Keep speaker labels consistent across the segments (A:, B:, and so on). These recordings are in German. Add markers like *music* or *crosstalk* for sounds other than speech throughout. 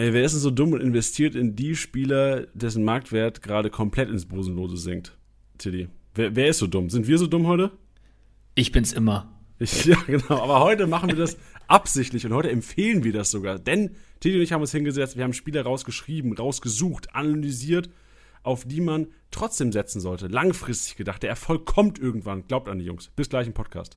A: Ey, wer ist denn so dumm und investiert in die Spieler, dessen Marktwert gerade komplett ins Bosenlose sinkt? Tilly. Wer, wer ist so dumm? Sind wir so dumm heute?
B: Ich bin's immer.
A: Ich, *laughs* ja, genau. Aber heute machen wir das absichtlich und heute empfehlen wir das sogar. Denn Tilly und ich haben uns hingesetzt, wir haben Spieler rausgeschrieben, rausgesucht, analysiert, auf die man trotzdem setzen sollte. Langfristig gedacht. Der Erfolg kommt irgendwann. Glaubt an die Jungs. Bis gleich im Podcast.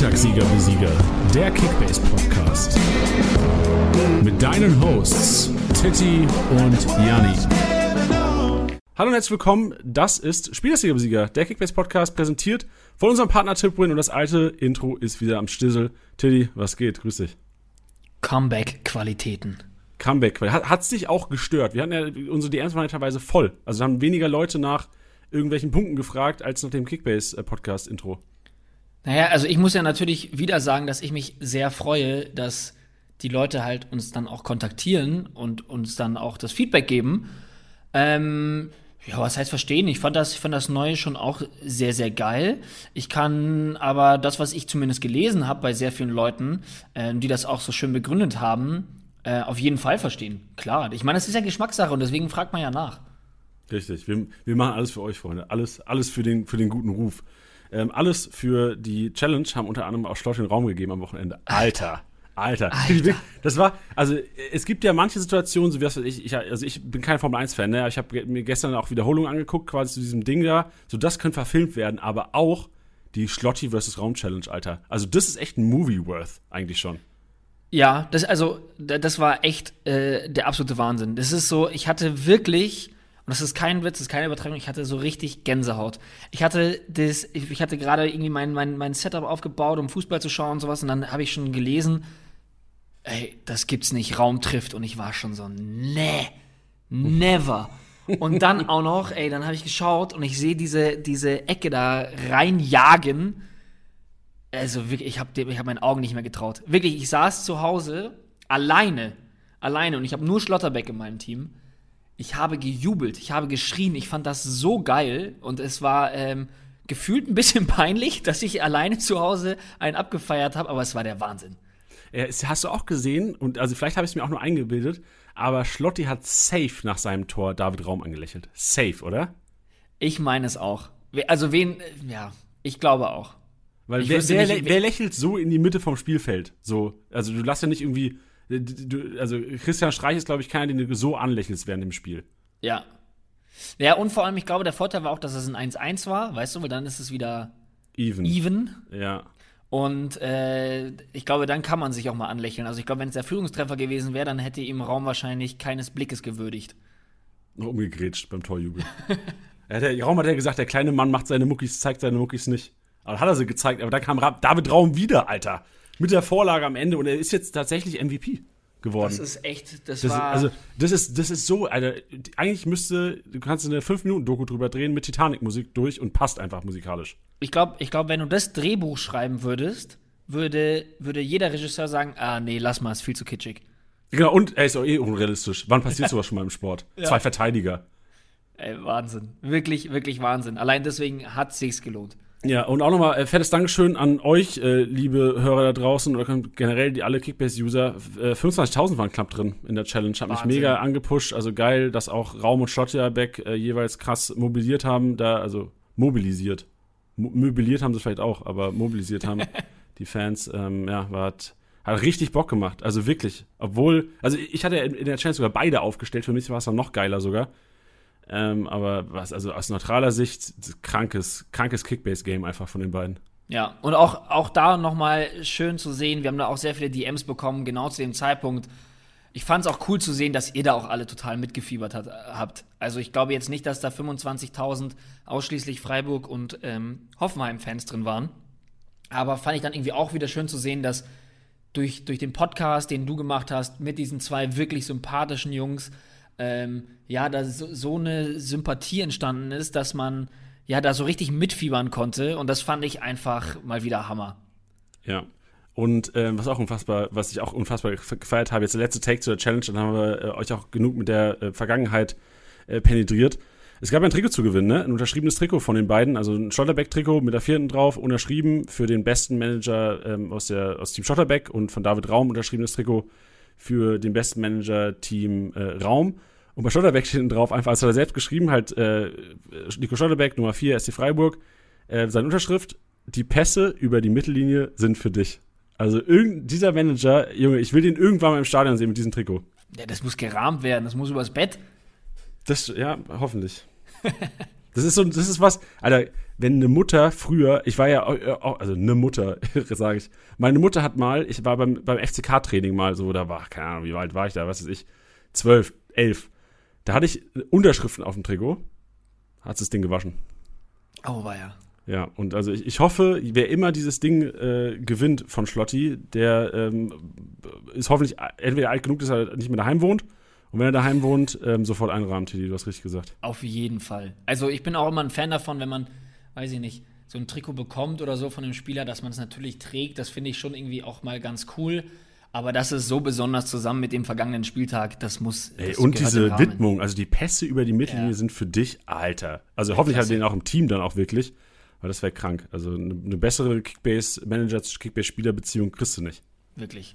C: Spieltagssieger Besieger, der Kickbase Podcast. Mit deinen Hosts Titti und Janni.
A: Hallo und herzlich willkommen. Das ist Spielersieger Besieger, der Kickbase Podcast, präsentiert von unserem Partner Tipwin und das alte Intro ist wieder am Stissel. Tilly, was geht? Grüß dich.
B: Comeback-Qualitäten.
A: Comeback. Hat es dich auch gestört? Wir hatten ja unsere DMs waren teilweise voll. Also haben weniger Leute nach irgendwelchen Punkten gefragt als nach dem Kickbase-Podcast-Intro.
B: Naja, also ich muss ja natürlich wieder sagen, dass ich mich sehr freue, dass die Leute halt uns dann auch kontaktieren und uns dann auch das Feedback geben. Ähm, ja, was heißt verstehen? Ich fand das, ich fand das Neue schon auch sehr, sehr geil. Ich kann aber das, was ich zumindest gelesen habe bei sehr vielen Leuten, äh, die das auch so schön begründet haben, äh, auf jeden Fall verstehen. Klar. Ich meine, das ist ja Geschmackssache und deswegen fragt man ja nach.
A: Richtig. Wir, wir machen alles für euch, Freunde. Alles, alles für den, für den guten Ruf. Ähm, alles für die Challenge haben unter anderem auch Schloss den Raum gegeben am Wochenende. Alter. Alter. Alter. Das war, also es gibt ja manche Situationen, so wie das, ich, ich, also ich bin kein Formel 1-Fan, ne? Ich habe mir gestern auch Wiederholungen angeguckt, quasi zu diesem Ding da. So, das könnte verfilmt werden, aber auch die Schlotti vs. Raum Challenge, Alter. Also, das ist echt ein Movie worth, eigentlich schon.
B: Ja, das, also, das war echt äh, der absolute Wahnsinn. Das ist so, ich hatte wirklich und das ist kein Witz, das ist keine Übertragung. Ich hatte so richtig Gänsehaut. Ich hatte das, ich hatte gerade irgendwie mein, mein, mein Setup aufgebaut, um Fußball zu schauen und sowas. Und dann habe ich schon gelesen, ey, das gibt's nicht, Raum trifft. Und ich war schon so, nee, never. Und dann *laughs* auch noch, ey, dann habe ich geschaut und ich sehe diese, diese Ecke da reinjagen. Also wirklich, ich habe ich hab meinen Augen nicht mehr getraut. Wirklich, ich saß zu Hause alleine, alleine und ich habe nur Schlotterbeck in meinem Team ich habe gejubelt, ich habe geschrien, ich fand das so geil und es war ähm, gefühlt ein bisschen *laughs* peinlich, dass ich alleine zu Hause einen abgefeiert habe, aber es war der Wahnsinn.
A: Ja, hast du auch gesehen, und also vielleicht habe ich es mir auch nur eingebildet, aber Schlotti hat safe nach seinem Tor David Raum angelächelt. Safe, oder?
B: Ich meine es auch. Also wen, ja, ich glaube auch.
A: Weil wer, wer, wer, lächelt so in die Mitte vom Spielfeld? So, also du lass ja nicht irgendwie du, also Christian Streich ist, glaube ich, keiner, den du so anlächelst während dem Spiel.
B: Ja. Ja, und vor allem, ich glaube, der Vorteil war auch, dass es ein 1-1 war, weißt du, weil dann ist es wieder
A: even.
B: even.
A: Ja.
B: Und äh, ich glaube, dann kann man sich auch mal anlächeln. Also ich glaube, wenn es der Führungstreffer gewesen wäre, dann hätte ihm Raum wahrscheinlich keines Blickes gewürdigt.
A: Noch umgegrätscht beim Torjubel. *laughs* der Raum hat ja gesagt, der kleine Mann macht seine Muckis, zeigt seine Muckis nicht. Aber hat er sie gezeigt, aber da kam David Raum wieder, Alter mit der Vorlage am Ende und er ist jetzt tatsächlich MVP geworden.
B: Das ist echt, das,
A: das
B: war.
A: also, das ist, das ist so, Alter, eigentlich müsste, du kannst eine 5-Minuten-Doku drüber drehen mit Titanic-Musik durch und passt einfach musikalisch.
B: Ich glaube, ich glaub, wenn du das Drehbuch schreiben würdest, würde, würde jeder Regisseur sagen: Ah, nee, lass mal, ist viel zu kitschig.
A: Genau, und er ist auch eh unrealistisch. Wann passiert *laughs* sowas schon mal im Sport? Ja. Zwei Verteidiger.
B: Ey, Wahnsinn. Wirklich, wirklich Wahnsinn. Allein deswegen hat es sich gelohnt.
A: Ja, und auch nochmal äh, fettes Dankeschön an euch, äh, liebe Hörer da draußen oder generell die alle Kickbase-User. Äh, 25.000 waren knapp drin in der Challenge. Hat Wahnsinn. mich mega angepusht. Also geil, dass auch Raum und Schotterbeck äh, jeweils krass mobilisiert haben. Da, also mobilisiert. Mo möbliert haben sie vielleicht auch, aber mobilisiert haben *laughs* die Fans. Ähm, ja, war, hat, hat richtig Bock gemacht. Also wirklich. Obwohl, also ich hatte in der Challenge sogar beide aufgestellt. Für mich war es dann noch geiler sogar. Ähm, aber was, also aus neutraler Sicht, krankes, krankes Kickbase-Game einfach von den beiden.
B: Ja, und auch, auch da nochmal schön zu sehen, wir haben da auch sehr viele DMs bekommen, genau zu dem Zeitpunkt. Ich fand es auch cool zu sehen, dass ihr da auch alle total mitgefiebert hat, habt. Also ich glaube jetzt nicht, dass da 25.000 ausschließlich Freiburg und ähm, Hoffenheim-Fans drin waren. Aber fand ich dann irgendwie auch wieder schön zu sehen, dass durch, durch den Podcast, den du gemacht hast, mit diesen zwei wirklich sympathischen Jungs, ähm, ja, da so, so, eine Sympathie entstanden ist, dass man ja da so richtig mitfiebern konnte. Und das fand ich einfach mal wieder Hammer.
A: Ja. Und äh, was auch unfassbar, was ich auch unfassbar gefeiert habe, jetzt der letzte Take zu der Challenge, dann haben wir äh, euch auch genug mit der äh, Vergangenheit äh, penetriert. Es gab ein Trikot zu gewinnen, ne? Ein unterschriebenes Trikot von den beiden, also ein Schotterbeck-Trikot mit der vierten drauf, unterschrieben für den besten Manager ähm, aus, der, aus Team Schotterbeck und von David Raum unterschriebenes Trikot für den besten Manager Team äh, Raum. Und bei Schotterbeck steht drauf, einfach, als er selbst geschrieben, halt, äh, Nico Schotterbeck, Nummer 4, SC Freiburg, äh, seine Unterschrift, die Pässe über die Mittellinie sind für dich. Also irgend, dieser Manager, Junge, ich will den irgendwann mal im Stadion sehen mit diesem Trikot.
B: Ja, das muss gerahmt werden, das muss übers Bett.
A: Das, ja, hoffentlich. *laughs* Das ist so, das ist was, Alter, wenn eine Mutter früher, ich war ja auch, also eine Mutter, *laughs* sage ich. Meine Mutter hat mal, ich war beim, beim FCK-Training mal so, da war, keine Ahnung, wie alt war ich da, was weiß ich, zwölf, elf. Da hatte ich Unterschriften auf dem Trikot, hat das Ding gewaschen.
B: Oh, war ja.
A: Ja, und also ich, ich hoffe, wer immer dieses Ding äh, gewinnt von Schlotti, der ähm, ist hoffentlich entweder alt genug, dass er nicht mehr daheim wohnt und wenn er daheim wohnt, ähm, sofort einrahmen, Teddy, du hast richtig gesagt.
B: Auf jeden Fall. Also ich bin auch immer ein Fan davon, wenn man, weiß ich nicht, so ein Trikot bekommt oder so von dem Spieler, dass man es natürlich trägt. Das finde ich schon irgendwie auch mal ganz cool. Aber das ist so besonders zusammen mit dem vergangenen Spieltag, das muss.
A: Ey,
B: das
A: und diese Widmung, also die Pässe über die Mittellinie
B: Ja.
A: sind für dich, Alter. Also hoffentlich hat er den auch im Team dann auch wirklich, weil das wäre krank. Also eine, eine bessere Kickbase-Manager-Kickbase-Spieler-Beziehung kriegst du nicht.
B: Wirklich.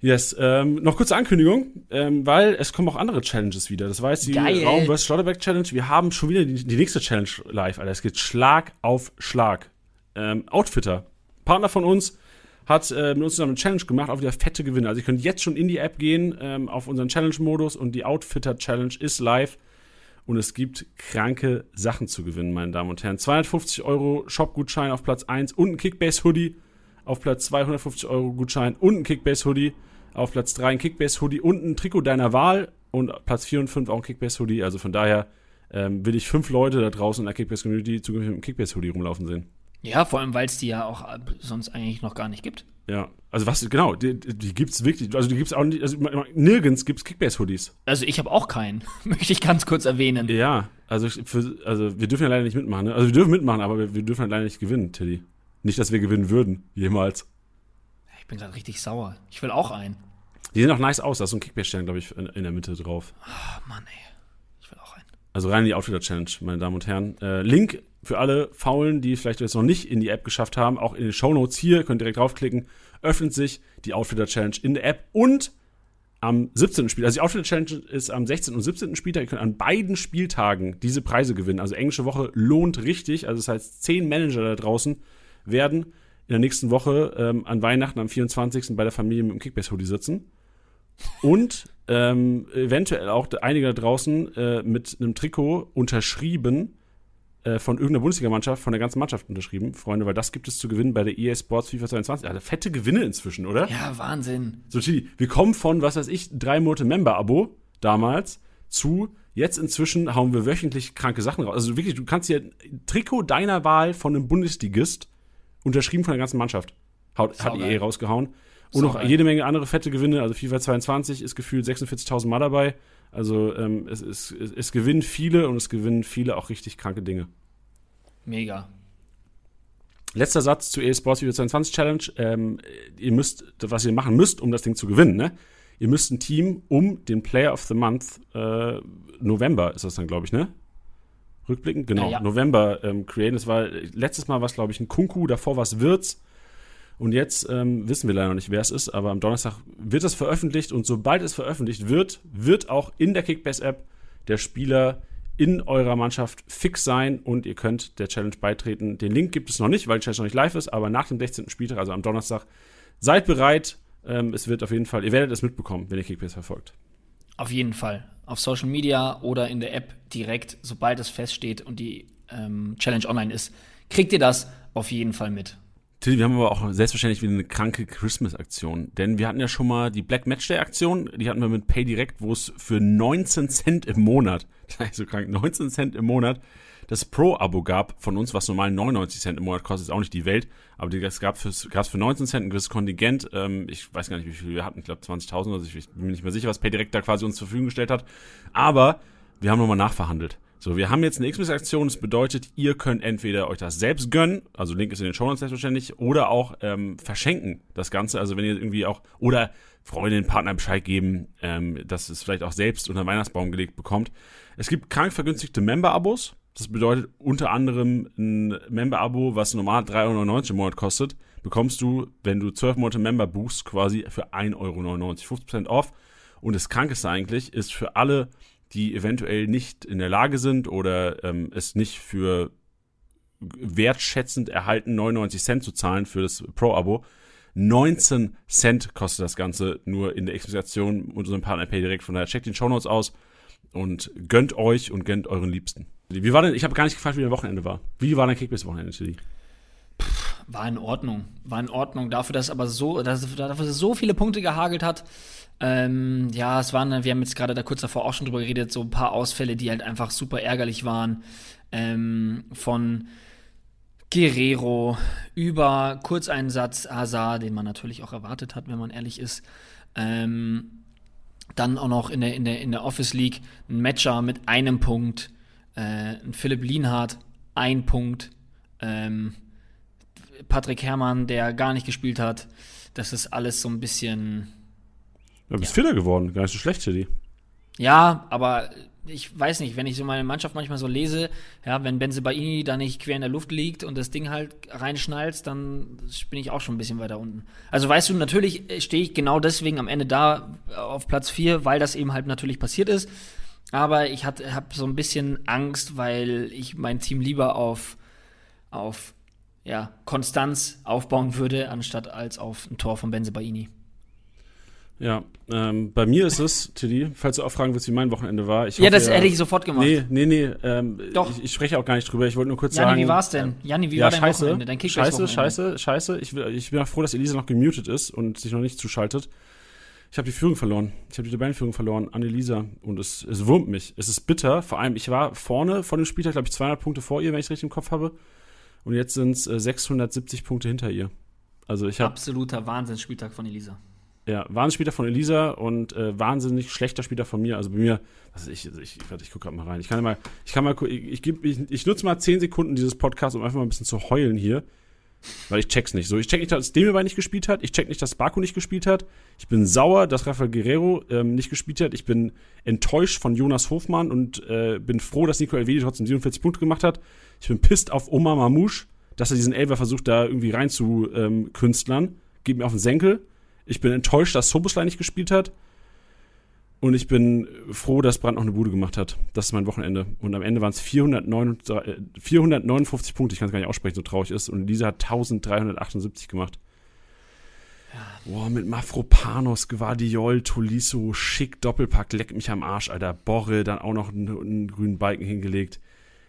A: Yes, ähm, noch kurze Ankündigung, ähm, weil es kommen auch andere Challenges wieder. Das war jetzt die
B: Geil.
A: Raum vs. Schlotterbeck Challenge. Wir haben schon wieder die, die nächste Challenge live, Alter. Es geht Schlag auf Schlag. Ähm, Outfitter, Partner von uns, hat äh, mit uns zusammen eine Challenge gemacht, auf wieder fette Gewinne. Also ihr könnt jetzt schon in die App gehen, ähm, auf unseren Challenge-Modus und die Outfitter Challenge ist live. Und es gibt kranke Sachen zu gewinnen, meine Damen und Herren. 250 Euro Shop-Gutschein auf Platz 1 und ein Kickbase-Hoodie auf Platz 250 Euro Gutschein und ein Kickbase-Hoodie. Auf Platz 3 ein Kickbase-Hoodie und ein Trikot deiner Wahl. Und Platz 4 und 5 auch ein Kickbase-Hoodie. Also von daher ähm, will ich fünf Leute da draußen in der Kickbase-Community zukünftig mit einem Kickbase-Hoodie rumlaufen sehen.
B: Ja, vor allem, weil es die ja auch äh, sonst eigentlich noch gar nicht gibt.
A: Ja, also was, genau, die, die gibt's wirklich, also die gibt's auch nicht, also nirgends gibt's Kickbase-Hoodies.
B: Also ich habe auch keinen, *laughs* möchte ich ganz kurz erwähnen.
A: Ja, also, für, also wir dürfen ja leider nicht mitmachen, ne? Also wir dürfen mitmachen, aber wir, wir dürfen halt leider nicht gewinnen, Tilly. Nicht, dass wir gewinnen würden, jemals.
B: Ich bin gerade richtig sauer. Ich will auch einen.
A: Die sehen auch nice aus, da ist so ein Kickbase-Stern, glaube ich, in, in der Mitte drauf.
B: Oh Mann, ey. Ich will auch einen.
A: Also rein in die Outfitter-Challenge, meine Damen und Herren. Äh, Link für alle Faulen, die vielleicht jetzt noch nicht in die App geschafft haben, auch in den Shownotes hier, könnt ihr direkt draufklicken, öffnet sich die Outfitter-Challenge in der App und am 17. Spiel, also die Outfitter-Challenge ist am 16. und 17. Spieltag, ihr könnt an beiden Spieltagen diese Preise gewinnen. Also englische Woche lohnt richtig, also das heißt, zehn Manager da draußen werden in der nächsten Woche ähm, an Weihnachten am 24. bei der Familie mit dem Kickbase-Hoodie sitzen und ähm, eventuell auch einige da draußen äh, mit einem Trikot unterschrieben äh, von irgendeiner Bundesligamannschaft, von der ganzen Mannschaft unterschrieben, Freunde, weil das gibt es zu gewinnen bei der EA Sports FIFA 22. Also fette Gewinne inzwischen, oder?
B: Ja, Wahnsinn.
A: So, Chili, wir kommen von, was weiß ich, drei Monate Member-Abo damals zu jetzt inzwischen hauen wir wöchentlich kranke Sachen raus. Also wirklich, du kannst hier ein Trikot deiner Wahl von einem Bundesligist unterschrieben von der ganzen Mannschaft. Haut, hat. EA rausgehauen. Und noch
B: Saugeil.
A: jede Menge andere fette Gewinne. Also FIFA 22 ist gefühlt 46.000 Mal dabei. Also ähm, es, es, es, es gewinnen viele und es gewinnen viele auch richtig kranke Dinge.
B: Mega.
A: Letzter Satz zu EA Sports FIFA 22 Challenge. Ähm, ihr müsst, was ihr machen müsst, um das Ding zu gewinnen, ne? Ihr müsst ein Team um den Player of the Month, äh, November ist das dann, glaube ich, ne? Rückblickend, genau,
B: Ja, ja.
A: November ähm, createn. Das war, letztes Mal war es, glaube ich, ein Kunku, davor war es Wirtz. Und jetzt ähm, wissen wir leider noch nicht, wer es ist, aber am Donnerstag wird das veröffentlicht und sobald es veröffentlicht wird, wird auch in der Kickbase-App der Spieler in eurer Mannschaft fix sein und ihr könnt der Challenge beitreten. Den Link gibt es noch nicht, weil die Challenge noch nicht live ist, aber nach dem 16. Spieltag, also am Donnerstag, seid bereit. Ähm, es wird auf jeden Fall, ihr werdet es mitbekommen, wenn ihr Kickbase verfolgt.
B: Auf jeden Fall. Auf Social Media oder in der App direkt, sobald es feststeht und die ähm, Challenge online ist, kriegt ihr das auf jeden Fall mit.
A: Tilly, wir haben aber auch selbstverständlich wieder eine kranke Christmas-Aktion. Denn wir hatten ja schon mal die Black Matchday-Aktion, die hatten wir mit PayDirect, wo es für 19 Cent im Monat, *laughs* ist so krank, 19 Cent im Monat, das Pro-Abo gab von uns, was normal 99 Cent im Monat kostet, ist auch nicht die Welt, aber das gab es für 19 Cent ein gewisses Kontingent. Ähm, ich weiß gar nicht, wie viel wir hatten, ich glaube 20.000 oder so, ich bin mir nicht mehr sicher, was PayDirect da quasi uns zur Verfügung gestellt hat. Aber wir haben nochmal nachverhandelt. So, wir haben jetzt eine Xmas-Aktion. Das bedeutet, ihr könnt entweder euch das selbst gönnen, also Link ist in den Show Notes selbstverständlich, oder auch ähm, verschenken das Ganze. Also wenn ihr irgendwie auch, oder Freundin, Partner Bescheid geben, ähm, dass es vielleicht auch selbst unter den Weihnachtsbaum gelegt bekommt. Es gibt krank vergünstigte Member-Abos. Das bedeutet unter anderem ein Member-Abo, was normal 3,99 Euro im Monat kostet, bekommst du, wenn du 12 Monate Member buchst, quasi für 1,99 Euro. 50% off. Und das Krankeste eigentlich ist für alle, die eventuell nicht in der Lage sind oder ähm, es nicht für wertschätzend erhalten, 99 Cent zu zahlen für das Pro-Abo. 19 Cent kostet das Ganze nur in der Exposition mit unserem Partner Pay direkt. Von daher checkt den Shownotes aus und gönnt euch und gönnt euren Liebsten. Wie war denn, ich habe gar nicht gefragt, wie dein Wochenende war. Wie war dein Kickbase-Wochenende, Chili?
B: War in Ordnung. War in Ordnung. Dafür, dass aber so, dass, dafür, dass es so viele Punkte gehagelt hat. Ähm, ja, es waren, wir haben jetzt gerade da kurz davor auch schon drüber geredet, so ein paar Ausfälle, die halt einfach super ärgerlich waren. Ähm, von Guerrero über Kurzeinsatz Hazard, den man natürlich auch erwartet hat, wenn man ehrlich ist. Ähm, dann auch noch in der, in der, in der Office League ein Matcher mit einem Punkt. Äh, ein Philipp Lienhardt, ein Punkt. Ähm, Patrick Herrmann, der gar nicht gespielt hat. Das ist alles so ein bisschen.
A: Du bist ja. fitter geworden, gar nicht so schlecht, Chili.
B: Ja, aber ich weiß nicht, wenn ich so meine Mannschaft manchmal so lese, ja, wenn Benzebaini da nicht quer in der Luft liegt und das Ding halt reinschnallt, dann bin ich auch schon ein bisschen weiter unten. Also weißt du, natürlich stehe ich genau deswegen am Ende da auf Platz 4, weil das eben halt natürlich passiert ist. Aber ich habe so ein bisschen Angst, weil ich mein Team lieber auf, auf ja, Konstanz aufbauen würde, anstatt als auf ein Tor von Benzebaini.
A: Ja, ähm, bei mir ist es, Tilly, falls du auch fragen willst, wie mein Wochenende war.
B: Ich ja, das hätte ich sofort gemacht.
A: Nee, nee, nee. Ähm, Doch. Ich, ich, spreche auch gar nicht drüber. Ich wollte nur kurz
B: Janni,
A: sagen.
B: wie war's denn? Janni, wie
A: ja,
B: war dein
A: scheiße,
B: Wochenende? Dein
A: scheiße, scheiße, scheiße. Ich, ich bin auch froh, dass Elisa noch gemutet ist und sich noch nicht zuschaltet. Ich habe die Führung verloren. Ich habe die Tabellenführung verloren an Elisa und es, es wurmt mich. Es ist bitter. Vor allem, ich war vorne vor dem Spieltag, glaube ich, 200 Punkte vor ihr, wenn ich es richtig im Kopf habe. Und jetzt sind es äh, 670 Punkte hinter ihr. Also ich habe
B: absoluter Wahnsinnsspieltag von Elisa.
A: Ja, Wahnsinnsspieler von Elisa und äh, wahnsinnig schlechter Spieler von mir. Also bei mir, also ich, ich, ich, ich gucke gerade mal rein. Ich kann mal, ich kann mal, ich, ich, ich, ich nutze mal 10 Sekunden dieses Podcast, um einfach mal ein bisschen zu heulen hier. Weil ich check's nicht. So, ich check nicht, dass Demirbay nicht gespielt hat. Ich check nicht, dass Baku nicht gespielt hat. Ich bin sauer, dass Rafael Guerrero ähm, nicht gespielt hat. Ich bin enttäuscht von Jonas Hofmann und äh, bin froh, dass Nico Elvedi trotzdem 47 Punkte gemacht hat. Ich bin pisst auf Omar Mamouche, dass er diesen Elber versucht, da irgendwie rein zu ähm. Geht mir auf den Senkel. Ich bin enttäuscht, dass Soboslai nicht gespielt hat. Und ich bin froh, dass Brandt noch eine Bude gemacht hat. Das ist mein Wochenende. Und am Ende waren es 459 Punkte. Ich kann es gar nicht aussprechen, so traurig ist. Und Lisa hat 1378 gemacht. Boah, mit Mafropanos, Guardiol, Tolisso, Schick, Doppelpack, leck mich am Arsch, Alter. Borre, dann auch noch einen, einen grünen Balken hingelegt.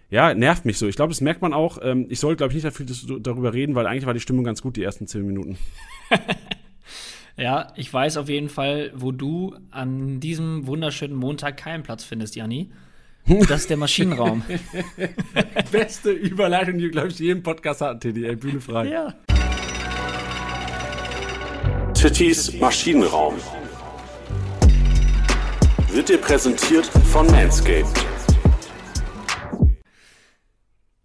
A: Ja, nervt mich so. Ich glaube, das merkt man auch. Ähm, ich soll, glaube ich, nicht viel darüber reden, weil eigentlich war die Stimmung ganz gut die ersten 10 Minuten. *laughs*
B: Ja, ich weiß auf jeden Fall, wo du an diesem wunderschönen Montag keinen Platz findest, Janni. Das ist der Maschinenraum. *laughs*
A: Beste Überleitung, die, glaube ich, jeden Podcast hat, Teddy. Ey, Bühne frei. Ja. Tittys Maschinenraum wird dir präsentiert von Manscaped.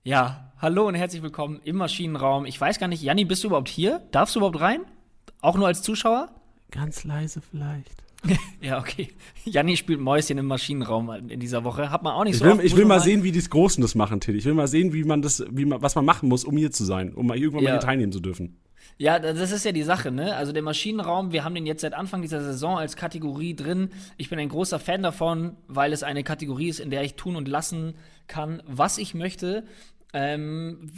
B: Ja, hallo und herzlich willkommen im Maschinenraum. Ich weiß gar nicht, Janni, bist du überhaupt hier? Darfst du überhaupt rein? Auch nur als Zuschauer?
A: Ganz leise vielleicht. *laughs*
B: ja, okay. Janni spielt Mäuschen im Maschinenraum in dieser Woche. Hat man auch nicht
A: ich
B: so.
A: Will, oft, ich will mal sehen, wie die Großen das machen, Tilly. Ich will mal sehen, wie man das, wie man, was man machen muss, um hier zu sein, um mal irgendwann ja. mal hier teilnehmen zu dürfen.
B: Ja, das ist ja die Sache, ne? Also der Maschinenraum, wir haben den jetzt seit Anfang dieser Saison als Kategorie drin. Ich bin ein großer Fan davon, weil es eine Kategorie ist, in der ich tun und lassen kann, was ich möchte. Ähm,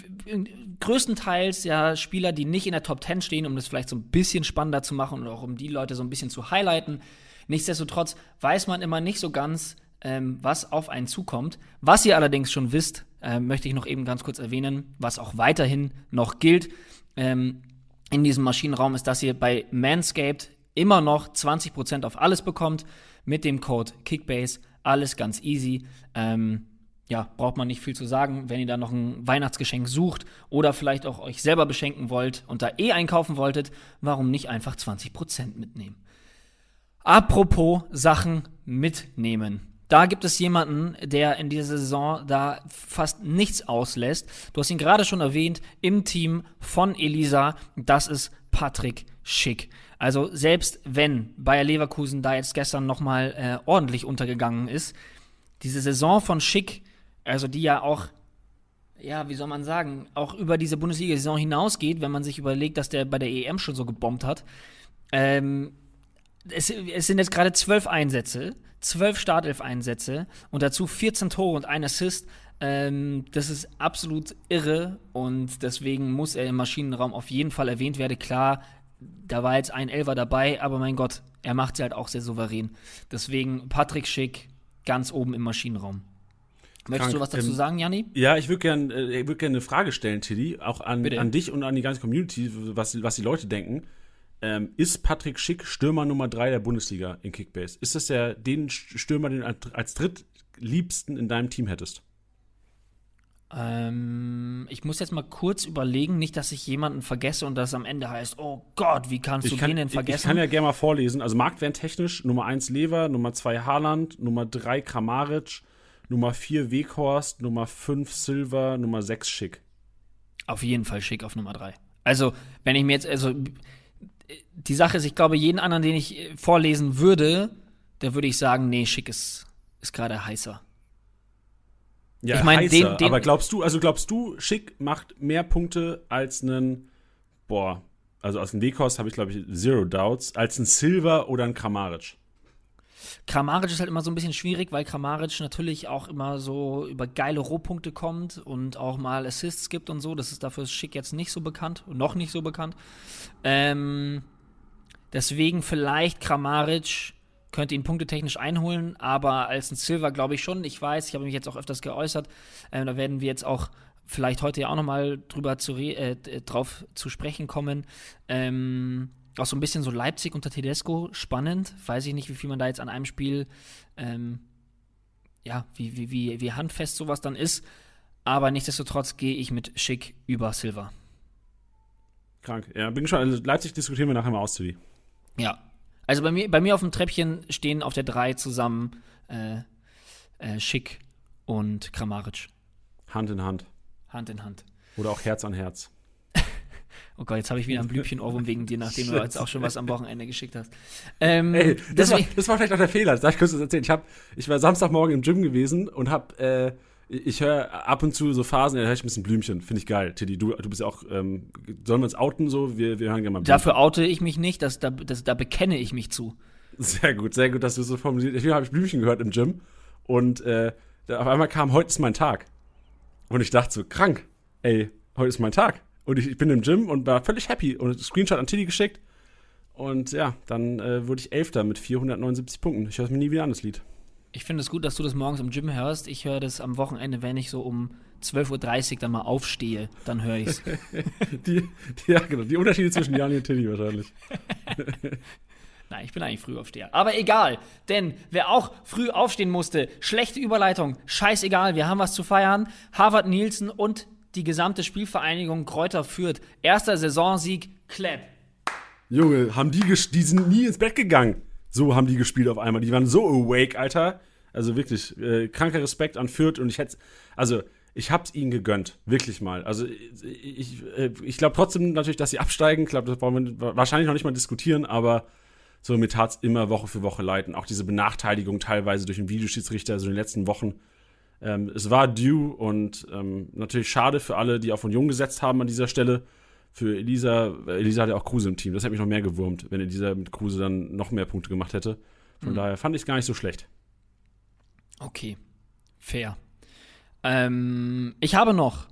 B: größtenteils ja Spieler, die nicht in der Top 10 stehen, um das vielleicht so ein bisschen spannender zu machen und auch um die Leute so ein bisschen zu highlighten. Nichtsdestotrotz weiß man immer nicht so ganz, ähm, was auf einen zukommt. Was ihr allerdings schon wisst, äh, möchte ich noch eben ganz kurz erwähnen, was auch weiterhin noch gilt ähm, in diesem Maschinenraum, ist, dass ihr bei Manscaped immer noch 20% auf alles bekommt mit dem Code Kickbase. Alles ganz easy. Ähm, ja, braucht man nicht viel zu sagen. Wenn ihr da noch ein Weihnachtsgeschenk sucht oder vielleicht auch euch selber beschenken wollt und da eh einkaufen wolltet, warum nicht einfach 20% mitnehmen? Apropos Sachen mitnehmen. Da gibt es jemanden, der in dieser Saison da fast nichts auslässt. Du hast ihn gerade schon erwähnt, im Team von Elisa. Das ist Patrick Schick. Also selbst wenn Bayer Leverkusen da jetzt gestern nochmal äh, ordentlich untergegangen ist, diese Saison von Schick, also die ja auch, ja, wie soll man sagen, auch über diese Bundesliga-Saison hinausgeht, wenn man sich überlegt, dass der bei der EM schon so gebombt hat. Ähm, es, es sind jetzt gerade zwölf Einsätze, zwölf Startelf-Einsätze und dazu 14 Tore und ein Assist. Ähm, das ist absolut irre und deswegen muss er im Maschinenraum auf jeden Fall erwähnt werden. Klar, da war jetzt ein Elfer dabei, aber mein Gott, er macht sie halt auch sehr souverän. Deswegen Patrick Schick ganz oben im Maschinenraum. Möchtest
A: Krank.
B: du was dazu
A: Ähm,
B: sagen, Janni?
A: Ja, ich würde gerne äh, würd gern eine Frage stellen, Tilly, auch an,
B: Bitte.
A: an dich und an die ganze Community, was, was die Leute denken. Ähm, ist Patrick Schick Stürmer Nummer 3 der Bundesliga in Kickbase? Ist das der den Stürmer, den du als- drittliebsten in deinem Team hättest?
B: Ähm, ich muss jetzt mal kurz überlegen, nicht, dass ich jemanden vergesse und das am Ende heißt, oh Gott, wie kannst du
A: Ich kann,
B: den denn vergessen?
A: ich kann ja gerne mal vorlesen. Also Marktwert technisch Nummer 1 Lever, Nummer 2 Haaland, Nummer 3 Kramaric, Nummer 4 Weghorst, Nummer 5 Silver, Nummer 6 Schick.
B: Auf jeden Fall schick auf Nummer 3. Also, wenn ich mir jetzt, also, die Sache ist, ich glaube, jeden anderen, den ich äh, vorlesen würde, der würde ich sagen, nee, schick ist, ist gerade heißer.
A: Ja,
B: Ich mein,
A: heißer,
B: den- den-
A: aber glaubst du, also glaubst du, Schick macht mehr Punkte als einen, boah, also aus dem Weghorst habe ich glaube ich zero doubts, als ein Silver oder ein Kramaric.
B: Kramaric ist halt immer so ein bisschen schwierig, weil Kramaric natürlich auch immer so über geile Rohpunkte kommt und auch mal Assists gibt und so. Das ist dafür Schick jetzt nicht so bekannt, noch nicht so bekannt. Ähm, deswegen vielleicht Kramaric könnte ihn punktetechnisch einholen, aber als ein Silver glaube ich schon. Ich weiß, ich habe mich jetzt auch öfters geäußert. Ähm, da werden wir jetzt auch vielleicht heute ja auch nochmal drüber zu äh, drauf zu sprechen kommen. Ähm, auch so ein bisschen so Leipzig unter Tedesco spannend. Weiß ich nicht, wie viel man da jetzt an einem Spiel, ähm, ja, wie, wie, wie, wie handfest sowas dann ist. Aber nichtsdestotrotz gehe ich mit Schick über Silver.
A: Krank. Ja, bin schon. Also Leipzig diskutieren wir nachher mal aus, Tilly.
B: Ja. Also bei mir, bei mir auf dem Treppchen stehen auf der 3 zusammen äh, äh, Schick und Kramaric.
A: Hand in Hand.
B: Hand in Hand.
A: Oder auch Herz an Herz.
B: Oh Gott, jetzt habe ich wieder ein Blümchen-Ohrwurm wegen dir, nachdem du jetzt auch schon was am Wochenende geschickt hast. Ähm,
A: Ey, das war, das war vielleicht auch der Fehler. Das darf ich kurz erzählen. Ich, hab, ich war Samstagmorgen im Gym gewesen und hab, äh, ich höre ab und zu so Phasen, da höre ich ein bisschen Blümchen. Finde ich geil. Tiddy, du, du bist ja auch, ähm, sollen wir uns outen so? Wir, wir hören gerne mal Blümchen.
B: dafür oute ich mich nicht, das, da, das, da bekenne ich mich zu.
A: Sehr gut, sehr gut, dass du so formuliert Hier habe ich Blümchen gehört im Gym und äh, da auf einmal kam, heute ist mein Tag. Und ich dachte so, krank, ey, heute ist mein Tag. Und ich, ich bin im Gym und war völlig happy und Screenshot an Tilly geschickt. Und ja, dann äh, wurde ich Elfter mit 479 Punkten. Ich höre es mir nie wieder an, das Lied.
B: Ich finde es gut, dass du das morgens im Gym hörst. Ich höre das am Wochenende, wenn ich so um 12.30 Uhr dann mal aufstehe, dann höre ich es. *laughs*
A: Ja, genau, die Unterschiede zwischen Jani und Tilly wahrscheinlich. *laughs*
B: Nein, ich bin eigentlich Frühaufsteher. Aber egal, denn wer auch früh aufstehen musste, schlechte Überleitung, scheißegal, wir haben was zu feiern. Harvard Nielsen und die gesamte Spielvereinigung Kräuter führt. Erster Saisonsieg, Clap.
A: Junge, haben die, die sind nie ins Bett gegangen. So haben die gespielt auf einmal. Die waren so awake, Alter. Also wirklich, äh, kranker Respekt an Fürth und ich hätte, also ich hab's ihnen gegönnt, wirklich mal. Also ich, ich, äh, ich glaube trotzdem natürlich, dass sie absteigen. Ich glaube, das wollen wir wahrscheinlich noch nicht mal diskutieren, aber so mir tat's immer Woche für Woche leid. Und auch diese Benachteiligung teilweise durch den Videoschiedsrichter, so in den letzten Wochen. Ähm, es war due und ähm, natürlich schade für alle, die auf Union gesetzt haben an dieser Stelle. Für Elisa, äh, Elisa hat ja auch Kruse im Team. Das hätte mich noch mehr gewurmt, wenn Elisa mit Kruse dann noch mehr Punkte gemacht hätte. Von daher fand ich es gar nicht so schlecht.
B: Okay, fair. Ähm, ich habe noch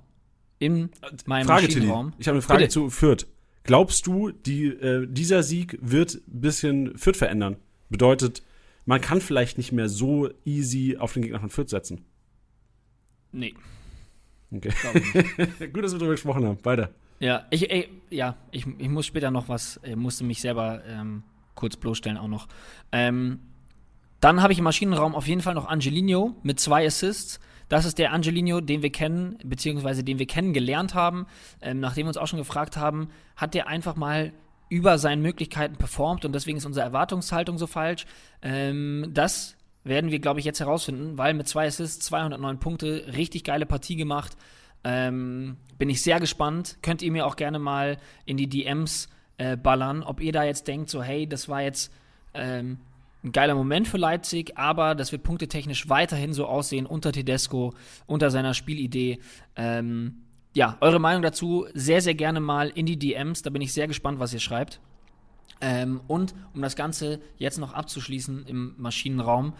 B: in meinem
A: Frage.
B: Maschinenraum.
A: Ich habe eine Frage
B: Bitte.
A: zu Fürth. Glaubst du, die, äh, dieser Sieg wird ein bisschen Fürth verändern? Bedeutet, man kann vielleicht nicht mehr so easy auf den Gegner von Fürth setzen.
B: Nee,
A: Okay. *laughs* Gut, dass wir darüber gesprochen haben. Weiter.
B: Ja, ich, ey, ja, ich, ich muss später noch was, äh, musste mich selber ähm, kurz bloßstellen auch noch. Ähm, dann habe ich im Maschinenraum auf jeden Fall noch Angelino mit zwei Assists. Das ist der Angelino, den wir kennen, beziehungsweise den wir kennengelernt haben. Ähm, nachdem wir uns auch schon gefragt haben, hat der einfach mal über seinen Möglichkeiten performt und deswegen ist unsere Erwartungshaltung so falsch. Ähm, das werden wir, glaube ich, jetzt herausfinden, weil mit zwei Assists, 209 Punkte, richtig geile Partie gemacht. Ähm, bin ich sehr gespannt. Könnt ihr mir auch gerne mal in die DMs äh, ballern. Ob ihr da jetzt denkt, so, hey, das war jetzt ähm, ein geiler Moment für Leipzig, aber das wird punktetechnisch weiterhin so aussehen unter Tedesco, unter seiner Spielidee. Ähm, ja, eure Meinung dazu sehr, sehr gerne mal in die DMs. Da bin ich sehr gespannt, was ihr schreibt. Ähm, und um das Ganze jetzt noch abzuschließen im Maschinenraum,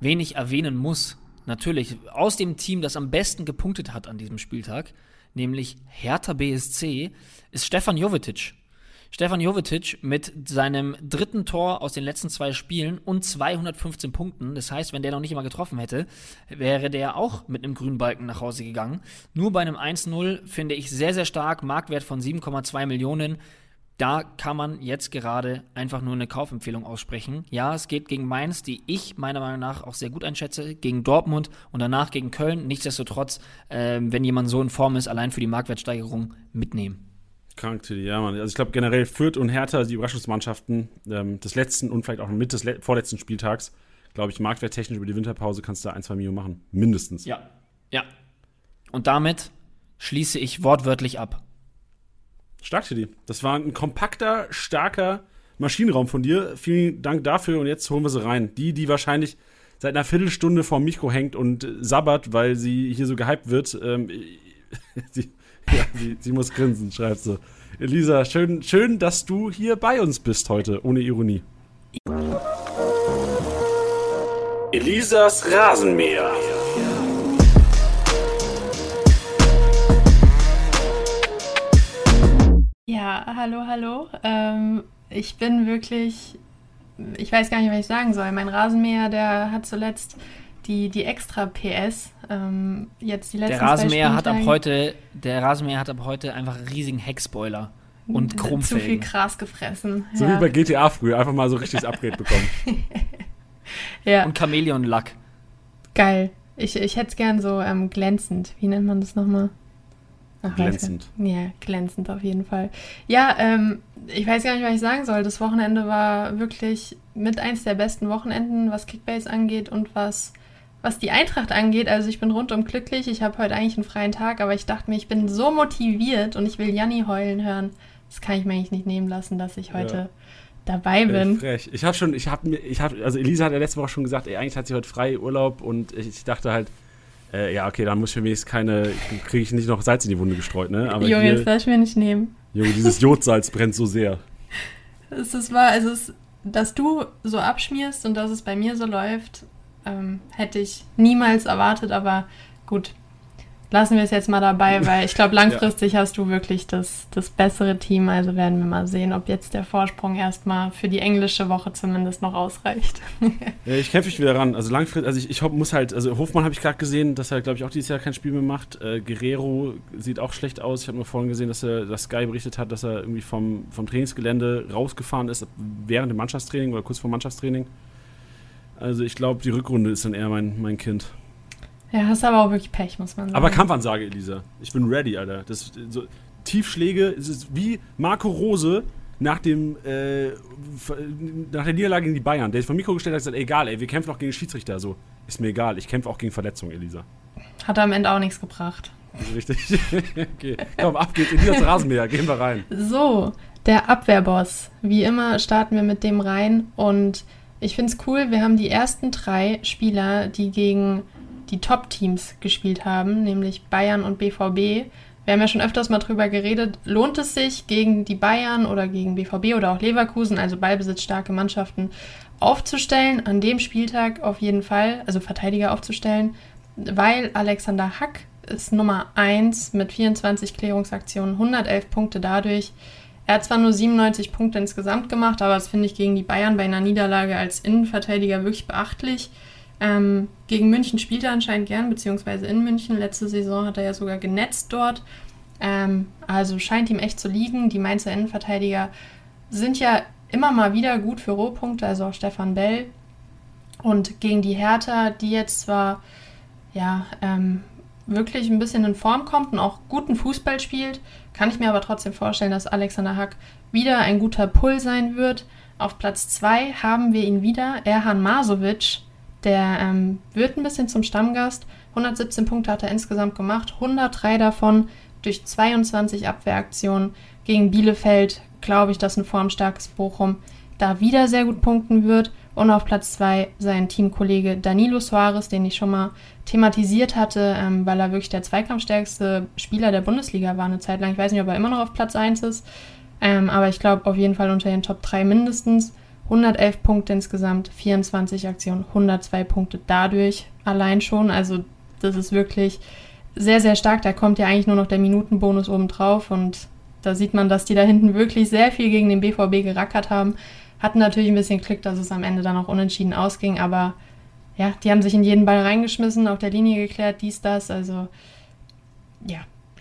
B: wen ich erwähnen muss, natürlich aus dem Team, das am besten gepunktet hat an diesem Spieltag, nämlich Hertha BSC, ist Stefan Jovetic. Stefan Jovetic mit seinem dritten Tor aus den letzten zwei Spielen und 215 Punkten. Das heißt, wenn der noch nicht immer getroffen hätte, wäre der auch mit einem grünen Balken nach Hause gegangen. Nur bei einem 1-0 finde ich sehr, sehr stark. Marktwert von 7,2 Millionen. Da kann man jetzt gerade einfach nur eine Kaufempfehlung aussprechen. Ja, es geht gegen Mainz, die ich meiner Meinung nach auch sehr gut einschätze, gegen Dortmund und danach gegen Köln. Nichtsdestotrotz, äh, wenn jemand so in Form ist, allein für die Marktwertsteigerung mitnehmen.
A: Krank, Tilly, ja, Mann. Also ich glaube generell Fürth und Hertha, die Überraschungsmannschaften ähm, des letzten und vielleicht auch mit des vorletzten Spieltags, glaube ich, marktwerttechnisch über die Winterpause kannst du da ein, zwei Millionen machen. Mindestens.
B: Ja, ja. Und damit schließe ich wortwörtlich ab.
A: Stark, Tilly. Das war ein kompakter, starker Maschinenraum von dir. Vielen Dank dafür und jetzt holen wir sie rein. Die, die wahrscheinlich seit einer Viertelstunde vorm Mikro hängt und sabbert, weil sie hier so gehypt wird. Ähm, *laughs* sie, ja, sie, sie, muss grinsen, schreibt sie. Elisa, schön, schön, dass du hier bei uns bist heute, ohne Ironie. Elisas Rasenmäher.
D: Ja, hallo, hallo. Ähm, ich bin wirklich, ich weiß gar nicht, was ich sagen soll. Mein Rasenmäher, der hat zuletzt die, die extra PS. Ähm, jetzt die letzten
B: der Rasenmäher hat ab heute, der Rasenmäher hat ab heute einfach einen riesigen Heckspoiler und Krummfelgen.
D: Zu viel Gras gefressen.
A: So ja. wie bei GTA früher, einfach mal so richtiges Upgrade bekommen. *laughs*
B: ja. Und Chamäleon-Lack.
D: Geil. Ich, ich hätte es gern so ähm, glänzend. Wie nennt man das nochmal?
A: Ach, glänzend.
D: Ja, glänzend auf jeden Fall. Ja, ähm, ich weiß gar nicht, was ich sagen soll. Das Wochenende war wirklich mit eins der besten Wochenenden, was Kickbase angeht und was was die Eintracht angeht, also ich bin rundum glücklich. Ich habe heute eigentlich einen freien Tag, aber ich dachte mir, ich bin so motiviert und ich will Janni heulen hören. Das kann ich mir eigentlich nicht nehmen lassen, dass ich heute ja. dabei bin.
A: Ey, frech. Ich habe schon, ich habe mir, ich habe, also Elisa hat ja letzte Woche schon gesagt, ey, eigentlich hat sie heute frei Urlaub und ich dachte halt, äh, ja, okay, dann muss ich für mich keine, kriege ich nicht noch Salz in die Wunde gestreut, ne?
D: Aber Junge, das darf ich mir nicht nehmen.
A: Junge, dieses Jodsalz brennt so sehr.
D: Es ist wahr, es, dass du so abschmierst und dass es bei mir so läuft, ähm, hätte ich niemals erwartet, aber gut, lassen wir es jetzt mal dabei, *laughs* weil ich glaube, langfristig ja. hast du wirklich das, das bessere Team. Also werden wir mal sehen, ob jetzt der Vorsprung erstmal für die englische Woche zumindest noch ausreicht. *laughs*
A: ja, ich kämpfe mich wieder ran. Also langfristig, also ich, ich muss halt, also Hofmann habe ich gerade gesehen, dass er, glaube ich, auch dieses Jahr kein Spiel mehr macht. Äh, Guerrero sieht auch schlecht aus. Ich habe nur vorhin gesehen, dass er das Sky berichtet hat, dass er irgendwie vom, vom Trainingsgelände rausgefahren ist während dem Mannschaftstraining oder kurz vor Mannschaftstraining. Also ich glaube, die Rückrunde ist dann eher mein, mein Kind.
D: Ja, hast aber auch wirklich Pech, muss man sagen.
A: Aber Kampfansage, Elisa. Ich bin ready, Alter. Das, so, Tiefschläge, es ist wie Marco Rose nach dem äh, nach der Niederlage gegen die Bayern. Der ist vom Mikro gestellt hat gesagt, egal, ey, wir kämpfen auch gegen Schiedsrichter. So, ist mir egal. Ich kämpfe auch gegen Verletzungen, Elisa.
D: Hat am Ende auch nichts gebracht.
A: Richtig. *laughs* okay. Komm, ab geht's. Elias Rasenmäher. Gehen wir rein.
D: So, der Abwehrboss. Wie immer starten wir mit dem rein und ich finde es cool, wir haben die ersten drei Spieler, die gegen die Top-Teams gespielt haben, nämlich Bayern und BVB. Wir haben ja schon öfters mal drüber geredet, lohnt es sich gegen die Bayern oder gegen BVB oder auch Leverkusen, also ballbesitzstarke Mannschaften, aufzustellen, an dem Spieltag auf jeden Fall, also Verteidiger aufzustellen, weil Alexander Hack ist Nummer 1 mit 24 Klärungsaktionen, 111 Punkte dadurch. Er hat zwar nur 97 Punkte insgesamt gemacht, aber das finde ich gegen die Bayern bei einer Niederlage als Innenverteidiger wirklich beachtlich. Ähm, gegen München spielt er anscheinend gern, beziehungsweise in München. Letzte Saison hat er ja sogar genetzt dort. Ähm, also scheint ihm echt zu liegen. Die Mainzer Innenverteidiger sind ja immer mal wieder gut für Rohpunkte, also auch Stefan Bell. Und gegen die Hertha, die jetzt zwar ja, ähm, wirklich ein bisschen in Form kommt und auch guten Fußball spielt, kann ich mir aber trotzdem vorstellen, dass Alexander Hack wieder ein guter Pull sein wird. Auf Platz 2 haben wir ihn wieder, Erhan Masovic. Der ähm, wird ein bisschen zum Stammgast. 117 Punkte hat er insgesamt gemacht, 103 davon durch 22 Abwehraktionen. Gegen Bielefeld glaube ich, dass ein formstarkes Bochum da wieder sehr gut punkten wird. Und auf Platz 2 sein Teamkollege Danilo Soares, den ich schon mal thematisiert hatte, ähm, weil er wirklich der zweikampfstärkste Spieler der Bundesliga war eine Zeit lang. Ich weiß nicht, ob er immer noch auf Platz 1 ist, ähm, aber ich glaube auf jeden Fall unter den Top 3 mindestens. 111 Punkte insgesamt, 24 Aktionen, 102 Punkte dadurch allein schon. Also das ist wirklich sehr, sehr stark. Da kommt ja eigentlich nur noch der Minutenbonus obendrauf und da sieht man, dass die da hinten wirklich sehr viel gegen den BVB gerackert haben. Hatten natürlich ein bisschen Glück, dass es am Ende dann auch unentschieden ausging, aber ja, die haben sich in jeden Ball reingeschmissen, auf der Linie geklärt, dies, das. Also ja,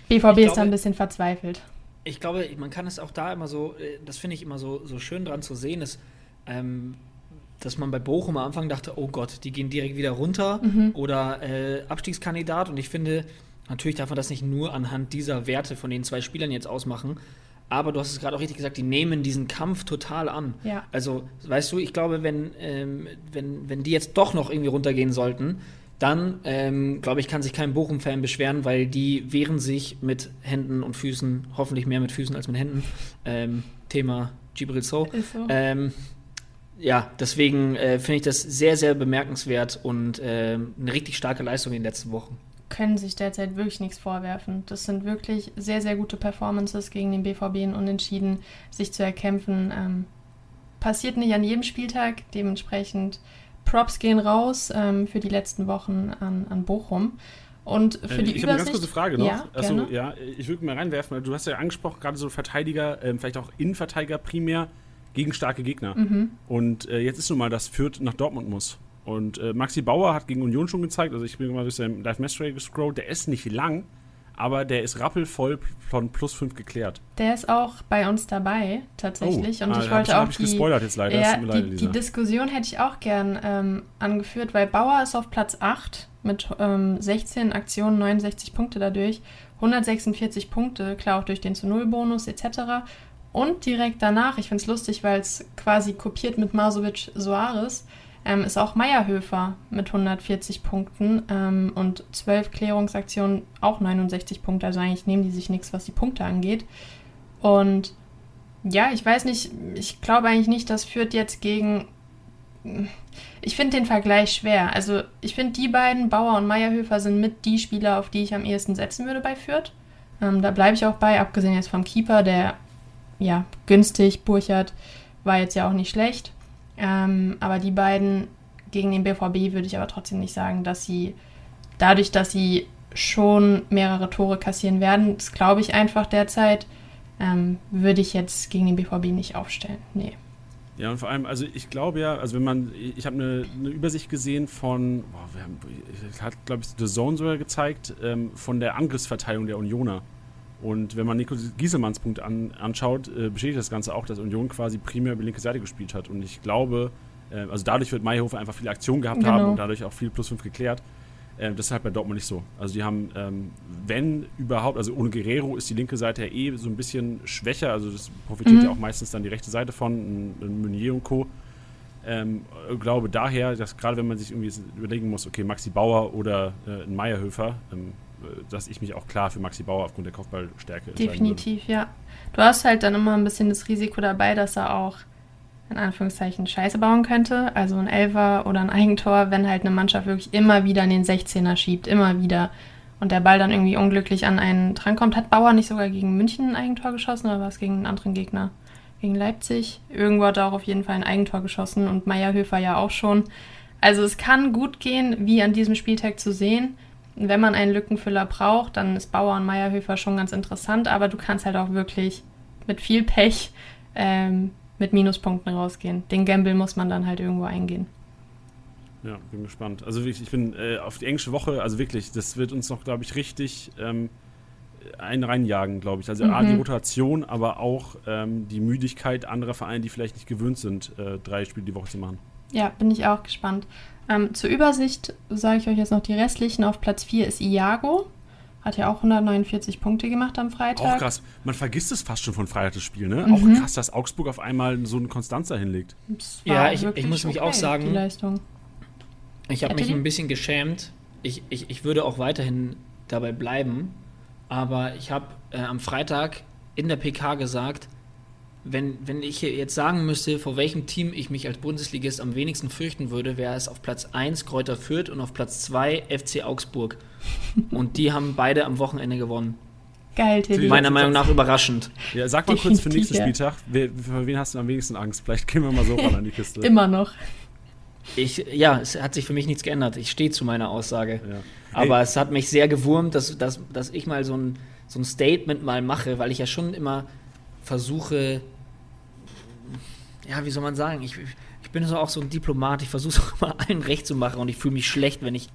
D: BVB glaube, ist da ein bisschen verzweifelt.
B: Ich glaube, man kann es auch da immer so, äh, das finde ich immer so, so schön dran zu sehen, ist, ähm, dass man bei Bochum am Anfang dachte, oh Gott, die gehen direkt wieder runter mhm. oder äh, Abstiegskandidat. Und ich finde, natürlich darf man das nicht nur anhand dieser Werte von den zwei Spielern jetzt ausmachen, aber du hast es gerade auch richtig gesagt, die nehmen diesen Kampf total an.
D: Ja.
B: Also, weißt du, ich glaube, wenn, ähm, wenn, wenn die jetzt doch noch irgendwie runtergehen sollten, dann, ähm, glaube ich, kann sich kein Bochum-Fan beschweren, weil die wehren sich mit Händen und Füßen, hoffentlich mehr mit Füßen als mit Händen. Ähm, Thema Gibril So. Ist so. Ähm, ja, deswegen äh, finde ich das sehr, sehr bemerkenswert und äh, eine richtig starke Leistung in den letzten Wochen
D: können sich derzeit wirklich nichts vorwerfen. Das sind wirklich sehr, sehr gute Performances gegen den BVB in Unentschieden, sich zu erkämpfen. Ähm, passiert nicht an jedem Spieltag, dementsprechend Props gehen raus ähm, für die letzten Wochen an, an Bochum. Und für äh, die
A: ich habe eine ganz kurze Frage noch. Ja, also, ja, ich würde mal reinwerfen, du hast ja angesprochen, gerade so Verteidiger, äh, vielleicht auch Innenverteidiger primär gegen starke Gegner. Mhm. Und äh, jetzt ist nun mal, dass Fürth nach Dortmund muss. Und äh, Maxi Bauer hat gegen Union schon gezeigt, also ich bin mal durch sein Live Match gescrollt, der ist nicht lang, aber der ist rappelvoll von plus 5 geklärt.
D: Der ist auch bei uns dabei, tatsächlich. Oh, und ah, ich wollte auch.
A: Ich die, gespoilert jetzt leider.
D: Ja, leid, die, die, Diskussion hätte ich auch gern ähm, angeführt, weil Bauer ist auf Platz 8 mit ähm, 16 Aktionen, 69 Punkte dadurch, 146 Punkte, klar auch durch den zu Null-Bonus etc. Und direkt danach, ich finde es lustig, weil es quasi kopiert mit Masovic Soares, ähm, ist auch Meierhöfer mit 140 Punkten ähm, und 12 Klärungsaktionen auch 69 Punkte. Also eigentlich nehmen die sich nichts, was die Punkte angeht. Und ja, ich weiß nicht, ich glaube eigentlich nicht, dass Fürth jetzt gegen. Ich finde den Vergleich schwer. Also ich finde, die beiden, Bauer und Meierhöfer, sind mit die Spieler, auf die ich am ehesten setzen würde bei Fürth. Ähm, da bleibe ich auch bei, abgesehen jetzt vom Keeper, der ja günstig, Burchard, war jetzt ja auch nicht schlecht. Ähm, aber die beiden gegen den BVB würde ich aber trotzdem nicht sagen, dass sie dadurch, dass sie schon mehrere Tore kassieren werden, das glaube ich einfach derzeit, ähm, würde ich jetzt gegen den BVB nicht aufstellen. Nee.
A: Ja, und vor allem, also ich glaube ja, also wenn man, ich habe eine, eine, Übersicht gesehen von, boah, wir haben, hat glaube ich The Zone sogar gezeigt, ähm, von der Angriffsverteilung der Unioner. Und wenn man Nico Gieselmanns Punkt an, anschaut, äh, bestätigt das Ganze auch, dass Union quasi primär über die linke Seite gespielt hat. Und ich glaube, äh, also dadurch wird Mayhofer einfach viel Aktion gehabt genau. haben und dadurch auch viel plus 5 geklärt. Äh, das ist halt bei Dortmund nicht so. Also die haben, ähm, wenn überhaupt, also ohne Guerrero ist die linke Seite ja eh so ein bisschen schwächer. Also das profitiert mhm. ja auch meistens dann die rechte Seite von, ein, ein Meunier und Co. Ähm, glaube daher, dass gerade wenn man sich irgendwie überlegen muss, okay, Maxi Bauer oder äh, ein Meierhöfer, ähm, dass ich mich auch klar für Maxi Bauer aufgrund der Kopfballstärke
D: Definitiv, ja. Du hast halt dann immer ein bisschen das Risiko dabei, dass er auch in Anführungszeichen Scheiße bauen könnte. Also ein Elfer oder ein Eigentor, wenn halt eine Mannschaft wirklich immer wieder in den 16er schiebt, immer wieder. Und der Ball dann irgendwie unglücklich an einen drankommt. Hat Bauer nicht sogar gegen München ein Eigentor geschossen oder war es gegen einen anderen Gegner? Gegen Leipzig? Irgendwo hat er auch auf jeden Fall ein Eigentor geschossen und Meierhöfer ja auch schon. Also es kann gut gehen, wie an diesem Spieltag zu sehen wenn man einen Lückenfüller braucht, dann ist Bauer und Meierhöfer schon ganz interessant, aber du kannst halt auch wirklich mit viel Pech ähm, mit Minuspunkten rausgehen. Den Gamble muss man dann halt irgendwo eingehen.
A: Ja, bin gespannt. Also wirklich, ich bin äh, auf die englische Woche, also wirklich, das wird uns noch, glaube ich, richtig ähm, einen reinjagen, glaube ich. Also mhm. A, die Rotation, aber auch ähm, die Müdigkeit anderer Vereine, die vielleicht nicht gewöhnt sind, äh, drei Spiele die Woche zu machen.
D: Ja, bin ich auch gespannt. Ähm, zur Übersicht sage ich euch jetzt noch die restlichen. Auf Platz 4 ist Iago. Hat ja auch 149 Punkte gemacht am Freitag.
A: Auch krass. Man vergisst es fast schon von Freitag das Spiel, ne? Mhm. Auch krass, dass Augsburg auf einmal so einen Konstanzer hinlegt.
B: Ja, ich, ich, muss mich okay, auch sagen, die Leistung. ich habe mich ein bisschen geschämt. Ich, ich, ich würde auch weiterhin dabei bleiben. Aber ich habe äh, am Freitag in der PK gesagt, wenn, wenn ich jetzt sagen müsste, vor welchem Team ich mich als Bundesligist am wenigsten fürchten würde, wäre es auf Platz 1 Kräuter Fürth und auf Platz 2 FC Augsburg. *laughs* und die haben beide am Wochenende gewonnen.
D: Geil, Tilly.
B: Meiner Meinung nach überraschend.
A: Ja, sag mal kurz für den nächsten Spieltag, wer, für wen hast du am wenigsten Angst? Vielleicht gehen wir mal so ran an die Kiste. *laughs*
D: Immer noch.
B: Ich, ja, es hat sich für mich nichts geändert. Ich stehe zu meiner Aussage. Ja. Aber Ey. es hat mich sehr gewurmt, dass, dass, dass ich mal so ein, so ein Statement mal mache, weil ich ja schon immer versuche, ja, wie soll man sagen, ich, ich bin so auch so ein Diplomat, ich versuche es auch immer allen recht zu machen und ich fühle mich schlecht, wenn ich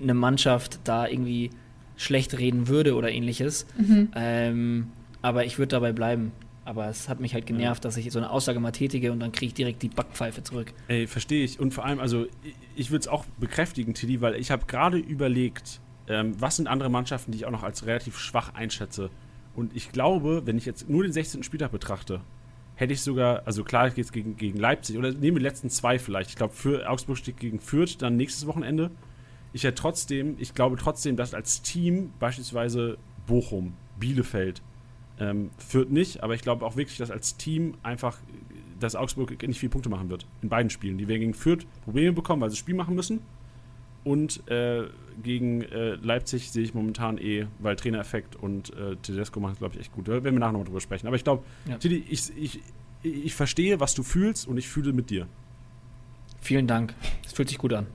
B: eine Mannschaft da irgendwie schlecht reden würde oder ähnliches. Mhm. Ähm, aber ich würde dabei bleiben. Aber es hat mich halt genervt, dass ich so eine Aussage mal tätige und dann kriege ich direkt die Backpfeife zurück.
A: Ey, verstehe ich. Und vor allem, also ich würde es auch bekräftigen, Tilly, weil ich habe gerade überlegt, ähm, was sind andere Mannschaften, die ich auch noch als relativ schwach einschätze. Und ich glaube, wenn ich jetzt nur den 16. Spieltag betrachte, hätte ich sogar, also klar geht es gegen, gegen Leipzig, oder nehmen wir die letzten zwei vielleicht. Ich glaube, für Augsburg steht gegen Fürth dann nächstes Wochenende. Ich hätte trotzdem, ich glaube trotzdem, dass als Team beispielsweise Bochum, Bielefeld, ähm, Fürth nicht, aber ich glaube auch wirklich, dass als Team einfach, dass Augsburg nicht viele Punkte machen wird in beiden Spielen. Die werden gegen Fürth Probleme bekommen, weil sie das Spiel machen müssen. Und äh, gegen äh, Leipzig sehe ich momentan eh, weil Trainereffekt und äh, Tedesco machen es, glaube ich, echt gut. Da werden wir nachher nochmal drüber sprechen. Aber ich glaube, ja. Tidi, ich, ich, ich verstehe, was du fühlst und ich fühle mit dir.
B: Vielen Dank. Es fühlt sich gut an.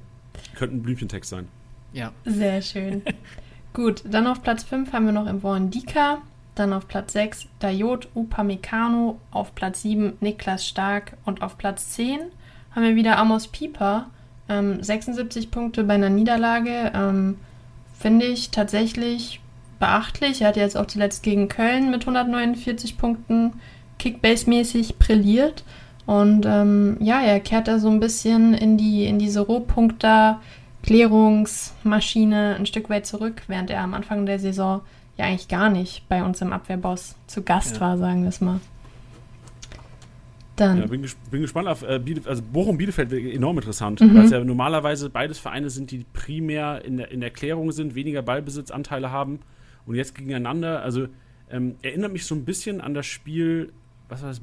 A: Könnte ein Blümchentext sein.
D: Ja. Sehr schön. *laughs* gut, dann auf Platz 5 haben wir noch im Dika. Dann auf Platz 6 Dayot Upamecano. Auf Platz 7 Niklas Stark. Und auf Platz 10 haben wir wieder Amos Pieper ähm, 76 Punkte bei einer Niederlage ähm, finde ich tatsächlich beachtlich. Er hat jetzt auch zuletzt gegen Köln mit 149 Punkten Kickbase-mäßig brilliert. Und ähm, ja, er kehrt da so ein bisschen in, die, in diese Rohpunkter-Klärungsmaschine ein Stück weit zurück, während er am Anfang der Saison ja eigentlich gar nicht bei uns im Abwehrboss zu Gast ja. war, sagen wir es mal.
A: Dann. Ja, bin, ges bin gespannt auf äh, Bielef also Bochum Bielefeld enorm interessant, mhm. weil es ja normalerweise beides Vereine sind, die primär in der, in der Klärung sind, weniger Ballbesitzanteile haben und jetzt gegeneinander. Also ähm, erinnert mich so ein bisschen an das Spiel, was war das?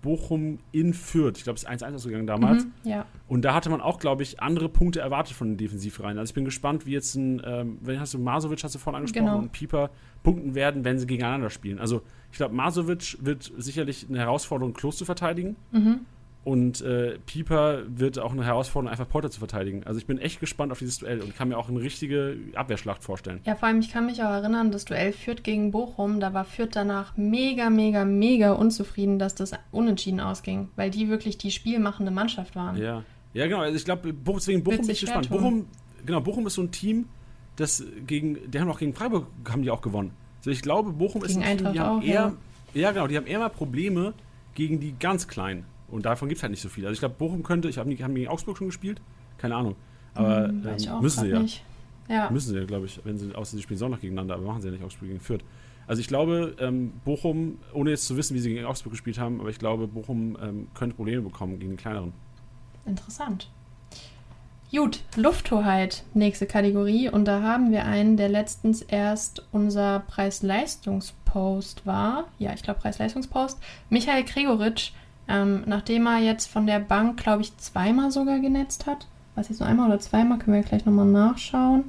A: Bochum in Fürth. Ich glaube, es ist 1-1 ausgegangen damals. Mhm, ja. Und da hatte man auch, glaube ich, andere Punkte erwartet von den Defensivreihen. Also ich bin gespannt, wie jetzt ein, ähm, wenn hast du Masovic, hast du vorhin angesprochen, genau. und Pieper punkten werden, wenn sie gegeneinander spielen. Also ich glaube, Masovic wird sicherlich eine Herausforderung, Klos zu verteidigen. Mhm. Und äh, Pieper wird auch eine Herausforderung, einfach Porter zu verteidigen. Also ich bin echt gespannt auf dieses Duell und kann mir auch eine richtige Abwehrschlacht vorstellen.
D: Ja, vor allem, ich kann mich auch erinnern, das Duell Fürth gegen Bochum, da war Fürth danach mega, mega, mega unzufrieden, dass das unentschieden ausging, weil die wirklich die spielmachende Mannschaft waren.
A: Ja, ja genau. Also ich glaube, deswegen Bochum bin ich gespannt. Bochum, genau, Bochum ist so ein Team, das gegen, die haben auch gegen Freiburg haben die auch gewonnen. Also ich glaube, Bochum gegen ist ein Team, die haben auch, eher, ja. ja. genau, die haben eher mal Probleme gegen die ganz Kleinen. Und davon gibt es halt nicht so viel. Also ich glaube, Bochum könnte, ich habe hab gegen Augsburg schon gespielt, keine Ahnung. Aber hm, ähm, müssen sie ja. Nicht. ja. Müssen sie ja, glaube ich, wenn sie, außer sie spielen Sonntag gegeneinander, aber machen sie ja nicht Augsburg gegen Fürth. Also ich glaube, ähm, Bochum, ohne jetzt zu wissen, wie sie gegen Augsburg gespielt haben, aber ich glaube, Bochum ähm, könnte Probleme bekommen gegen die kleineren.
D: Interessant. Gut, Lufthoheit, nächste Kategorie. Und da haben wir einen, der letztens erst unser Preis-Leistungspost war. Ja, ich glaube Preis-Leistungspost. Michael Gregoritsch, ähm, nachdem er jetzt von der Bank, glaube ich, zweimal sogar genetzt hat. Was jetzt nur einmal oder zweimal, können wir gleich nochmal nachschauen.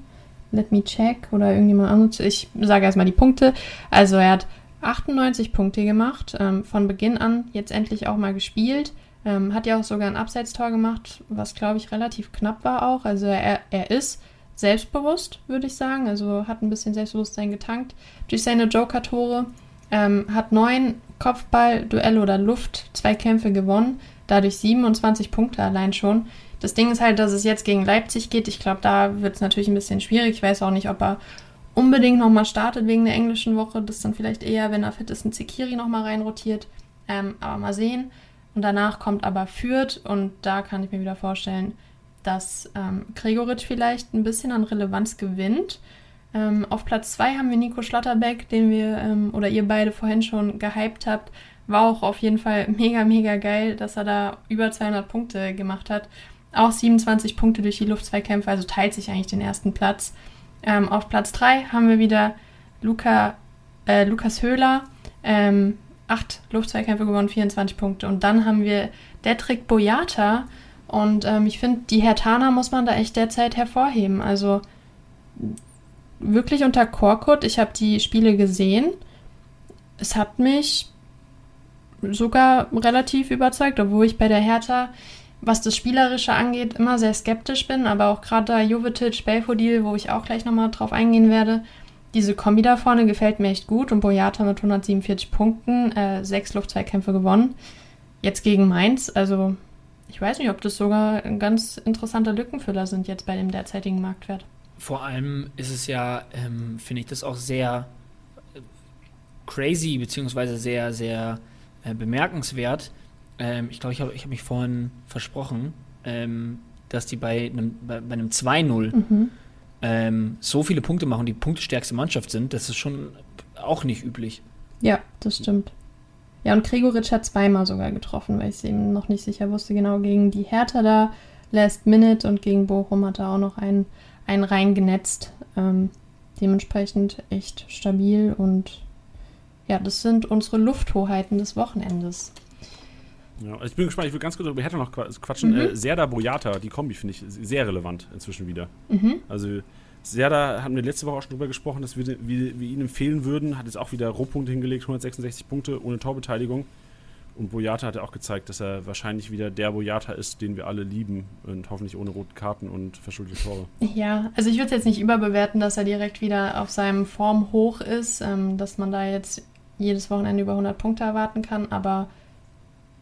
D: Let me check oder irgendjemand anderes. Ich sage erstmal die Punkte. Also er hat 98 Punkte gemacht, ähm, von Beginn an jetzt endlich auch mal gespielt. Ähm, hat ja auch sogar ein Abseitstor gemacht, was glaube ich relativ knapp war auch. Also er, er ist selbstbewusst, würde ich sagen. Also hat ein bisschen Selbstbewusstsein getankt durch seine Joker-Tore. Ähm, hat neun Kopfball, Duelle oder Luft, zwei Kämpfe gewonnen. Dadurch 27 Punkte allein schon. Das Ding ist halt, dass es jetzt gegen Leipzig geht. Ich glaube, da wird es natürlich ein bisschen schwierig. Ich weiß auch nicht, ob er unbedingt nochmal startet wegen der englischen Woche. Das dann vielleicht eher, wenn er fit ist, ein Zekiri nochmal reinrotiert. Ähm, aber mal sehen. Und danach kommt aber Fürth und da kann ich mir wieder vorstellen, dass ähm, Gregoritsch vielleicht ein bisschen an Relevanz gewinnt. Ähm, auf Platz 2 haben wir Nico Schlotterbeck, den wir ähm, oder ihr beide vorhin schon gehypt habt. War auch auf jeden Fall *laughs* mega, mega geil, dass er da über 200 Punkte gemacht hat. Auch 27 Punkte durch die Luftzweikämpfe, also teilt sich eigentlich den ersten Platz. Ähm, auf Platz 3 haben wir wieder Luca, äh, Lukas Höhler. Ähm, acht Luftzweikämpfe gewonnen, 24 Punkte. Und dann haben wir Detrick Boyata. Und ähm, ich finde, die Hertaner muss man da echt derzeit hervorheben. Also wirklich unter Korkut. Ich habe die Spiele gesehen. Es hat mich sogar relativ überzeugt, obwohl ich bei der Hertha, was das Spielerische angeht, immer sehr skeptisch bin. Aber auch gerade da Jovetic, Belfodil, wo ich auch gleich nochmal drauf eingehen werde, diese Kombi da vorne gefällt mir echt gut und Boyata mit 147 Punkten, äh, sechs Luftzweikämpfe gewonnen. Jetzt gegen Mainz, also ich weiß nicht, ob das sogar ein ganz interessanter Lückenfüller sind jetzt bei dem derzeitigen Marktwert.
B: Vor allem ist es ja, ähm, finde ich das auch sehr äh, crazy, beziehungsweise sehr, sehr äh, bemerkenswert. Ähm, ich glaube, ich habe ich hab mich vorhin versprochen, ähm, dass die bei einem, bei, bei einem 2-0 mhm. Ähm, so viele Punkte machen, die punktestärkste Mannschaft sind. Das ist schon auch nicht üblich.
D: Ja, das stimmt. Ja, und Gregoritsch hat zweimal sogar getroffen, weil ich es eben noch nicht sicher wusste, genau gegen die Hertha da, Last Minute und gegen Bochum hat er auch noch einen einen reingenetzt. Ähm, dementsprechend echt stabil und ja, das sind unsere Lufthoheiten des Wochenendes.
A: Ja, ich bin gespannt, ich will ganz kurz über Hertha noch quatschen. Mhm. Äh, Serda Boyata, die Kombi finde ich sehr relevant inzwischen wieder. Mhm. Also Serda haben wir letzte Woche auch schon drüber gesprochen, dass wir, wir, wir ihn empfehlen würden, hat jetzt auch wieder Rohpunkte hingelegt, 166 Punkte ohne Torbeteiligung. Und Boyata hat ja auch gezeigt, dass er wahrscheinlich wieder der Boyata ist, den wir alle lieben und hoffentlich ohne rote Karten und verschuldete Tore.
D: Ja, also ich würde jetzt nicht überbewerten, dass er direkt wieder auf seinem Form hoch ist, ähm, dass man da jetzt jedes Wochenende über 100 Punkte erwarten kann, aber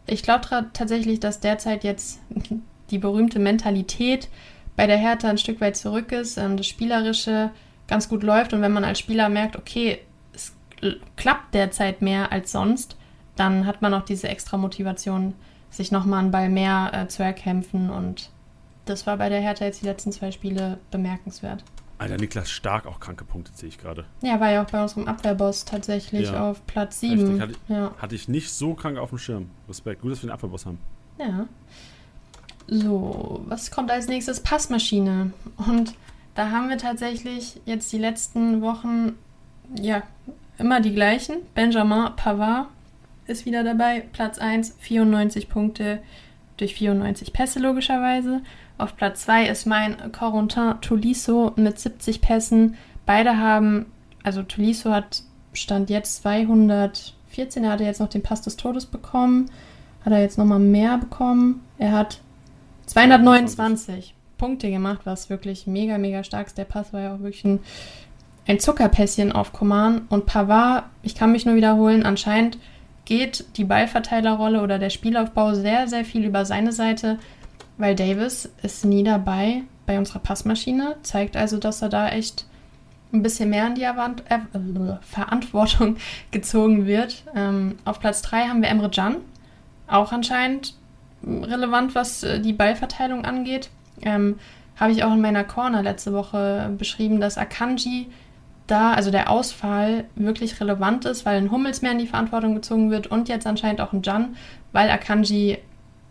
D: ich glaube tatsächlich, dass derzeit jetzt *laughs* die berühmte Mentalität bei der Hertha ein Stück weit zurück ist, ähm, das Spielerische ganz gut läuft und wenn man als Spieler merkt, okay, es klappt derzeit mehr als sonst, dann hat man auch diese extra Motivation, sich nochmal einen Ball mehr äh, zu erkämpfen. Und das war bei der Hertha jetzt die letzten zwei Spiele bemerkenswert.
A: Alter, Niklas Stark auch kranke Punkte, sehe ich gerade.
D: Ja, war ja auch bei unserem Abwehrboss tatsächlich ja. auf Platz 7.
A: Hatte, ja. hatte, ich nicht so krank auf dem Schirm. Respekt. Gut, dass wir den Abwehrboss haben.
D: Ja. So, was kommt als nächstes? Passmaschine. Und da haben wir tatsächlich jetzt die letzten Wochen, ja, immer die gleichen. Benjamin Pavard ist wieder dabei. Platz 1, 94 Punkte durch 94 Pässe logischerweise. Auf Platz 2 ist mein Corentin Tolisso mit 70 Pässen. Beide haben, also Tolisso hat Stand jetzt 214, er hatte jetzt noch den Pass des Todes bekommen. Hat er jetzt nochmal mehr bekommen. Er hat 229 Punkte gemacht, was wirklich mega, mega stark ist. Der Pass war ja auch wirklich ein, ein Zuckerpässchen auf Command. Und Pavard, ich kann mich nur wiederholen, anscheinend geht die Ballverteilerrolle oder der Spielaufbau sehr, sehr viel über seine Seite, weil Davis ist nie dabei bei unserer Passmaschine, zeigt also, dass er da echt ein bisschen mehr in die Erwand äh, Verantwortung *laughs* gezogen wird. Ähm, auf Platz 3 haben wir Emre Can, auch anscheinend relevant, was äh, die Ballverteilung angeht. Ähm, Habe ich auch in meiner Corner letzte Woche beschrieben, dass Akanji da, also der Ausfall wirklich relevant ist, weil ein Hummels mehr in die Verantwortung gezogen wird und jetzt anscheinend auch ein Jan, weil Akanji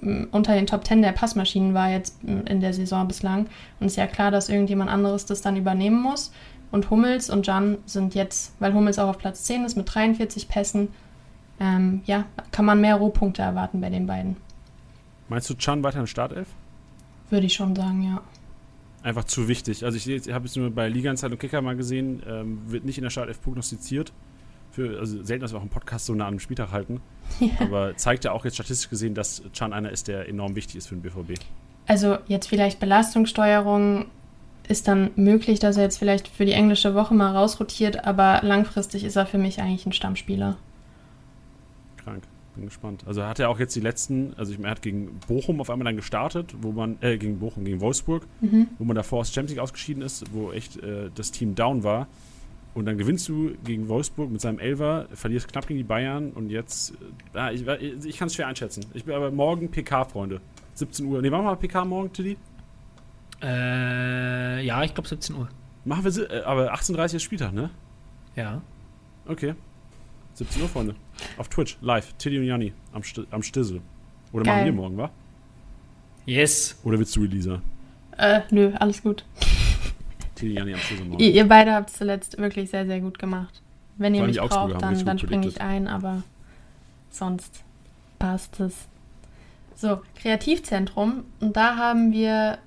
D: unter den Top 10 der Passmaschinen war jetzt in der Saison bislang. Und es ist ja klar, dass irgendjemand anderes das dann übernehmen muss. Und Hummels und Jan sind jetzt, weil Hummels auch auf Platz 10 ist mit 43 Pässen, ähm, ja, kann man mehr Rohpunkte erwarten bei den beiden.
A: Meinst du Chan weiter in Startelf?
D: Würde ich schon sagen, ja
A: einfach zu wichtig. Also ich, ich habe es nur bei Liga und Kicker mal gesehen, ähm, wird nicht in der Startelf prognostiziert. Für, also selten, dass wir auch einen Podcast so nah an dem Spieltag halten. *laughs* Ja. Aber zeigt ja auch jetzt statistisch gesehen, dass Chan einer ist, der enorm wichtig ist für den BVB.
D: Also jetzt vielleicht Belastungssteuerung ist dann möglich, dass er jetzt vielleicht für die englische Woche mal rausrotiert, aber langfristig ist er für mich eigentlich ein Stammspieler.
A: Krank bin gespannt. Also er hat ja auch jetzt die letzten, also ich meine, er hat gegen Bochum auf einmal dann gestartet, wo man, äh, gegen Bochum, gegen Wolfsburg, mhm. wo man davor aus Champions League ausgeschieden ist, wo echt äh, das Team down war. Und dann gewinnst du gegen Wolfsburg mit seinem Elver, verlierst knapp gegen die Bayern und jetzt, äh, ich, ich kann es schwer einschätzen. Ich bin aber morgen PK, Freunde. 17 Uhr. Ne, machen wir mal PK morgen, Tilly?
B: Äh, ja, ich glaube 17 Uhr.
A: Machen wir, äh, aber 18.30 Uhr ist Spieltag, ne?
B: Ja.
A: Okay. 17 Uhr, Freunde. Auf Twitch, live. Tilly und Janni am, St am Stissel. Oder Geil. machen wir morgen, wa?
B: Yes.
A: Oder willst du, Elisa?
D: Äh, nö, alles gut.
A: Tilly, Janni am morgen.
D: Ihr, ihr beide habt es zuletzt wirklich sehr, sehr gut gemacht. Wenn ihr mich braucht, dann, dann springe ich ein, aber sonst passt es. So, Kreativzentrum. Und da haben wir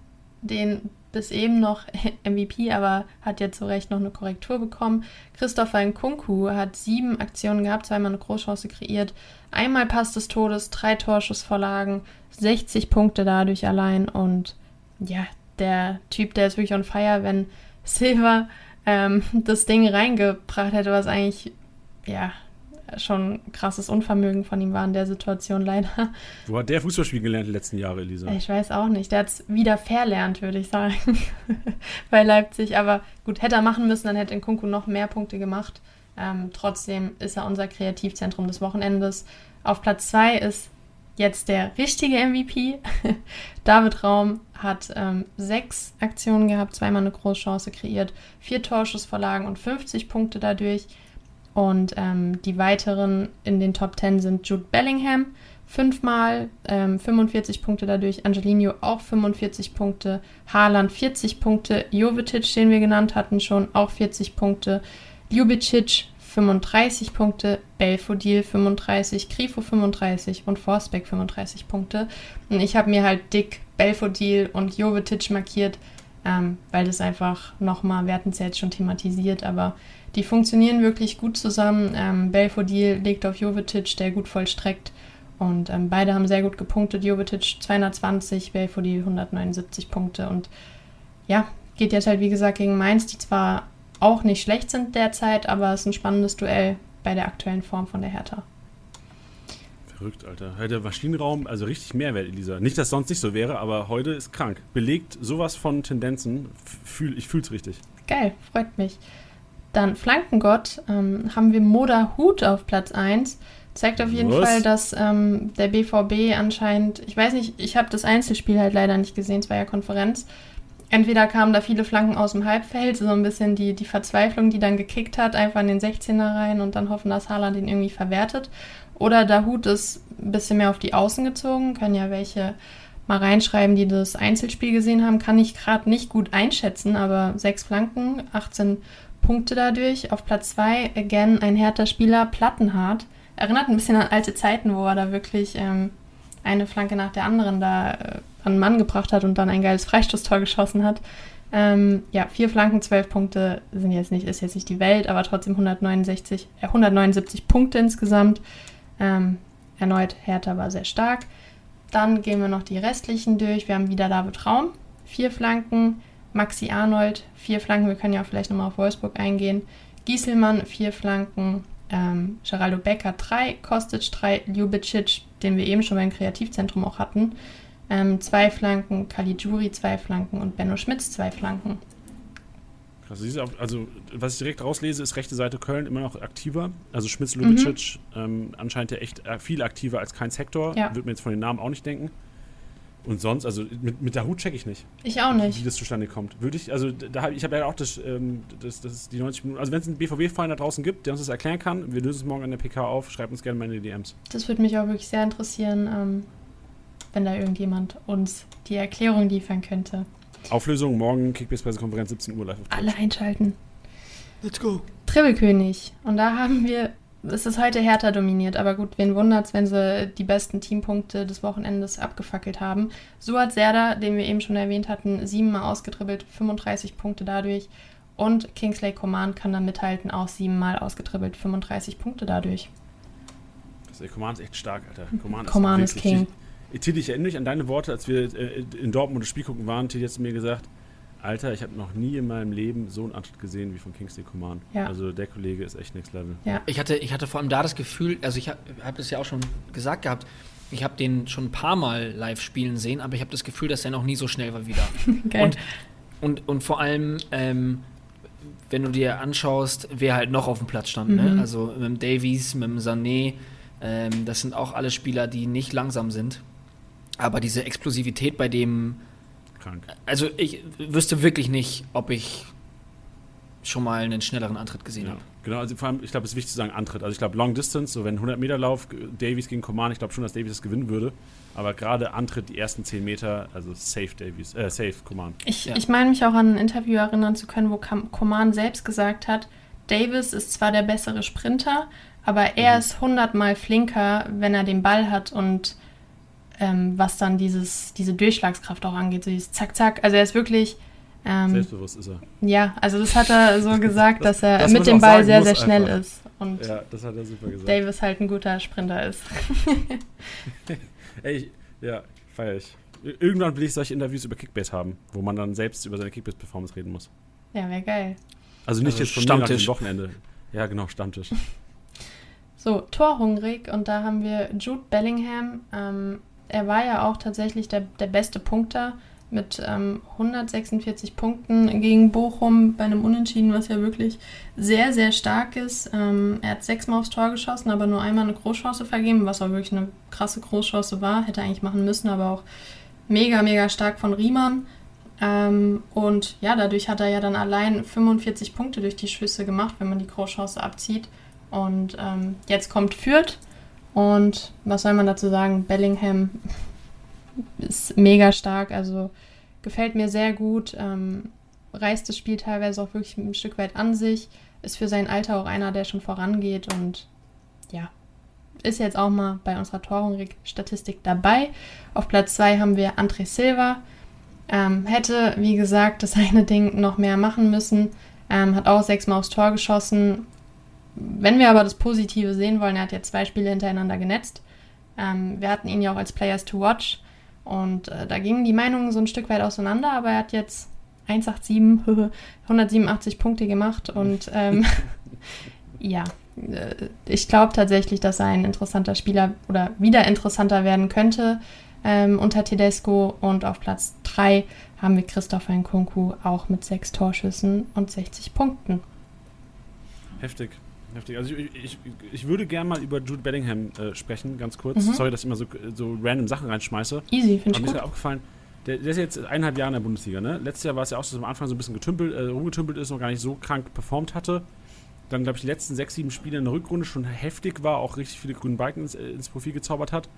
D: den bis eben noch *laughs* MVP, aber hat jetzt zu Recht noch eine Korrektur bekommen. Christopher Nkunku hat sieben Aktionen gehabt, zweimal eine Großchance kreiert, einmal Pass des Todes, drei Torschussvorlagen, 60 Punkte dadurch allein und ja, der Typ, der ist wirklich on fire, wenn Silva ähm, *laughs* das Ding reingebracht hätte, was eigentlich ja schon krasses Unvermögen von ihm war in der Situation leider.
A: Wo hat der Fußballspielen gelernt die letzten Jahre, Elisa?
D: Ich weiß auch nicht. Der hat es wieder verlernt, würde ich sagen, *laughs* bei Leipzig. Aber gut, hätte er machen müssen, dann hätte Nkunku noch mehr Punkte gemacht. Ähm, trotzdem ist er unser Kreativzentrum des Wochenendes. Auf Platz 2 ist jetzt der richtige MVP. *laughs* David Raum hat ähm, sechs Aktionen gehabt, zweimal eine Großchance kreiert, vier Torschussvorlagen und 50 Punkte dadurch. Und ähm, die weiteren in den Top 10 sind Jude Bellingham, fünfmal ähm, 45 Punkte dadurch, Angelino auch 45 Punkte, Haaland 40 Punkte, Jovetic, den wir genannt hatten, schon auch 40 Punkte, Ljubicic 35 Punkte, Belfodil 35, Grifo 35 und Forsbeck 35 Punkte. Und ich habe mir halt dick Belfodil und Jovetic markiert, ähm, weil das einfach nochmal, wir hatten es ja jetzt schon thematisiert, aber die funktionieren wirklich gut zusammen. Ähm, Belfodil legt auf Jovetic, der gut vollstreckt. Und ähm, beide haben sehr gut gepunktet. Jovetic 220, Belfodil 179 Punkte. Und ja, geht jetzt halt wie gesagt gegen Mainz, die zwar auch nicht schlecht sind derzeit, aber es ist ein spannendes Duell bei der aktuellen Form von der Hertha.
A: Verrückt, Alter. Der Maschinenraum, also richtig Mehrwert, Elisa. Nicht, dass sonst nicht so wäre, aber heute ist krank. Belegt sowas von Tendenzen. Fühl, ich fühl's richtig.
D: Geil, freut mich. Dann Flankengott ähm, haben wir Moda Hut auf Platz 1. Zeigt auf jeden Was? Fall, dass ähm, der BVB anscheinend, ich weiß nicht, ich habe das Einzelspiel halt leider nicht gesehen, es war ja Konferenz. Entweder kamen da viele Flanken aus dem Halbfeld, so ein bisschen die, die Verzweiflung, die dann gekickt hat, einfach in den 16er rein und dann hoffen, dass Haaland den irgendwie verwertet. Oder der Hut ist ein bisschen mehr auf die Außen gezogen, können ja welche mal reinschreiben, die das Einzelspiel gesehen haben, kann ich gerade nicht gut einschätzen, aber sechs Flanken, 18 Punkte dadurch. Auf Platz 2, again, ein härter Spieler, Plattenhardt. Erinnert ein bisschen an alte Zeiten, wo er da wirklich ähm, eine Flanke nach der anderen da äh, an Mann gebracht hat und dann ein geiles Freistoßtor geschossen hat. Ähm, ja, vier Flanken, zwölf Punkte sind jetzt nicht, ist jetzt nicht die Welt, aber trotzdem 169, äh, 179 Punkte insgesamt. Ähm, erneut Hertha war sehr stark. Dann gehen wir noch die restlichen durch. Wir haben wieder David Raum, vier Flanken, Maxi Arnold, vier Flanken, wir können ja auch vielleicht nochmal auf Wolfsburg eingehen. Gieselmann, vier Flanken, ähm, Geraldo Becker, drei, Kostic, drei, Ljubicic, den wir eben schon beim Kreativzentrum auch hatten, ähm, zwei Flanken, Caligiuri, zwei Flanken und Benno Schmitz, zwei Flanken.
A: Also, was ich direkt rauslese, ist rechte Seite Köln immer noch aktiver. Also Schmitz, Ljubicic mhm. ähm, anscheinend ja echt äh, viel aktiver als kein Sektor. Ja. Würde mir jetzt von den Namen auch nicht denken. Und sonst, also mit, mit der Hut checke ich nicht.
D: Ich auch nicht.
A: Wie das zustande kommt. Würde ich, also da ich habe ja auch das, ähm, das, das die 90 Minuten. Also wenn es einen BVB-Verein da draußen gibt, der uns das erklären kann, wir lösen es morgen an der PK auf, schreibt uns gerne mal in die DMs.
D: Das würde mich auch wirklich sehr interessieren, ähm, wenn da irgendjemand uns die Erklärung liefern könnte.
A: Auflösung morgen, Kickbase-Pressekonferenz 17 Uhr live
D: auf Twitch. Alle einschalten.
A: Let's go.
D: Tribbelkönig. Und da haben wir es ist heute härter dominiert, aber gut, wen wundert's, wenn sie die besten Teampunkte des Wochenendes abgefackelt haben. Suat Serda, den wir eben schon erwähnt hatten, siebenmal ausgetribbelt, 35 Punkte dadurch. Und Kingsley Command kann da mithalten, auch siebenmal ausgetribbelt, 35 Punkte dadurch.
A: Das, Command ist echt stark, Alter.
D: Command, Command ist, ist King.
A: Tilly, ich erinnere mich an deine Worte, als wir äh, in Dortmund das Spiel gucken waren. Tilly hat mir gesagt, Alter, ich habe noch nie in meinem Leben so einen Antritt gesehen wie von Kingsley Coman. Ja. Also der Kollege ist echt next level.
B: Ja. Ich, hatte, ich hatte vor allem da das Gefühl, also ich habe hab das ja auch schon gesagt gehabt, ich habe den schon ein paar Mal live spielen sehen, aber ich habe das Gefühl, dass er noch nie so schnell war wieder. *laughs* Geil. Und, und, und vor allem, ähm, wenn du dir anschaust, wer halt noch auf dem Platz stand. Ne? Mhm. Ne? Also mit dem Davies, mit dem Sané, ähm, das sind auch alle Spieler, die nicht langsam sind. Aber diese Explosivität bei dem krank. Also ich wüsste wirklich nicht, ob ich schon mal einen schnelleren Antritt gesehen ja. habe.
A: Genau, also vor allem, ich glaube, es ist wichtig zu sagen Antritt. Also ich glaube, Long Distance, so wenn 100 Meter Lauf, Davies gegen Coman, ich glaube schon, dass Davies das gewinnen würde. Aber gerade Antritt, die ersten 10 Meter, also safe Davies, äh, safe Coman.
D: Ich, ja. ich meine mich auch an ein Interview erinnern zu können, wo Coman selbst gesagt hat, Davis ist zwar der bessere Sprinter, aber er mhm. ist hundertmal flinker, wenn er den Ball hat und ähm, was dann dieses, diese Durchschlagskraft auch angeht, so dieses Zack, Zack. Also er ist wirklich.
A: Ähm, Selbstbewusst ist er.
D: Ja, also das hat er so *laughs* gesagt, das, dass er das mit dem Ball sehr, sehr schnell einfach. ist.
A: Und ja, das hat er super gesagt.
D: Davis halt ein guter Sprinter ist. *laughs*
A: Ey, ja, feier ich. Irgendwann will ich solche Interviews über Kickbase haben, wo man dann selbst über seine Kickbase-Performance reden muss.
D: Ja, wäre geil.
A: Also nicht also jetzt von Stammtisch. mir Wochenende. Ja, genau, Stammtisch. *laughs*
D: So, torhungrig und da haben wir Jude Bellingham. Ähm, er war ja auch tatsächlich der, der beste Punkter mit ähm, 146 Punkten gegen Bochum bei einem Unentschieden, was ja wirklich sehr, sehr stark ist. Ähm, er hat sechsmal aufs Tor geschossen, aber nur einmal eine Großchance vergeben, was auch wirklich eine krasse Großchance war. Hätte eigentlich machen müssen, aber auch mega, mega stark von Riemann. Ähm, und ja, dadurch hat er ja dann allein 45 Punkte durch die Schüsse gemacht, wenn man die Großchance abzieht. Und ähm, jetzt kommt Fürth. Und was soll man dazu sagen? Bellingham *laughs* ist mega stark, also gefällt mir sehr gut. Ähm, reißt das Spiel teilweise auch wirklich ein Stück weit an sich. Ist für sein Alter auch einer, der schon vorangeht und ja, ist jetzt auch mal bei unserer Torhungrig-Statistik dabei. Auf Platz 2 haben wir André Silva. Ähm, hätte, wie gesagt, das eine Ding noch mehr machen müssen. Ähm, hat auch sechsmal aufs Tor geschossen, wenn wir aber das Positive sehen wollen, er hat jetzt zwei Spiele hintereinander genetzt. Ähm, wir hatten ihn ja auch als Players to Watch und äh, da gingen die Meinungen so ein Stück weit auseinander, aber er hat jetzt 187, 187 *laughs* Punkte gemacht und ähm, *laughs* ja, äh, ich glaube tatsächlich, dass er ein interessanter Spieler oder wieder interessanter werden könnte ähm, unter Tedesco und auf Platz 3 haben wir Christopher Nkunku auch mit sechs Torschüssen und 60 Punkten.
A: Heftig. Heftig. Also ich, ich, ich würde gerne mal über Jude Bellingham äh, sprechen, ganz kurz. Mhm. Sorry, dass ich immer so, so random Sachen reinschmeiße.
D: Easy, finde ich.
A: Mir ist ja aufgefallen, der, der, ist jetzt eineinhalb Jahre in der Bundesliga. Ne? Letztes Jahr war es ja auch so, dass er am Anfang so ein bisschen getümpelt, äh, rumgetümpelt ist und gar nicht so krank performt hatte. Dann, glaube ich, die letzten sechs, sieben Spiele in der Rückrunde schon heftig war, auch richtig viele grüne Balken ins, ins Profil gezaubert hat.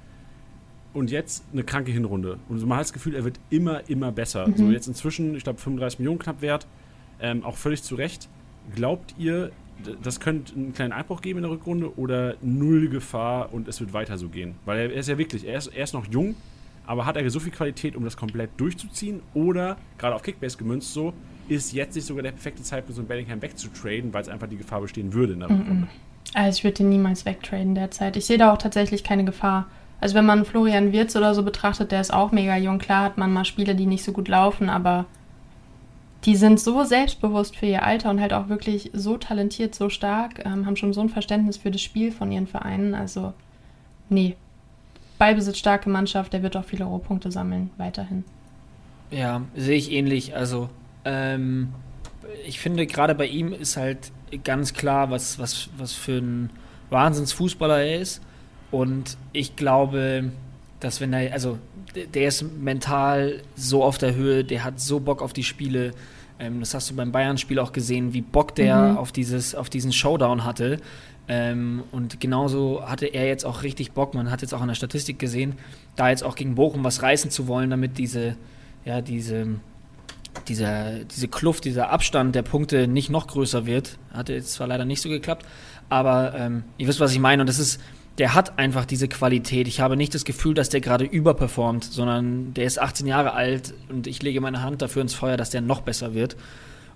A: Und jetzt eine kranke Hinrunde. Und man hat das Gefühl, er wird immer, immer besser. Mhm. So jetzt inzwischen, ich glaube, 35 Millionen knapp wert. Ähm, auch völlig zu Recht. Glaubt ihr, das könnte einen kleinen Einbruch geben in der Rückrunde oder null Gefahr und es wird weiter so gehen. Weil er, ist ja wirklich, er ist, er ist noch jung, aber hat er so viel Qualität, um das komplett durchzuziehen? Oder, gerade auf Kickbase gemünzt so, ist jetzt nicht sogar der perfekte Zeitpunkt, so einen Bellingham wegzutraden, weil es einfach die Gefahr bestehen würde in der Rückrunde?
D: Also ich würde ihn niemals wegtraden derzeit. Ich sehe da auch tatsächlich keine Gefahr. Also wenn man Florian Wirz oder so betrachtet, der ist auch mega jung. Klar hat man mal Spiele, die nicht so gut laufen, aber die sind so selbstbewusst für ihr Alter und halt auch wirklich so talentiert, so stark, ähm, haben schon so ein Verständnis für das Spiel von ihren Vereinen. Also, nee. Ballbesitz starke Mannschaft, der wird auch viele Rohpunkte sammeln, weiterhin.
B: Ja, sehe ich ähnlich. Also, ähm, ich finde, gerade bei ihm ist halt ganz klar, was, was, was für ein Wahnsinnsfußballer er ist. Und ich glaube, dass wenn er, also der ist mental so auf der Höhe, der hat so Bock auf die Spiele. Ähm, das hast du beim Bayern-Spiel auch gesehen, wie Bock der mhm. auf, dieses, auf diesen Showdown hatte. Ähm, und genauso hatte er jetzt auch richtig Bock. Man hat jetzt auch an der Statistik gesehen, da jetzt auch gegen Bochum was reißen zu wollen, damit diese, ja, diese, dieser, diese Kluft, dieser Abstand der Punkte nicht noch größer wird. Hatte jetzt zwar leider nicht so geklappt, aber ähm, ihr wisst, was ich meine. Und das ist, der hat einfach diese Qualität. Ich habe nicht das Gefühl, dass der gerade überperformt, sondern der ist 18 Jahre alt und ich lege meine Hand dafür ins Feuer, dass der noch besser wird.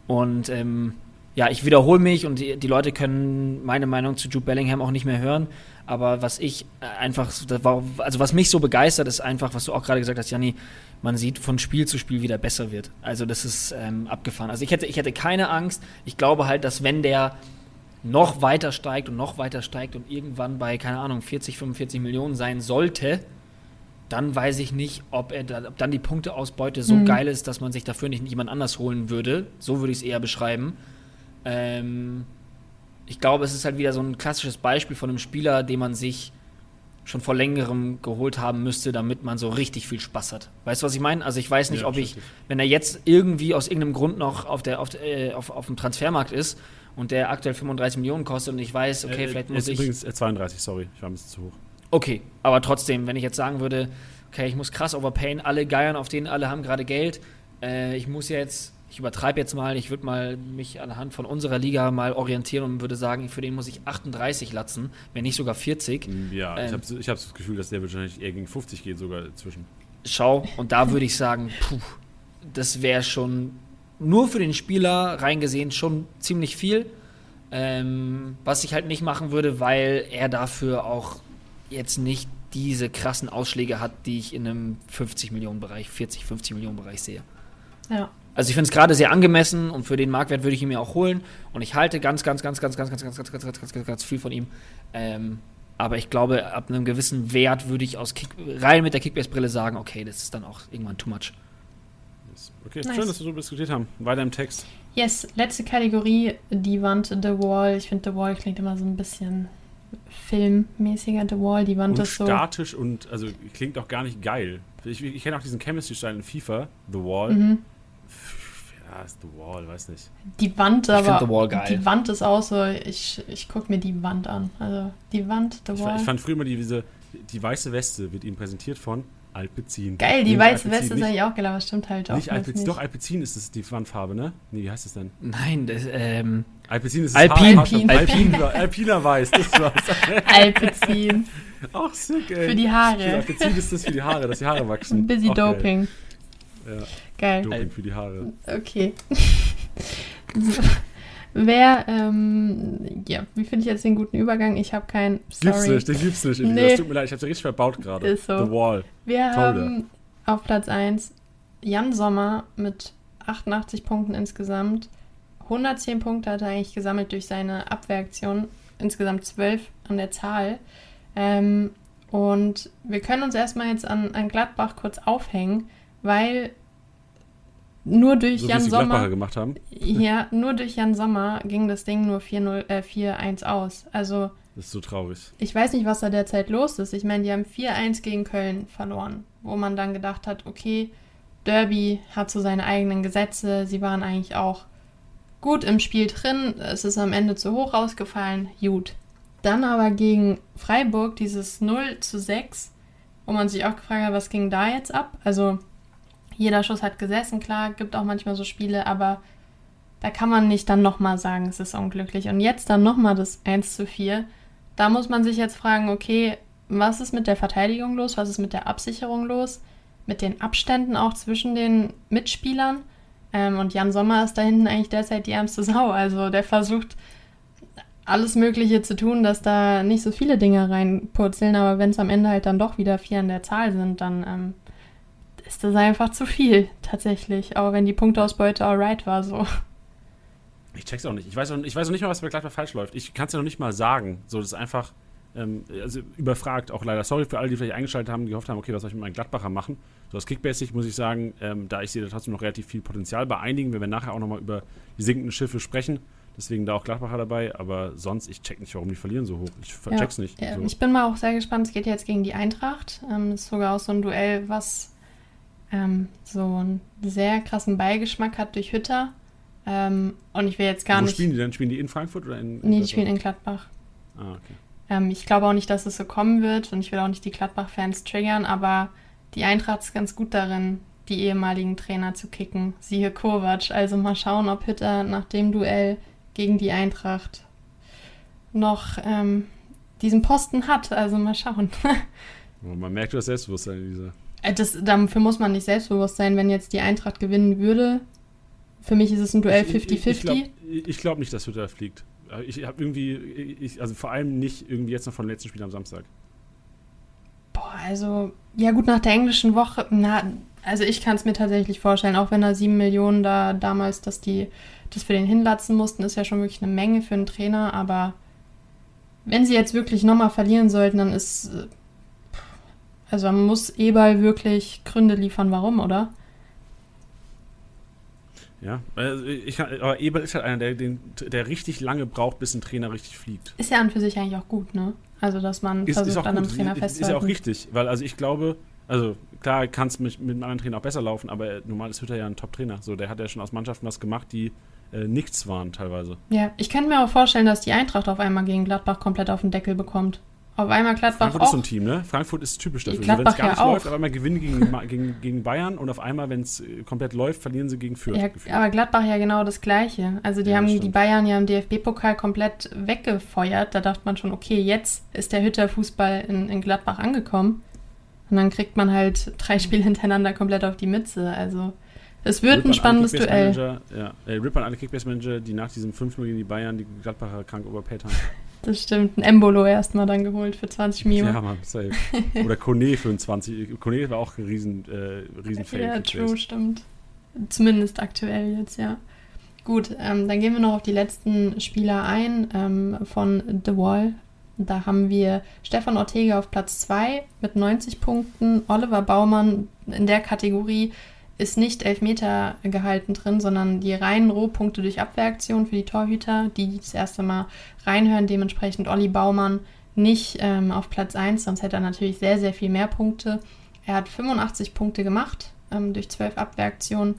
B: Und ähm, ja, ich wiederhole mich und die, die, Leute können meine Meinung zu Jude Bellingham auch nicht mehr hören. Aber was ich einfach, also was mich so begeistert, ist einfach, was du auch gerade gesagt hast, Janni, man sieht von Spiel zu Spiel, wie der besser wird. Also das ist ähm, abgefahren. Also ich hätte, ich hätte keine Angst. Ich glaube halt, dass wenn der noch weiter steigt und noch weiter steigt und irgendwann bei, keine Ahnung, 40, 45 Millionen sein sollte, dann weiß ich nicht, ob, er da, ob dann die Punkteausbeute so mhm. geil ist, dass man sich dafür nicht jemand anders holen würde. So würde ich es eher beschreiben. Ähm, ich glaube, es ist halt wieder so ein klassisches Beispiel von einem Spieler, den man sich schon vor längerem geholt haben müsste, damit man so richtig viel Spaß hat. Weißt du, was ich meine? Also ich weiß nicht, ja, ob ich, wenn er jetzt irgendwie aus irgendeinem Grund noch auf, der, auf, äh, auf, auf dem Transfermarkt ist und der aktuell 35 Millionen kostet und ich weiß, okay, äh, vielleicht muss ich.
A: Übrigens 32, äh, sorry, ich war ein bisschen zu hoch.
B: Okay, aber trotzdem, wenn ich jetzt sagen würde, okay, ich muss krass overpayen, alle geiern auf den, alle haben gerade Geld, äh, ich muss jetzt ich übertreibe jetzt mal, ich würde mal mich anhand von unserer Liga mal orientieren und würde sagen, für den muss ich 38 latzen, wenn nicht sogar 40.
A: Ja, ich
B: Ähm.
A: habe ich hab das Gefühl, dass der wahrscheinlich eher gegen 50 geht, sogar inzwischen.
B: Schau, und da würde ich sagen, puh, das wäre schon nur für den Spieler reingesehen schon ziemlich viel. Ähm, was ich halt nicht machen würde, weil er dafür auch jetzt nicht diese krassen Ausschläge hat, die ich in einem 50 Millionen Bereich, 40, 50 Millionen Bereich sehe.
D: Ja.
B: Also ich finde es gerade sehr angemessen und für den Marktwert würde ich ihn mir auch holen. Und ich halte ganz, ganz, ganz, ganz, ganz, ganz, ganz, ganz, ganz, ganz, ganz, ganz, ganz viel von ihm. Ähm, aber ich glaube, ab einem gewissen Wert würde ich aus Kick, rein mit der Kickbase-Brille sagen, okay, das ist dann auch irgendwann too much.
A: Yes. Okay,
D: Nice.
A: schön, dass wir so diskutiert haben. Weiter im Text.
D: Yes, letzte Kategorie, die Wand The Wall. Ich finde The Wall klingt immer so ein bisschen filmmäßiger. The Wall, die Wand
A: Und
D: ist so.
A: statisch und also klingt auch gar nicht geil. Ich, ich kenne auch diesen Chemistry-Stein in FIFA, The Wall.
D: Mhm.
A: Ja, ist The Wall, weiß nicht.
D: Die Wand,
B: find
D: aber
B: The Wall geil.
D: die Wand ist auch so, ich, ich gucke mir die Wand an. Also die Wand, The
A: Ich,
D: Wall.
A: fa- ich fand früher immer die, diese, die weiße Weste wird ihm präsentiert von Alpecin.
D: Geil, die
A: Nicht
D: weiße Weste ist
A: nicht,
D: eigentlich auch geil, aber stimmt halt auch.
A: Nicht Alpecin, doch Alpecin ist es die Wandfarbe, ne? Nee, wie heißt das denn?
B: Nein, das, ähm,
A: Alpecin ist
B: Alpin.
A: das Haar-
D: Alpin.
A: Alpin, Alpiner Weiß, das war's. *laughs*
D: Alpecin
A: Auch sick, ey.
D: für die
A: Für
D: Haare.
A: Alpecin ist das für die Haare, dass die Haare wachsen.
D: Busy
A: geil.
D: Doping.
A: Ja,
D: Geil.
A: Doping für die Haare.
D: Okay. *laughs* Wer, ähm, ja, wie finde ich jetzt den guten Übergang? Ich habe keinen.
A: Gibt's nicht, den gibt's nicht.
D: Nee.
A: Das tut mir leid, ich hab's ja richtig verbaut gerade.
D: Ist so.
A: The Wall.
D: Wir
A: Toll,
D: haben auf Platz 1 Jan Sommer mit 88 Punkten insgesamt. 110 Punkte hat er eigentlich gesammelt durch seine Abwehraktion. Insgesamt 12 an der Zahl. Ähm, und wir können uns erstmal jetzt an, an Gladbach kurz aufhängen, weil nur durch
A: So
D: Jan Sommer.
A: gemacht haben.
D: Ja, *laughs* nur durch Jan Sommer ging das Ding nur 4-0, äh, 4-1 aus. Also
A: Das ist so traurig.
D: ich weiß nicht, was da derzeit los ist. Ich meine, die haben 4-1 gegen Köln verloren, wo man dann gedacht hat, okay, Derby hat so seine eigenen Gesetze, sie waren eigentlich auch gut im Spiel drin, es ist am Ende zu hoch ausgefallen, gut. Dann aber gegen Freiburg dieses 0 zu 6, wo man sich auch gefragt hat, was ging da jetzt ab? Also jeder Schuss hat gesessen, klar, gibt auch manchmal so Spiele, aber da kann man nicht dann nochmal sagen, es ist unglücklich. Und jetzt dann nochmal das 1 zu 4. Da muss man sich jetzt fragen, okay, was ist mit der Verteidigung los? Was ist mit der Absicherung los? Mit den Abständen auch zwischen den Mitspielern? Ähm, und Jan Sommer ist da hinten eigentlich derzeit die ärmste *laughs* Sau. Also der versucht alles Mögliche zu tun, dass da nicht so viele Dinge reinpurzeln. Aber wenn es am Ende halt dann doch wieder vier an der Zahl sind, dann ähm, ist das einfach zu viel tatsächlich. Auch wenn die Punkteausbeute alright war so.
A: Ich check's auch nicht. Ich weiß auch, ich weiß auch nicht mal, was bei Gladbach falsch läuft. Ich kann es ja noch nicht mal sagen. So, das ist einfach ähm, also überfragt. Auch leider sorry für alle, die vielleicht eingeschaltet haben, die gehofft haben, okay, was soll ich mit meinen Gladbacher machen? So aus Kickbasic muss ich sagen, ähm, da ich sehe da trotzdem noch relativ viel Potenzial bei einigen. Wir werden nachher auch nochmal über die sinkenden Schiffe sprechen. Deswegen da auch Gladbacher dabei. Aber sonst, ich check nicht, warum die verlieren so hoch. Ich
D: Ja.
A: check's nicht. So.
D: Ich bin mal auch sehr gespannt. Es geht jetzt gegen die Eintracht. Ähm, ist sogar auch so ein Duell, was ähm, so einen sehr krassen Beigeschmack hat durch Hütter. Ähm, und ich will jetzt gar
A: Wo
D: nicht.
A: spielen die denn? Spielen die in Frankfurt oder in, in
D: nee, die spielen in Gladbach.
A: Ah, okay.
D: Ähm, ich glaube auch nicht, dass es so kommen wird und ich will auch nicht die Gladbach-Fans triggern, aber die Eintracht ist ganz gut darin, die ehemaligen Trainer zu kicken. Siehe Kovac. Also mal schauen, ob Hütter nach dem Duell gegen die Eintracht noch ähm, diesen Posten hat. Also mal schauen. *laughs*
A: Man merkt das Selbstbewusstsein in dieser.
D: Äh, Das, dafür muss man nicht selbstbewusst sein, wenn jetzt die Eintracht gewinnen würde. Für mich ist es ein Duell
A: Ich- ich- Ich
D: 50-50.
A: glaube glaub nicht, dass Hütter fliegt. Ich habe irgendwie, ich, also vor allem nicht irgendwie jetzt noch von dem letzten Spiel am Samstag.
D: Boah, also, ja gut, nach der englischen Woche, na, also ich kann es mir tatsächlich vorstellen, auch wenn da sieben Millionen da damals, dass die das für den hinlatzen mussten, ist ja schon wirklich eine Menge für einen Trainer, aber wenn sie jetzt wirklich nochmal verlieren sollten, dann ist, äh, also man muss Eberl wirklich Gründe liefern, warum, oder?
A: Ja, also ich, aber Eberl ist halt einer, der, den, der richtig lange braucht, bis ein Trainer richtig fliegt.
D: Ist ja an für sich eigentlich auch gut, ne? Also, dass man
A: Ist,
D: versucht,
A: ist auch
D: an einem Trainer
A: ist, ist ja
D: festzuhalten.
A: auch richtig, weil also ich glaube, also klar kann es mit, mit einem anderen Trainer auch besser laufen, aber normal ist Hütter ja ein Top-Trainer. So, der hat ja schon aus Mannschaften was gemacht, die äh, nichts waren teilweise.
D: Ja, ich könnte mir auch vorstellen, dass die Eintracht auf einmal gegen Gladbach komplett auf den Deckel bekommt. Auf einmal Gladbach
A: Frankfurt
D: auch.
A: ist so ein Team, ne? Frankfurt ist typisch dafür.
D: Gladbach
A: wenn es gar
D: ja
A: nicht
D: auch.
A: läuft, auf einmal gewinnen gegen, gegen, gegen Bayern und auf einmal, wenn es komplett läuft, verlieren sie gegen Fürth.
D: Ja, aber Gladbach ja genau das Gleiche. Also die
A: Ja,
D: haben die. Bayern ja im DFB-Pokal komplett weggefeuert. Da dachte man schon, okay, jetzt ist der Hütter-Fußball in, in Gladbach angekommen. Und dann kriegt man halt drei Spiele hintereinander komplett auf die Mütze. Also es wird
A: Rip
D: ein
A: an
D: spannendes Duell.
A: Kickbase-Manager, Ja, äh, Rip an alle Kickbase-Manager, die nach diesem 5-0 gegen die Bayern die Gladbacher krank overpaid haben.
D: Das stimmt. Ein Embolo erstmal dann geholt für 20 Mio.
A: Ja, Mann, safe. Oder Kone für ein 20. Kone war auch ein riesen, äh, riesen.
D: Ja, true, stimmt. Zumindest aktuell jetzt, ja. Gut, ähm, dann gehen wir noch auf die letzten Spieler ein ähm, von The Wall. Da haben wir Stefan Ortega auf Platz 2 mit 90 Punkten. Oliver Baumann in der Kategorie ist nicht Elfmeter gehalten drin, sondern die reinen Rohpunkte durch Abwehraktion für die Torhüter, die das erste Mal reinhören. Dementsprechend Olli Baumann nicht ähm, auf Platz 1, sonst hätte er natürlich sehr, sehr viel mehr Punkte. Er hat 85 Punkte gemacht ähm, durch 12 Abwehraktionen.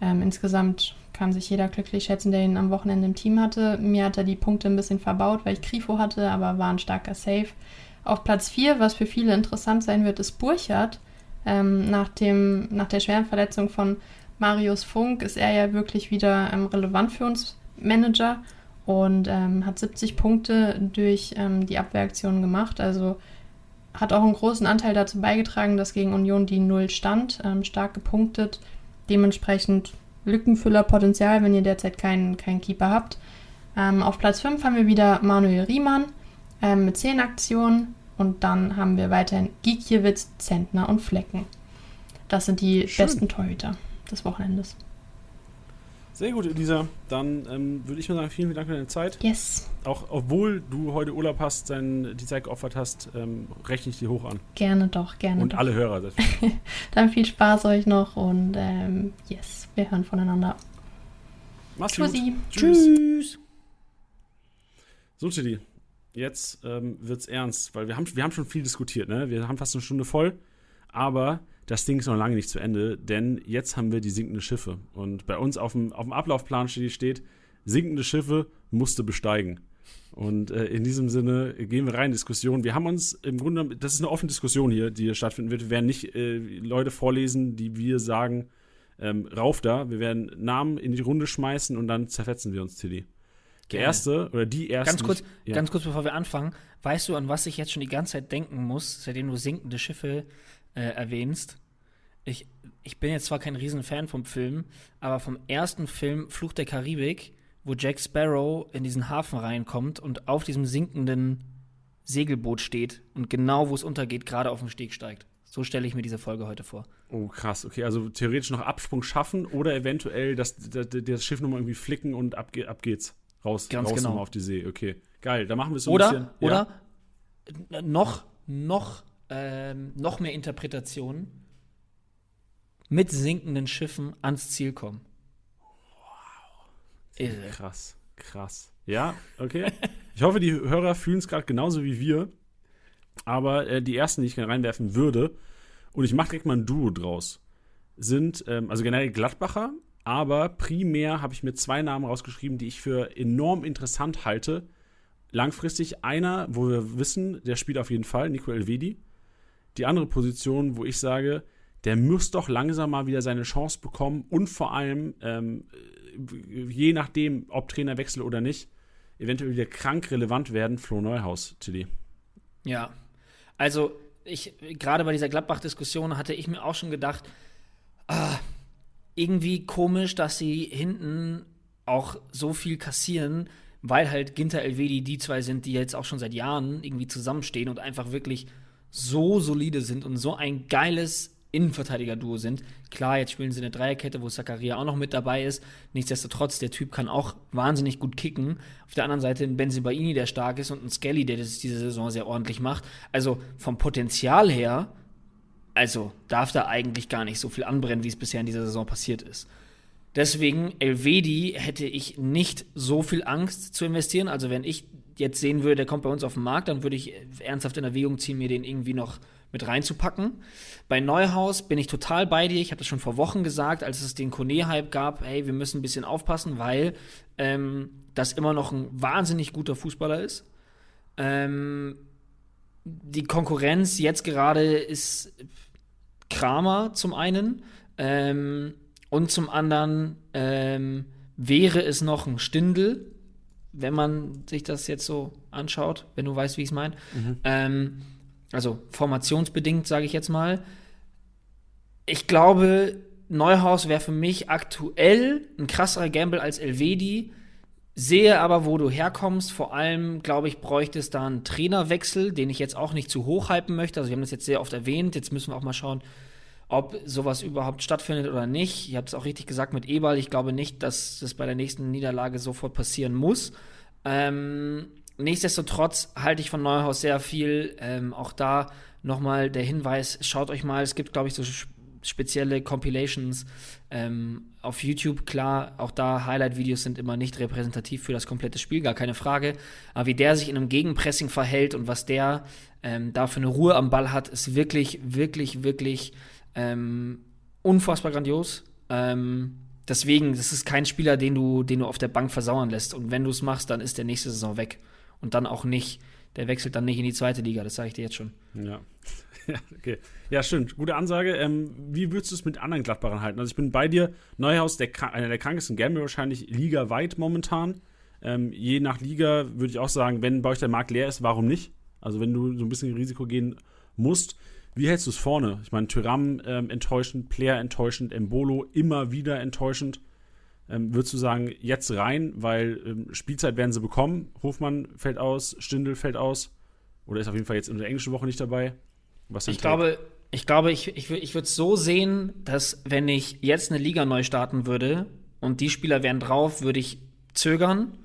D: Ähm, insgesamt kann sich jeder glücklich schätzen, der ihn am Wochenende im Team hatte. Mir hat er die Punkte ein bisschen verbaut, weil ich Grifo hatte, aber war ein starker Save. Auf Platz 4, was für viele interessant sein wird, ist Burchardt. Ähm, nach, dem, nach der schweren Verletzung von Marius Funk ist er ja wirklich wieder ähm, relevant für uns Manager und ähm, hat 70 Punkte durch ähm, die Abwehraktion gemacht. Also hat auch einen großen Anteil dazu beigetragen, dass gegen Union die Null stand, ähm, stark gepunktet. Dementsprechend Lückenfüllerpotenzial, wenn ihr derzeit keinen, keinen Keeper habt. Ähm, auf Platz 5 haben wir wieder Manuel Riemann mit 10 Aktionen. Und dann haben wir weiterhin Gikiewicz, Zentner und Flecken. Das sind die
A: Schön.
D: besten Torhüter des Wochenendes.
A: Sehr gut, Elisa. Dann ähm, würde ich mal sagen, vielen, vielen Dank für deine Zeit.
D: Yes,
A: Auch obwohl du heute Urlaub hast, dein, die Zeit geopfert hast, ähm, rechne ich dir hoch an.
D: gerne doch, gerne
A: Und
D: doch.
A: alle Hörer. *laughs*
D: Dann viel Spaß euch noch und ähm, yes, wir hören voneinander.
A: Mach's gut.
D: Tschüssi.
B: Tschüss.
A: So, Chili, jetzt ähm, wird's ernst, weil wir haben, wir haben schon viel diskutiert, ne? Wir haben fast eine Stunde voll, aber das Ding ist noch lange nicht zu Ende, denn jetzt haben wir die sinkenden Schiffe. Und bei uns auf dem, auf dem Ablaufplan steht, steht, sinkende Schiffe musste besteigen. Und äh, in diesem Sinne gehen wir rein in Diskussion. Wir haben uns im Grunde, das ist eine offene Diskussion hier, die hier stattfinden wird. Wir werden nicht äh, Leute vorlesen, die wir sagen, ähm, rauf da. Wir werden Namen in die Runde schmeißen und dann zerfetzen wir uns, Tilly. Der erste oder die erste.
B: Ganz kurz,
A: ja.
B: ganz kurz, bevor wir anfangen, weißt du, an was ich jetzt schon die ganze Zeit denken muss, seitdem du sinkende Schiffe äh, erwähnst? Ich, ich bin jetzt zwar kein Riesenfan vom Film, aber vom ersten Film Fluch der Karibik, wo Jack Sparrow in diesen Hafen reinkommt und auf diesem sinkenden Segelboot steht und genau wo es untergeht, gerade auf dem Steg steigt. So stelle ich mir diese Folge heute vor.
A: Oh, krass. Okay, also theoretisch noch Absprung schaffen oder eventuell das, das, das Schiff nochmal irgendwie flicken und ab, ab geht's. Raus,
B: Ganz
A: raus
B: genau.
A: auf die See. Okay, geil. Da machen wir es so ein
B: Oder,
A: bisschen.
B: oder n- noch, noch, ähm, noch mehr Interpretationen mit sinkenden Schiffen ans Ziel kommen. Wow.
A: Ja, krass, krass. Ja, okay. *laughs* ich hoffe, die Hörer fühlen es gerade genauso wie wir. Aber äh, die ersten, die ich gerne reinwerfen würde, und ich mache direkt mal ein Duo draus, sind ähm, also generell Gladbacher, aber primär habe ich mir zwei Namen rausgeschrieben, die ich für enorm interessant halte. Langfristig einer, wo wir wissen, der spielt auf jeden Fall, Nico Elvedi. Die andere Position, wo ich sage, der muss doch langsam mal wieder seine Chance bekommen und vor allem, ähm, je nachdem, ob Trainerwechsel oder nicht, eventuell wieder krank relevant werden, Flo Neuhaus, Tilly.
B: Ja, also ich gerade bei dieser Gladbach-Diskussion hatte ich mir auch schon gedacht, ah, irgendwie komisch, dass sie hinten auch so viel kassieren, weil halt Ginter Elvedi die zwei sind, die jetzt auch schon seit Jahren irgendwie zusammenstehen und einfach wirklich so solide sind und so ein geiles Innenverteidiger-Duo sind. Klar, jetzt spielen sie eine Dreierkette, wo Zakaria auch noch mit dabei ist. Nichtsdestotrotz, der Typ kann auch wahnsinnig gut kicken. Auf der anderen Seite ein Benzibaini, der stark ist, und ein Skelly, der das diese Saison sehr ordentlich macht. Also vom Potenzial her, also darf da eigentlich gar nicht so viel anbrennen, wie es bisher in dieser Saison passiert ist. Deswegen, Elvedi hätte ich nicht so viel Angst zu investieren. Also wenn ich jetzt sehen würde, der kommt bei uns auf den Markt, dann würde ich ernsthaft in Erwägung ziehen, mir den irgendwie noch mit reinzupacken. Bei Neuhaus bin ich total bei dir. Ich habe das schon vor Wochen gesagt, als es den Kone-Hype gab, hey, wir müssen ein bisschen aufpassen, weil ähm, das immer noch ein wahnsinnig guter Fußballer ist. Ähm, die Konkurrenz jetzt gerade ist Kramer zum einen ähm, und zum anderen ähm, wäre es noch ein Stindel, wenn man sich das jetzt so anschaut, wenn du weißt, wie ich es meine. Mhm. Ähm, also formationsbedingt, sage ich jetzt mal. Ich glaube, Neuhaus wäre für mich aktuell ein krasserer Gamble als Elvedi. Sehe aber, wo du herkommst. Vor allem, glaube ich, bräuchte es da einen Trainerwechsel, den ich jetzt auch nicht zu hoch hypen möchte. Also, wir haben das jetzt sehr oft erwähnt. Jetzt müssen wir auch mal schauen, ob sowas überhaupt stattfindet oder nicht. Ich habe es auch richtig gesagt mit Eberl. Ich glaube nicht, dass das bei der nächsten Niederlage sofort passieren muss. Ähm, nichtsdestotrotz halte ich von Neuhaus sehr viel. Ähm, auch da nochmal der Hinweis, schaut euch mal, es gibt, glaube ich, so spezielle Compilations ähm, auf YouTube. Klar, auch da Highlight-Videos sind immer nicht repräsentativ für das komplette Spiel, gar keine Frage. Aber wie der sich in einem Gegenpressing verhält und was der ähm, da für eine Ruhe am Ball hat, ist wirklich, wirklich, wirklich ähm, unfassbar grandios. Ähm, deswegen, das ist kein Spieler, den du, den du auf der Bank versauern lässt. Und wenn du es machst, dann ist der nächste Saison weg. Und dann auch nicht. Der wechselt dann nicht in die zweite Liga, das sage ich dir jetzt schon.
A: Ja. Ja, *laughs* okay. Ja, stimmt. Gute Ansage. Ähm, wie würdest du es mit anderen Gladbachern halten? Also ich bin bei dir. Neuhaus, der, einer der krankesten Gambler wahrscheinlich ligaweit momentan. Ähm, je nach Liga würde ich auch sagen, wenn bei euch der Markt leer ist, warum nicht? Also wenn du so ein bisschen Risiko gehen musst. Wie hältst du es vorne? Ich meine, Tyram ähm, enttäuschend, Player enttäuschend, Embolo immer wieder enttäuschend. Ähm, würdest du sagen, jetzt rein, weil ähm, Spielzeit werden sie bekommen? Hofmann fällt aus, Stindel fällt aus. Oder ist auf jeden Fall jetzt in der englischen Woche nicht dabei?
B: Was ich glaube, ich glaube, ich, ich, ich würde es so sehen, dass wenn ich jetzt eine Liga neu starten würde und die Spieler wären drauf, würde ich zögern.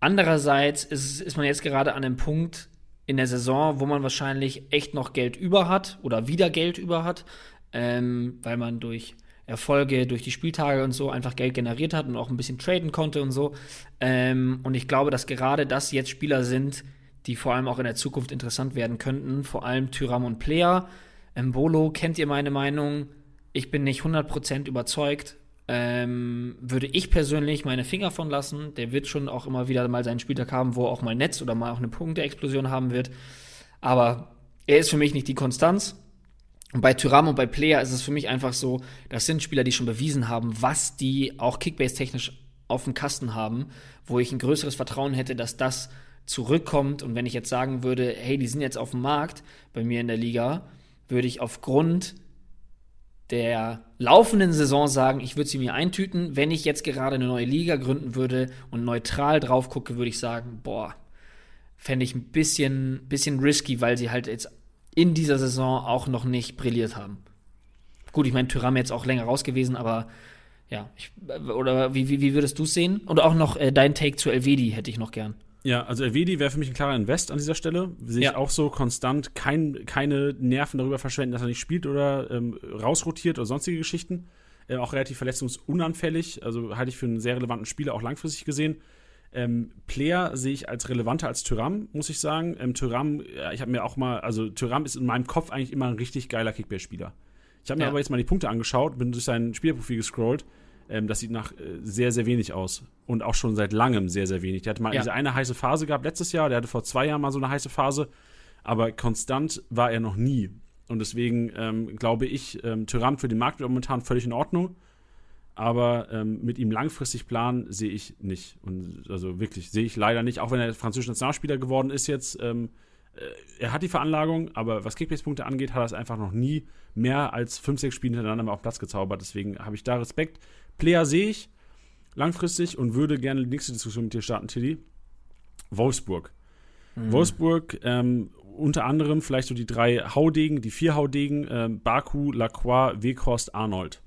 B: Andererseits ist, ist man jetzt gerade an einem Punkt in der Saison, wo man wahrscheinlich echt noch Geld über hat oder wieder Geld über hat, ähm, weil man durch Erfolge, durch die Spieltage und so einfach Geld generiert hat und auch ein bisschen traden konnte und so. Ähm, und ich glaube, dass gerade das jetzt Spieler sind, die vor allem auch in der Zukunft interessant werden könnten. Vor allem Tyram und Player. Mbolo kennt ihr meine Meinung. Ich bin nicht 100% überzeugt. Ähm, würde ich persönlich meine Finger von lassen. Der wird schon auch immer wieder mal seinen Spieltag haben, wo er auch mal Netz oder mal auch eine Punkteexplosion haben wird. Aber er ist für mich nicht die Konstanz. Und bei Tyram und bei Player ist es für mich einfach so, das sind Spieler, die schon bewiesen haben, was die auch Kickbase-technisch auf dem Kasten haben, wo ich ein größeres Vertrauen hätte, dass das zurückkommt. Und wenn ich jetzt sagen würde, hey, die sind jetzt auf dem Markt bei mir in der Liga, würde ich aufgrund der laufenden Saison sagen, ich würde sie mir eintüten. Wenn ich jetzt gerade eine neue Liga gründen würde und neutral drauf gucke, würde ich sagen, boah, fände ich ein bisschen, bisschen risky, weil sie halt jetzt in dieser Saison auch noch nicht brilliert haben. Gut, ich meine, Tyram jetzt auch länger raus gewesen, aber ja, ich, oder wie, wie, wie würdest du es sehen? Und auch noch äh, dein Take zu Elvedi hätte ich noch gern.
A: Ja, also Elvedi wäre für mich ein klarer Invest an dieser Stelle. Sehe ja. ich auch so konstant kein, keine Nerven darüber verschwenden, dass er nicht spielt oder ähm, rausrotiert oder sonstige Geschichten. Äh, auch relativ verletzungsunanfällig, also halte ich für einen sehr relevanten Spieler, auch langfristig gesehen. Ähm, Player sehe ich als relevanter als Tyram, muss ich sagen. Ähm, Tyram, ja, ich habe mir auch mal, also Tyram ist in meinem Kopf eigentlich immer ein richtig geiler Kickbase-Spieler. Ich habe mir ja. aber jetzt mal die Punkte angeschaut, bin durch sein Spielerprofil gescrollt ähm, das sieht nach äh, sehr, sehr wenig aus. Und auch schon seit langem sehr, sehr wenig. Der hatte mal ja. diese eine heiße Phase gehabt letztes Jahr, der hatte vor zwei Jahren mal so eine heiße Phase, aber konstant war er noch nie. Und deswegen ähm, glaube ich, ähm, Tyrann für den Markt momentan völlig in Ordnung. Aber ähm, mit ihm langfristig planen sehe ich nicht. Und also wirklich, sehe ich leider nicht, auch wenn er französischer Nationalspieler geworden ist jetzt. Ähm, äh, er hat die Veranlagung, aber was Kickbase-Punkte angeht, hat er es einfach noch nie mehr als fünf, sechs Spiele hintereinander mal auf Platz gezaubert. Deswegen habe ich da Respekt. Player sehe ich langfristig und würde gerne die nächste Diskussion mit dir starten, Tilly. Wolfsburg. Mhm. Wolfsburg, ähm, unter anderem vielleicht so die drei Haudegen, die vier Haudegen, ähm, Baku, Lacroix, Weghorst, Arnold.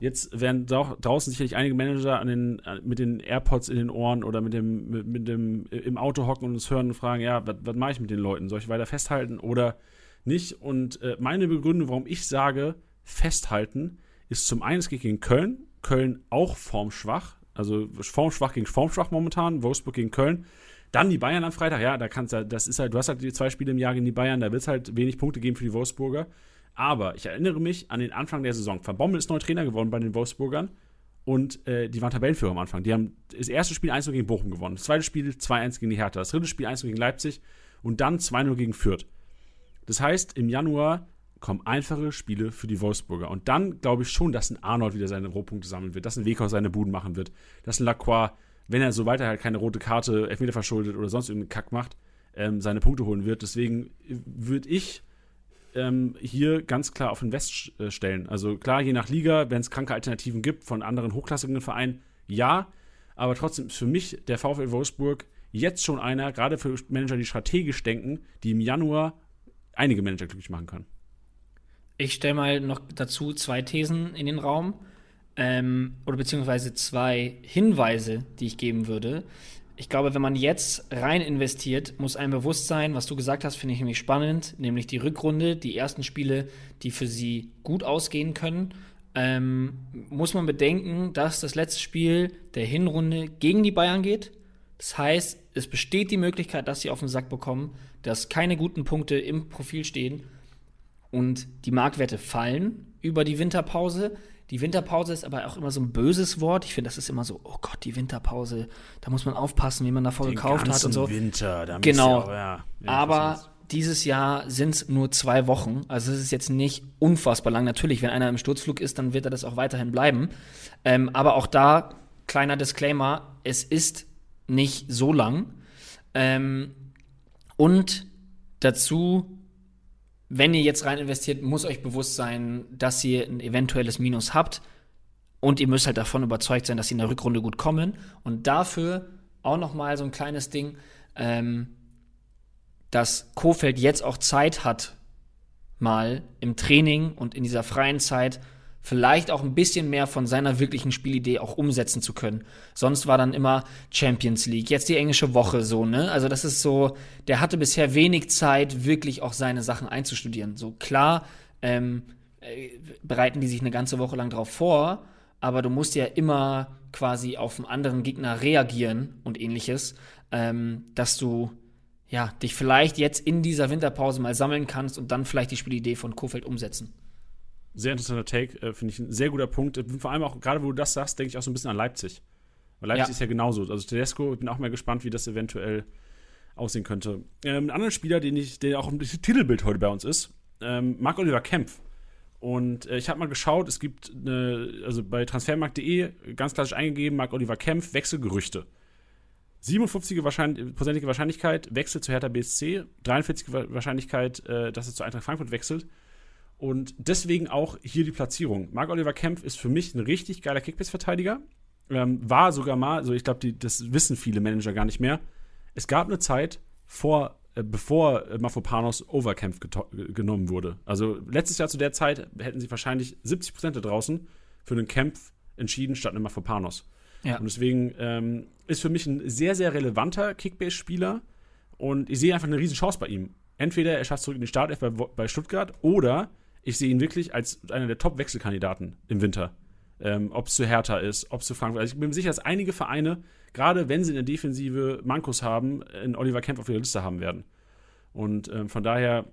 A: Jetzt werden draußen sicherlich einige Manager an den, mit den AirPods in den Ohren oder mit dem, mit, mit dem im Auto hocken und uns hören und fragen, ja, was mache ich mit den Leuten? Soll ich weiter festhalten oder nicht? Und äh, meine Begründung, warum ich sage, festhalten, ist zum einen, es geht gegen Köln. Köln auch formschwach. Also formschwach gegen formschwach momentan. Wolfsburg gegen Köln. Dann die Bayern am Freitag. Ja, da kannst du, das ist halt, du hast halt die zwei Spiele im Jahr gegen die Bayern. Da wird es halt wenig Punkte geben für die Wolfsburger. Aber ich erinnere mich an den Anfang der Saison. Van Bommel ist neuer Trainer geworden bei den Wolfsburgern. Und äh, die waren Tabellenführer am Anfang. Die haben das erste Spiel 1 gegen Bochum gewonnen. Das zweite Spiel 2-1 gegen die Hertha. Das dritte Spiel 1 gegen Leipzig. und dann 2-0 gegen Fürth. Das heißt, im Januar kommen einfache Spiele für die Wolfsburger. Und dann glaube ich schon, dass ein Arnold wieder seine Rohpunkte sammeln wird, dass ein Wekau seine Buden machen wird, dass ein Lacroix, wenn er so weiter halt keine rote Karte, Elfmeter verschuldet oder sonst irgendeinen Kack macht, ähm, seine Punkte holen wird. Deswegen würde ich ähm, hier ganz klar auf den West äh, stellen. Also klar, je nach Liga, wenn es kranke Alternativen gibt von anderen hochklassigen Vereinen, ja. Aber trotzdem ist für mich der VfL Wolfsburg jetzt schon einer, gerade für Manager, die strategisch denken, die im Januar einige Manager glücklich machen können.
B: Ich stelle mal noch dazu zwei Thesen in den Raum ähm, oder beziehungsweise zwei Hinweise, die ich geben würde. Ich glaube, wenn man jetzt rein investiert, muss einem bewusst sein, was du gesagt hast, finde ich nämlich spannend, nämlich die Rückrunde, die ersten Spiele, die für sie gut ausgehen können. Ähm, muss man bedenken, dass das letzte Spiel der Hinrunde gegen die Bayern geht. Das heißt, es besteht die Möglichkeit, dass sie auf den Sack bekommen, dass keine guten Punkte im Profil stehen und die Marktwerte fallen über die Winterpause. Die Winterpause ist aber auch immer so ein böses Wort. Ich finde, das ist immer so, oh Gott, die Winterpause, da muss man aufpassen, wie man davor Den gekauft hat und so.
A: Winter, da
B: genau. Auch, ja. Aber dieses Jahr sind es nur zwei Wochen. Also es ist jetzt nicht unfassbar lang. Natürlich, wenn einer im Sturzflug ist, dann wird er das auch weiterhin bleiben. Ähm, aber auch da, kleiner Disclaimer, es ist nicht so lang. Ähm, und dazu wenn ihr jetzt rein investiert, muss euch bewusst sein, dass ihr ein eventuelles Minus habt. Und ihr müsst halt davon überzeugt sein, dass sie in der Rückrunde gut kommen. Und dafür auch noch mal so ein kleines Ding, ähm, dass Kofeld jetzt auch Zeit hat, mal im Training und in dieser freien Zeit vielleicht auch ein bisschen mehr von seiner wirklichen Spielidee auch umsetzen zu können. Sonst war dann immer Champions League, jetzt die englische Woche so, ne? Also das ist so, der hatte bisher wenig Zeit, wirklich auch seine Sachen einzustudieren. So klar, ähm, äh, bereiten die sich eine ganze Woche lang drauf vor, aber du musst ja immer quasi auf einen anderen Gegner reagieren und ähnliches, ähm, dass du ja, dich vielleicht jetzt in dieser Winterpause mal sammeln kannst und dann vielleicht die Spielidee von Kofeld umsetzen.
A: Sehr interessanter Take, äh, finde ich ein sehr guter Punkt. Äh, vor allem auch, gerade wo du das sagst, denke ich auch so ein bisschen an Leipzig. Weil Leipzig ja. ist ja genauso. Also Tedesco, ich bin auch mal gespannt, wie das eventuell aussehen könnte. Ähm, ein anderer Spieler, den ich, der auch im Titelbild heute bei uns ist, ähm, Marc-Oliver Kempf. Und äh, ich habe mal geschaut, es gibt eine, also bei transfermarkt.de ganz klassisch eingegeben, Marc-Oliver Kempf, Wechselgerüchte. 57 prozentige Wahrscheinlichkeit Wechsel zu Hertha BSC, 43 Wahrscheinlichkeit, äh, dass er zu Eintracht Frankfurt wechselt. Und deswegen auch hier die Platzierung. Marc-Oliver Kempf ist für mich ein richtig geiler Kickbase-Verteidiger. Ähm, war sogar mal, also ich glaube, das wissen viele Manager gar nicht mehr. Es gab eine Zeit, vor, äh, bevor äh, Mafopanos Overkämpf genommen wurde. Also letztes Jahr zu der Zeit hätten sie wahrscheinlich 70 Prozent da draußen für einen Kämpf entschieden statt einem Mafopanos. Ja. Und deswegen ähm, ist für mich ein sehr, sehr relevanter Kickbase-Spieler und ich sehe einfach eine riesen Chance bei ihm. Entweder er schafft zurück in die Startelf bei, bei Stuttgart oder ich sehe ihn wirklich als einer der Top-Wechselkandidaten im Winter. Ähm, ob es zu Hertha ist, ob es zu Frankfurt. Also ich bin mir sicher, dass einige Vereine, gerade wenn sie in der Defensive Mankos haben, einen Oliver Kemp auf ihrer Liste haben werden. Und ähm, von daher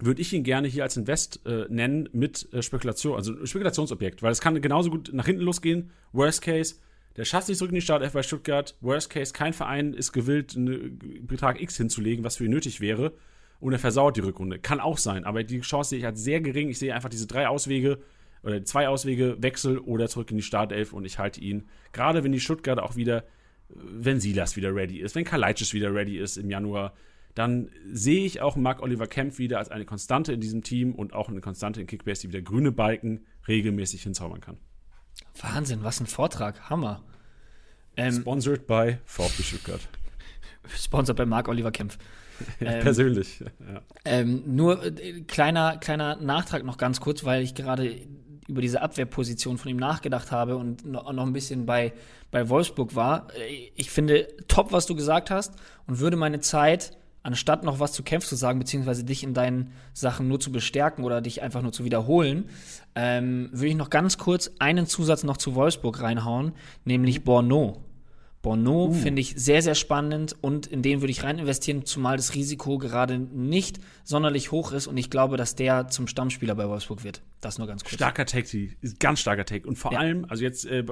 A: würde ich ihn gerne hier als Invest äh, nennen mit äh, Spekulation, also Spekulationsobjekt, weil es kann genauso gut nach hinten losgehen. Worst Case, der schafft sich zurück in die Startelf bei Stuttgart. Worst Case, kein Verein ist gewillt, einen Betrag X hinzulegen, was für ihn nötig wäre und er versaut die Rückrunde. Kann auch sein, aber die Chance sehe ich als sehr gering. Ich sehe einfach diese drei Auswege oder zwei Auswege, Wechsel oder zurück in die Startelf und ich halte ihn. Gerade wenn die Stuttgart auch wieder, wenn Silas wieder ready ist, wenn Kalajdzic wieder ready ist im Januar, dann sehe ich auch Marc Oliver Kempf wieder als eine Konstante in diesem Team und auch eine Konstante in Kickbase, die wieder grüne Balken regelmäßig hinzaubern kann.
B: Wahnsinn, was ein Vortrag, Hammer.
A: Ähm, Sponsored by VfB Stuttgart.
B: Sponsored bei Marc Oliver Kempf. *laughs*
A: ähm, persönlich. Ja.
B: Ähm, nur äh, kleiner, kleiner Nachtrag noch ganz kurz, weil ich gerade über diese Abwehrposition von ihm nachgedacht habe und noch, noch ein bisschen bei, bei Wolfsburg war. Äh, ich finde top, was du gesagt hast und würde meine Zeit, anstatt noch was zu Kempf zu sagen, beziehungsweise dich in deinen Sachen nur zu bestärken oder dich einfach nur zu wiederholen, ähm, würde ich noch ganz kurz einen Zusatz noch zu Wolfsburg reinhauen, nämlich Borneau. Bono uh. finde ich sehr, sehr spannend und in den würde ich rein investieren, zumal das Risiko gerade nicht sonderlich hoch ist und ich glaube, dass der zum Stammspieler bei Wolfsburg wird. Das nur ganz kurz.
A: Starker Take, ganz starker Take. Und vor ja. allem, also jetzt äh,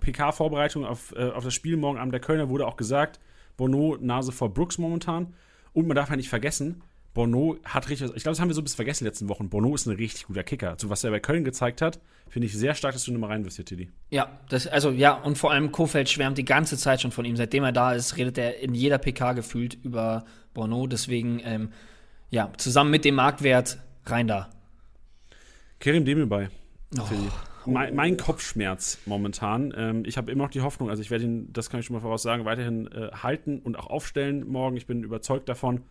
A: PK-Vorbereitung auf, äh, auf das Spiel morgen Abend der Kölner wurde auch gesagt, Bono Nase vor Brooks momentan. Und man darf ja nicht vergessen, Bono hat richtig, ich glaube, das haben wir so ein bisschen vergessen in den letzten Wochen. Bono ist ein richtig guter Kicker. So was er bei Köln gezeigt hat, finde ich sehr stark, dass du nochmal reinwirfst hier, Tilly.
B: Ja, das, also ja, und vor allem Kofeld schwärmt die ganze Zeit schon von ihm. Seitdem er da ist, redet er in jeder PK gefühlt über Bono. Deswegen, ähm, ja, zusammen mit dem Marktwert rein da.
A: Kerim Demirbay. Oh. Mein, mein, Kopfschmerz momentan. Ähm, ich habe immer noch die Hoffnung, also ich werde ihn, das kann ich schon mal voraus sagen, weiterhin äh, halten und auch aufstellen morgen. Ich bin überzeugt davon,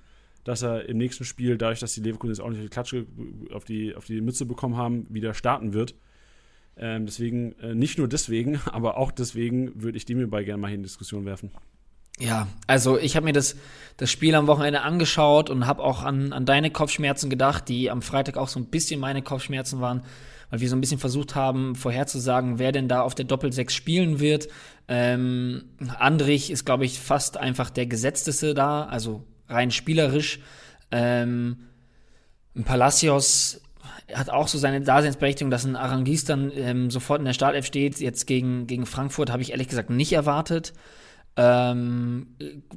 A: dass er im nächsten Spiel, dadurch, dass die Leverkusen jetzt auch nicht die Klatsche auf die, auf die Mütze bekommen haben, wieder starten wird. Ähm, deswegen, äh, nicht nur deswegen, *laughs* aber auch deswegen würde ich Demirbay gerne mal hier in Diskussion werfen.
B: Ja, also ich habe mir das, das Spiel am Wochenende angeschaut und habe auch an, an deine Kopfschmerzen gedacht, die am Freitag auch so ein bisschen meine Kopfschmerzen waren, weil wir so ein bisschen versucht haben, vorherzusagen, wer denn da auf der Doppel-6 spielen wird. Ähm, Andrich ist, glaube ich, fast einfach der Gesetzteste da, also rein spielerisch. Ähm, Palacios hat auch so seine Daseinsberechtigung, dass ein Arangis dann ähm, sofort in der Startelf steht. Jetzt gegen, gegen Frankfurt habe ich ehrlich gesagt nicht erwartet. Ähm,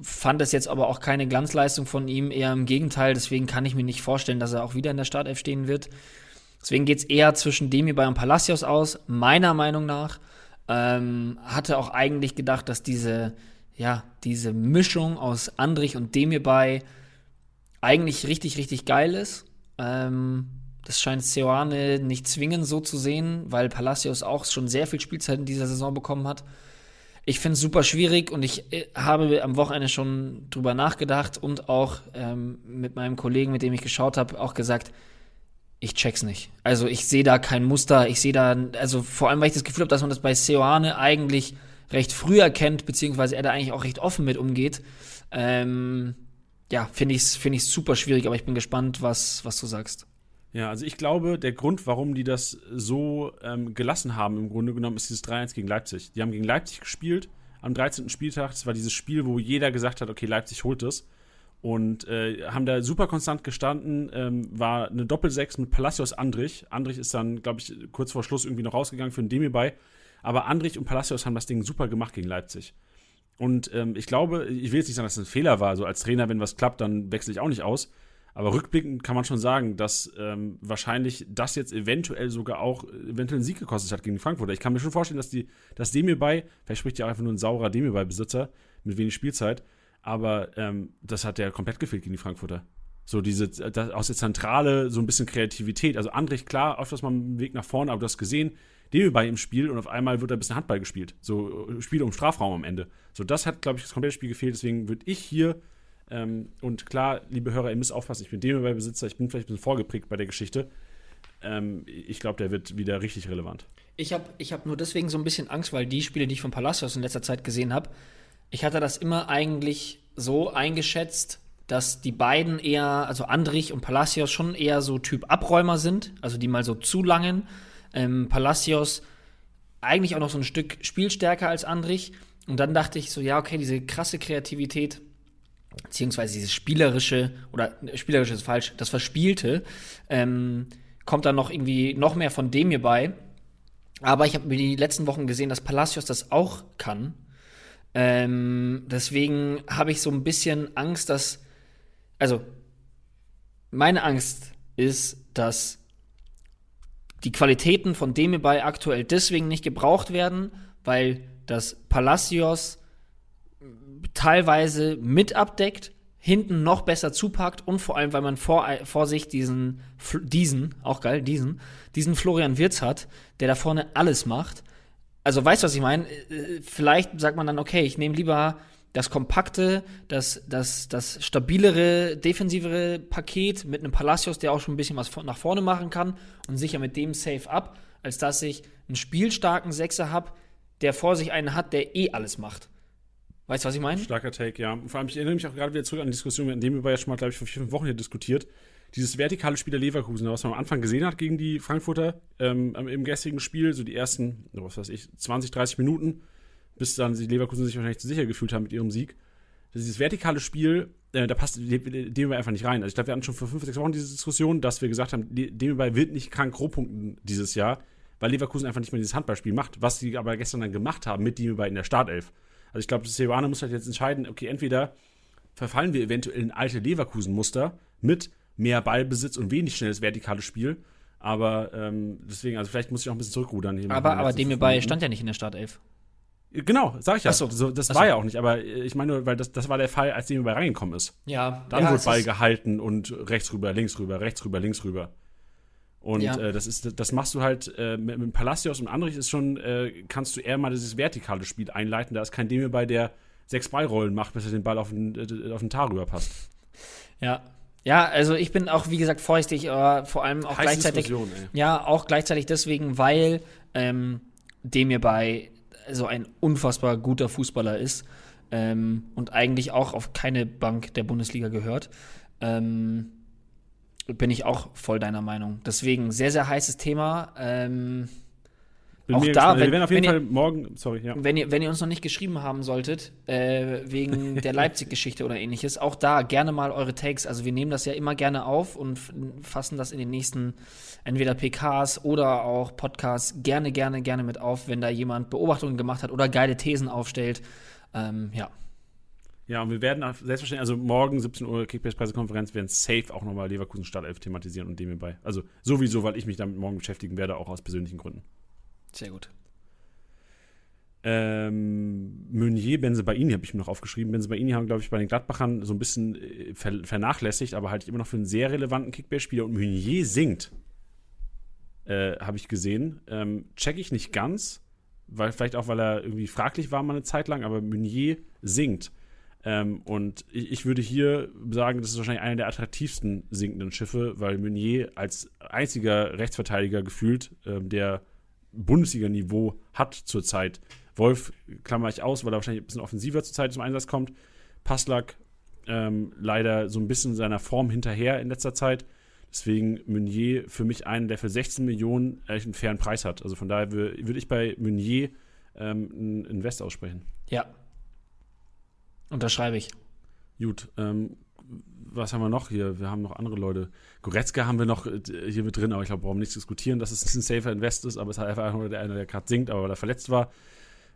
B: fand es jetzt aber auch keine Glanzleistung von ihm, eher im Gegenteil. Deswegen kann ich mir nicht vorstellen, dass er auch wieder in der Startelf stehen wird. Deswegen geht es eher zwischen Demi und Palacios aus, meiner Meinung nach. Ähm, hatte auch eigentlich gedacht, dass diese, ja, diese Mischung aus Andrich und Demirbay eigentlich richtig, richtig geil ist. Ähm, das scheint Seoane nicht zwingend so zu sehen, weil Palacios auch schon sehr viel Spielzeit in dieser Saison bekommen hat. Ich finde es super schwierig und ich äh, habe am Wochenende schon drüber nachgedacht und auch ähm, mit meinem Kollegen, mit dem ich geschaut habe, auch gesagt, ich check's nicht. Also ich sehe da kein Muster, ich sehe da, also vor allem, weil ich das Gefühl habe, dass man das bei Seoane eigentlich recht früh erkennt, beziehungsweise er da eigentlich auch recht offen mit umgeht. Ähm, ja, finde ich es find ich's super schwierig, aber ich bin gespannt, was, was du sagst.
A: Ja, also ich glaube, der Grund, warum die das so ähm, gelassen haben, im Grunde genommen, ist dieses 3-1 gegen Leipzig. Die haben gegen Leipzig gespielt am 13. Spieltag. Das war dieses Spiel, wo jeder gesagt hat, okay, Leipzig holt es. Und äh, haben da super konstant gestanden. Ähm, war eine Doppel-6 mit Palacios Andrich. Andrich ist dann, glaube ich, kurz vor Schluss irgendwie noch rausgegangen für einen Demi-Bei. Aber Andrich und Palacios haben das Ding super gemacht gegen Leipzig. Und ähm, ich glaube, ich will jetzt nicht sagen, dass es ein Fehler war. So als Trainer, wenn was klappt, dann wechsle ich auch nicht aus. Aber rückblickend kann man schon sagen, dass ähm, wahrscheinlich das jetzt eventuell sogar auch eventuell einen Sieg gekostet hat gegen die Frankfurter. Ich kann mir schon vorstellen, dass die, dass Demirbay, vielleicht spricht ja einfach nur ein saurer Demirbay-Besitzer mit wenig Spielzeit, aber ähm, das hat ja komplett gefehlt gegen die Frankfurter. So diese, das, aus der Zentrale so ein bisschen Kreativität. Also Andrich, klar, öfters mal einen Weg nach vorne, aber du hast gesehen, Demirbay im Spiel und auf einmal wird da ein bisschen Handball gespielt. So äh, Spiel um Strafraum am Ende. So das hat, glaube ich, das komplette Spiel gefehlt. Deswegen würde ich hier ähm, und klar, liebe Hörer, ihr müsst aufpassen, ich bin Demi-Besitzer, ich bin vielleicht ein bisschen vorgeprägt bei der Geschichte. Ähm, ich glaube, der wird wieder richtig relevant.
B: Ich habe ich hab nur deswegen so ein bisschen Angst, weil die Spiele, die ich von Palacios in letzter Zeit gesehen habe, ich hatte das immer eigentlich so eingeschätzt, dass die beiden eher, also Andrich und Palacios schon eher so Typ Abräumer sind, also die mal so zu langen. Ähm, Palacios eigentlich auch noch so ein Stück spielstärker als Andrich. Und dann dachte ich so, ja, okay, diese krasse Kreativität beziehungsweise dieses spielerische, oder spielerische ist falsch, das Verspielte, ähm, kommt dann noch irgendwie noch mehr von dem hier bei. Aber ich habe mir die letzten Wochen gesehen, dass Palacios das auch kann. Ähm, deswegen habe ich so ein bisschen Angst, dass. Also, meine Angst ist, dass die Qualitäten von Demirbay aktuell deswegen nicht gebraucht werden, weil das Palacios teilweise mit abdeckt, hinten noch besser zupackt und vor allem, weil man vor, vor sich diesen, diesen, auch geil, diesen, diesen Florian Wirz hat, der da vorne alles macht. Also weißt du, was ich meine? Äh, vielleicht sagt man dann, okay, ich nehme lieber das kompakte, das, das, das stabilere, defensivere Paket mit einem Palacios, der auch schon ein bisschen was nach vorne machen kann und sicher mit dem safe ab, als dass ich einen spielstarken Sechser habe, der vor sich einen hat, der eh alles macht. Weißt du, was ich meine?
A: Starker Take, ja. vor allem, ich erinnere mich auch gerade wieder zurück an die Diskussion, in dem wir ja schon mal, glaube ich, vor vier, fünf Wochen hier diskutiert. Dieses vertikale Spiel der Leverkusen, was man am Anfang gesehen hat gegen die Frankfurter ähm, im gestrigen Spiel, so die ersten, was weiß ich, 20, 30 Minuten, bis dann die Leverkusen sich wahrscheinlich zu sicher gefühlt haben mit ihrem Sieg. Dieses vertikale Spiel, äh, da passt dem einfach nicht rein. Also ich glaube, wir hatten schon vor fünf, sechs Wochen diese Diskussion, dass wir gesagt haben, dem wird nicht krank Rohpunkten dieses Jahr, weil Leverkusen einfach nicht mehr dieses Handballspiel macht, was sie aber gestern dann gemacht haben mit dem in der Startelf. Also ich glaube, Ceruano muss halt jetzt entscheiden, okay, entweder verfallen wir eventuell in alte Leverkusen-Muster mit mehr Ballbesitz und wenig schnelles vertikales Spiel. Aber ähm, deswegen, also vielleicht muss ich auch ein bisschen zurückrudern. Hier
B: aber aber dem hierbei stand ja nicht in der Startelf.
A: Genau, sag ich ja.
B: So.
A: so das
B: Ach
A: war
B: so.
A: ja auch nicht, aber ich meine, weil das, das war der Fall, als Demi bei reingekommen ist.
B: Ja,
A: Dann
B: ja,
A: wurde Ball gehalten und rechts rüber, links rüber, rechts rüber, links rüber. Und
B: Ja.
A: äh, das ist, das machst du halt äh, mit, mit Palacios und Andrich ist schon, äh, kannst du eher mal dieses vertikale Spiel einleiten. Da ist kein Demi bei, der sechs Ballrollen macht, bis er den Ball auf den, äh, auf den Tar rüberpasst.
B: Ja. Ja, also ich bin auch, wie gesagt, vorsichtig, aber vor allem auch
A: Heiße
B: gleichzeitig. Ja, auch gleichzeitig deswegen, weil ähm, dem mir bei so ein unfassbar guter Fußballer ist ähm, und eigentlich auch auf keine Bank der Bundesliga gehört. Ähm, bin ich auch voll deiner Meinung. Deswegen sehr, sehr heißes Thema. Ähm,
A: Bin
B: Auch da,
A: gespannt.
B: wenn-
A: wir werden auf jeden Fall morgen, sorry, ja.
B: wenn ihr, wenn ihr uns noch nicht geschrieben haben solltet, äh, wegen *laughs* der Leipzig-Geschichte oder ähnliches, auch da gerne mal eure Takes. Also wir nehmen das ja immer gerne auf und fassen das in den nächsten entweder PKs oder auch Podcasts gerne, gerne, gerne mit auf, wenn da jemand Beobachtungen gemacht hat oder geile Thesen aufstellt. Ähm, ja.
A: Ja, und wir werden selbstverständlich, also morgen 17 Uhr Kickbase-Pressekonferenz, werden safe auch nochmal Leverkusen Startelf thematisieren und dem bei. Also sowieso, weil ich mich damit morgen beschäftigen werde, auch aus persönlichen Gründen.
B: Sehr gut.
A: Ähm, Meunier, Benzebaini habe ich mir noch aufgeschrieben. Benzebaini haben, glaube ich, bei den Gladbachern so ein bisschen äh, ver vernachlässigt, aber halt immer noch für einen sehr relevanten Kickbase-Spieler. Und Meunier singt, äh, habe ich gesehen. Ähm, check ich nicht ganz, weil vielleicht auch, weil er irgendwie fraglich war mal eine Zeit lang, aber Meunier singt. Ähm, und ich, ich würde hier sagen, das ist wahrscheinlich einer der attraktivsten sinkenden Schiffe, weil Meunier als einziger Rechtsverteidiger gefühlt, ähm, der Bundesliga-Niveau hat zurzeit. Wolf klammer ich aus, weil er wahrscheinlich ein bisschen offensiver zurzeit zum Einsatz kommt. Passlack ähm, leider so ein bisschen seiner Form hinterher in letzter Zeit. Deswegen Meunier für mich einen, der für 16 Millionen echt einen fairen Preis hat. Also von daher wür- würde ich bei Meunier ähm, einen Invest aussprechen.
B: Ja. Unterschreibe ich.
A: Gut, ähm, was haben wir noch hier? Wir haben noch andere Leute. Goretzka haben wir noch äh, hier mit drin, aber ich glaube, wir brauchen nichts diskutieren, dass es ein safer Invest ist, aber es ist einfach nur der eine, der gerade singt, aber weil er verletzt war.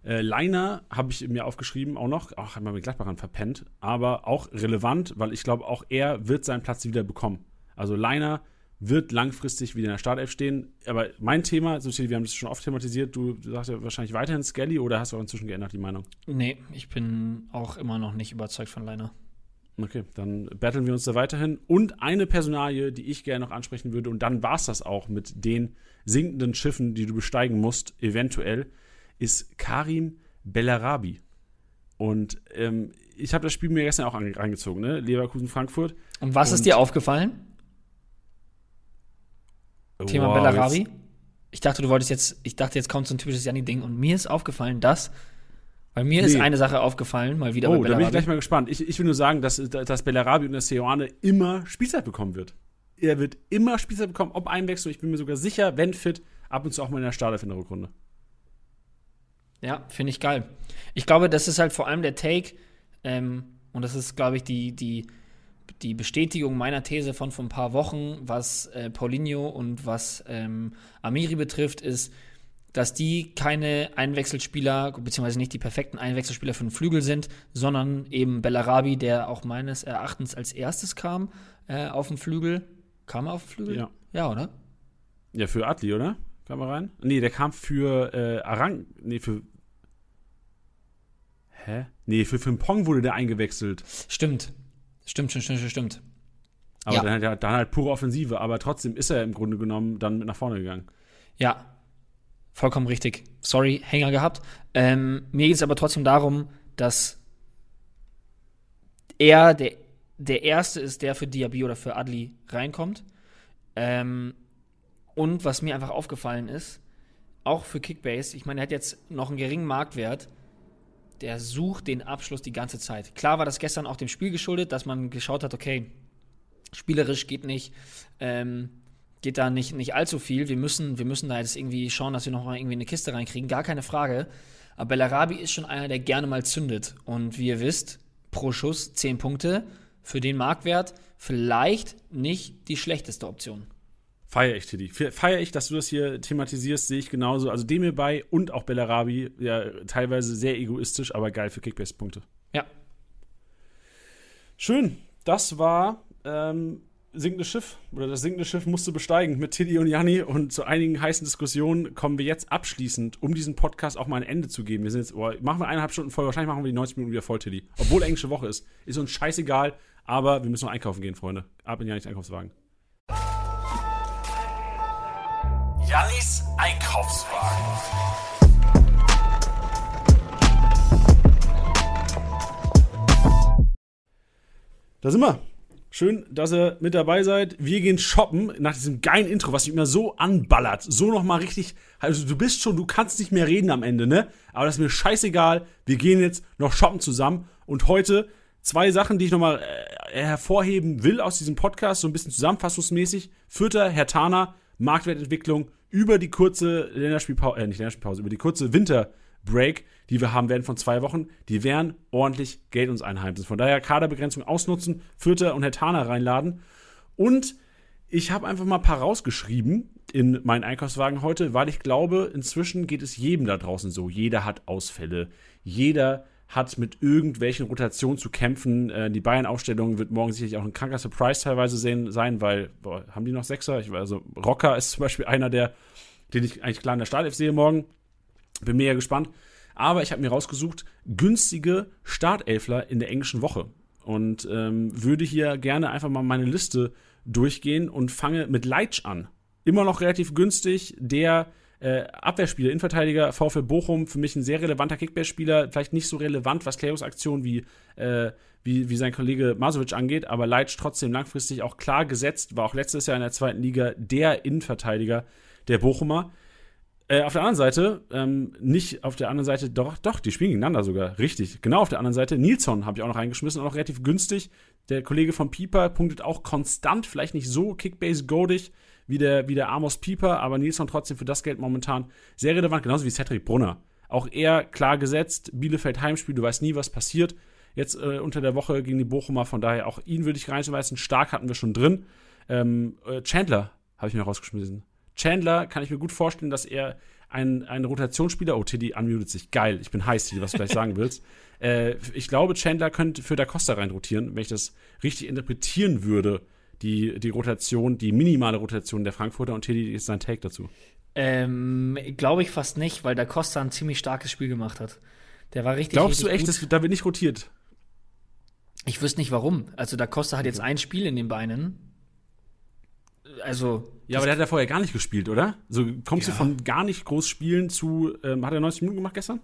A: Äh, Leiner habe ich mir aufgeschrieben, auch noch, auch einmal mit Gladbachern verpennt, aber auch relevant, weil ich glaube, auch er wird seinen Platz wieder bekommen. Also Leiner wird langfristig wieder in der Startelf stehen. Aber mein Thema, wir haben das schon oft thematisiert, du, du sagst ja wahrscheinlich weiterhin Skelly oder hast du auch inzwischen geändert die Meinung?
B: Nee, ich bin auch immer noch nicht überzeugt von Leiner.
A: Okay, dann battlen wir uns da weiterhin. Und eine Personalie, die ich gerne noch ansprechen würde, und dann war es das auch mit den sinkenden Schiffen, die du besteigen musst, eventuell, ist Karim Bellarabi. Und ähm, ich habe das Spiel mir gestern auch reingezogen, ne? Leverkusen-Frankfurt.
B: Und was ist
A: Und-
B: dir aufgefallen? Thema
A: Wow,
B: Bellarabi?
A: jetzt-
B: Ich dachte, du wolltest jetzt, ich dachte, jetzt kommt so ein typisches Janni-Ding und mir ist aufgefallen, dass, weil mir ist
A: Nee.
B: eine Sache aufgefallen, mal wieder
A: Oh,
B: bei
A: da bin ich gleich mal gespannt. Ich, ich will nur sagen, dass, dass Bellarabi und der Seoane immer Spielzeit bekommen wird. Er wird immer Spielzeit bekommen, ob Einwechslung. Ich bin mir sogar sicher, wenn fit, ab und zu auch mal in der Startelf in der Rückrunde.
B: Ja, finde ich geil. Ich glaube, das ist halt vor allem der Take, ähm, und das ist, glaube ich, die, die, die Bestätigung meiner These von vor ein paar Wochen, was äh, Paulinho und was ähm, Amiri betrifft, ist, dass die keine Einwechselspieler, beziehungsweise nicht die perfekten Einwechselspieler für den Flügel sind, sondern eben Bellarabi, der auch meines Erachtens als erstes kam äh, auf den Flügel. Kam er auf den Flügel?
A: Ja.
B: Ja, oder?
A: Ja, für Adli, oder? Kam er rein? Nee, der kam für äh, Arang. Nee, für. Hä? Nee, für Frimpong wurde der eingewechselt.
B: Stimmt. Stimmt, stimmt, stimmt, stimmt.
A: Aber
B: Ja.
A: dann, halt, dann halt pure Offensive. Aber trotzdem ist er im Grunde genommen dann mit nach vorne gegangen.
B: Ja, vollkommen richtig. Sorry, Hänger gehabt. Ähm, mir geht es aber trotzdem darum, dass er der, der Erste ist, der für Diaby oder für Adli reinkommt. Ähm, und was mir einfach aufgefallen ist, auch für Kickbase, ich meine, er hat jetzt noch einen geringen Marktwert, der sucht den Abschluss die ganze Zeit. Klar war das gestern auch dem Spiel geschuldet, dass man geschaut hat, okay, spielerisch geht nicht, ähm, geht da nicht, nicht allzu viel. Wir müssen, wir müssen da jetzt irgendwie schauen, dass wir noch mal irgendwie eine Kiste reinkriegen, gar keine Frage. Aber Bellarabi ist schon einer, der gerne mal zündet. Und wie ihr wisst, pro Schuss 10 Punkte. Für den Marktwert vielleicht nicht die schlechteste Option.
A: Feier ich, Tiddy. Feier ich, dass du das hier thematisierst, sehe ich genauso. Also Demir bei und auch Bellarabi, ja, teilweise sehr egoistisch, aber geil für Kickbase-Punkte.
B: Ja.
A: Schön. Das war ähm, sinkende Schiff oder das sinkende Schiff musste besteigen mit Tiddy und Janni und zu einigen heißen Diskussionen kommen wir jetzt abschließend, um diesen Podcast auch mal ein Ende zu geben. Wir sind jetzt, oh, machen wir eineinhalb Stunden voll, wahrscheinlich machen wir die 90 Minuten wieder voll, Tiddy. Obwohl englische Woche ist. Ist uns scheißegal, aber wir müssen noch einkaufen gehen, Freunde. Ab in Jannis Einkaufswagen.
C: Jannis Einkaufswagen.
A: Da sind wir. Schön, dass ihr mit dabei seid. Wir gehen shoppen nach diesem geilen Intro, was mich immer so anballert. So nochmal richtig. Also, du bist schon, du kannst nicht mehr reden am Ende, ne? Aber das ist mir scheißegal. Wir gehen jetzt noch shoppen zusammen. Und heute zwei Sachen, die ich nochmal äh, hervorheben will aus diesem Podcast, so ein bisschen zusammenfassungsmäßig. Vierter, Herr Tana, Marktwertentwicklung über die kurze Länderspielpause, äh, nicht Länderspielpause, über die kurze Winterbreak die wir haben werden von zwei Wochen, die werden ordentlich Geld uns einheimsen. Von daher Kaderbegrenzung ausnutzen, Vierter und Herr Tana reinladen. Und ich habe einfach mal ein paar rausgeschrieben in meinen Einkaufswagen heute, weil ich glaube, inzwischen geht es jedem da draußen so. Jeder hat Ausfälle. Jeder hat mit irgendwelchen Rotationen zu kämpfen. Äh, die Bayern-Aufstellung wird morgen sicherlich auch ein kranker Surprise teilweise sehen, sein, weil, boah, haben die noch Sechser? Ich, also, Rocker ist zum Beispiel einer, der, den ich eigentlich klar in der Startelf sehe morgen. Bin mega gespannt. Aber ich habe mir rausgesucht, günstige Startelfler in der englischen Woche. Und ähm, würde hier gerne einfach mal meine Liste durchgehen und fange mit Leitsch an. Immer noch relativ günstig. Der äh, Abwehrspieler, Innenverteidiger, VfL Bochum, für mich ein sehr relevanter Kickbase-Spieler. Vielleicht nicht so relevant, was Klärungsaktionen wie, äh, wie, wie sein Kollege Masovic angeht, aber Leitsch trotzdem langfristig auch klar gesetzt, war auch letztes Jahr in der zweiten Liga der Innenverteidiger der Bochumer. Äh, auf der anderen Seite, ähm, nicht auf der anderen Seite, doch, doch, die spielen gegeneinander sogar, richtig. Genau auf der anderen Seite, Nilsson habe ich auch noch reingeschmissen, auch noch relativ günstig. Der Kollege von Pieper punktet auch konstant, vielleicht nicht so kickbase-goldig wie der, wie der Amos Pieper, aber Nilsson trotzdem für das Geld momentan sehr relevant, genauso wie Cedric Brunner. Auch er klar gesetzt, Bielefeld Heimspiel, du weißt nie, was passiert. Jetzt äh, unter der Woche gegen die Bochumer, von daher auch ihn würde ich reinschmeißen. Stark hatten wir schon drin. Ähm, äh, Chandler habe ich mir rausgeschmissen. Chandler kann ich mir gut vorstellen, dass er ein, ein Rotationsspieler, oh, Tiddy unmutet sich, geil, ich bin heiß, Tiddy, was du gleich sagen willst. *laughs* Äh, ich glaube, Chandler könnte für Da Costa reinrotieren, wenn ich das richtig interpretieren würde, die, die Rotation, die minimale Rotation der Frankfurter und Tiddy ist sein Take dazu.
B: Ähm, glaube ich fast nicht, weil Da Costa ein ziemlich starkes Spiel gemacht hat. Der war richtig.
A: Glaubst
B: richtig
A: du echt,
B: gut.
A: dass da wird nicht rotiert?
B: Ich wüsste nicht warum. Also Da Costa hat jetzt ein Spiel in den Beinen. Also.
A: Ja, aber der hat ja vorher gar nicht gespielt, oder? So kommst
B: Ja.
A: du von gar nicht groß spielen zu, ähm, hat er 90 Minuten gemacht gestern?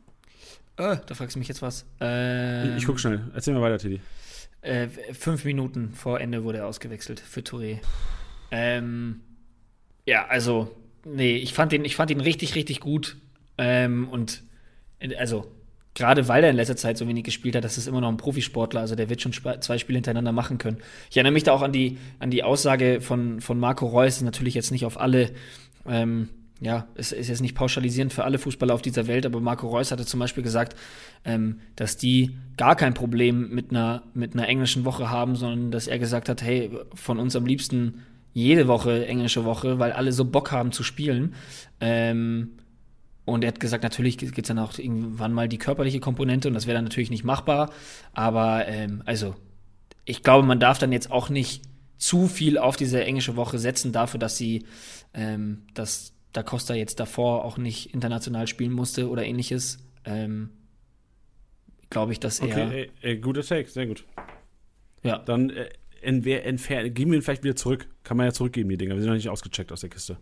B: Äh, da fragst du mich jetzt was. Ähm,
A: ich guck schnell. Erzähl mal weiter, Tiddy.
B: Äh, fünf Minuten vor Ende wurde er ausgewechselt für Touré. Ähm, ja, also, nee, ich fand ihn, ich fand ihn richtig, richtig gut. Ähm, und also, gerade weil er in letzter Zeit so wenig gespielt hat, das ist immer noch ein Profisportler, also der wird schon zwei Spiele hintereinander machen können. Ich erinnere mich da auch an die, an die Aussage von, von Marco Reus, natürlich jetzt nicht auf alle, ähm, ja, es ist jetzt nicht pauschalisierend für alle Fußballer auf dieser Welt, aber Marco Reus hatte zum Beispiel gesagt, ähm, dass die gar kein Problem mit einer, mit einer englischen Woche haben, sondern dass er gesagt hat, hey, von uns am liebsten jede Woche englische Woche, weil alle so Bock haben zu spielen. Ähm, und er hat gesagt, natürlich gibt es dann auch irgendwann mal die körperliche Komponente und das wäre dann natürlich nicht machbar. Aber ähm, also, ich glaube, man darf dann jetzt auch nicht zu viel auf diese englische Woche setzen dafür, dass sie, ähm, dass Da Costa jetzt davor auch nicht international spielen musste oder ähnliches. Ähm, glaube ich, dass er.
A: Okay, ey, ey, guter Take, sehr gut.
B: Ja.
A: Dann äh, entwer- entfer- geben wir ihn vielleicht wieder zurück. Kann man ja zurückgeben, die Dinger. Wir sind noch nicht ausgecheckt aus der Kiste.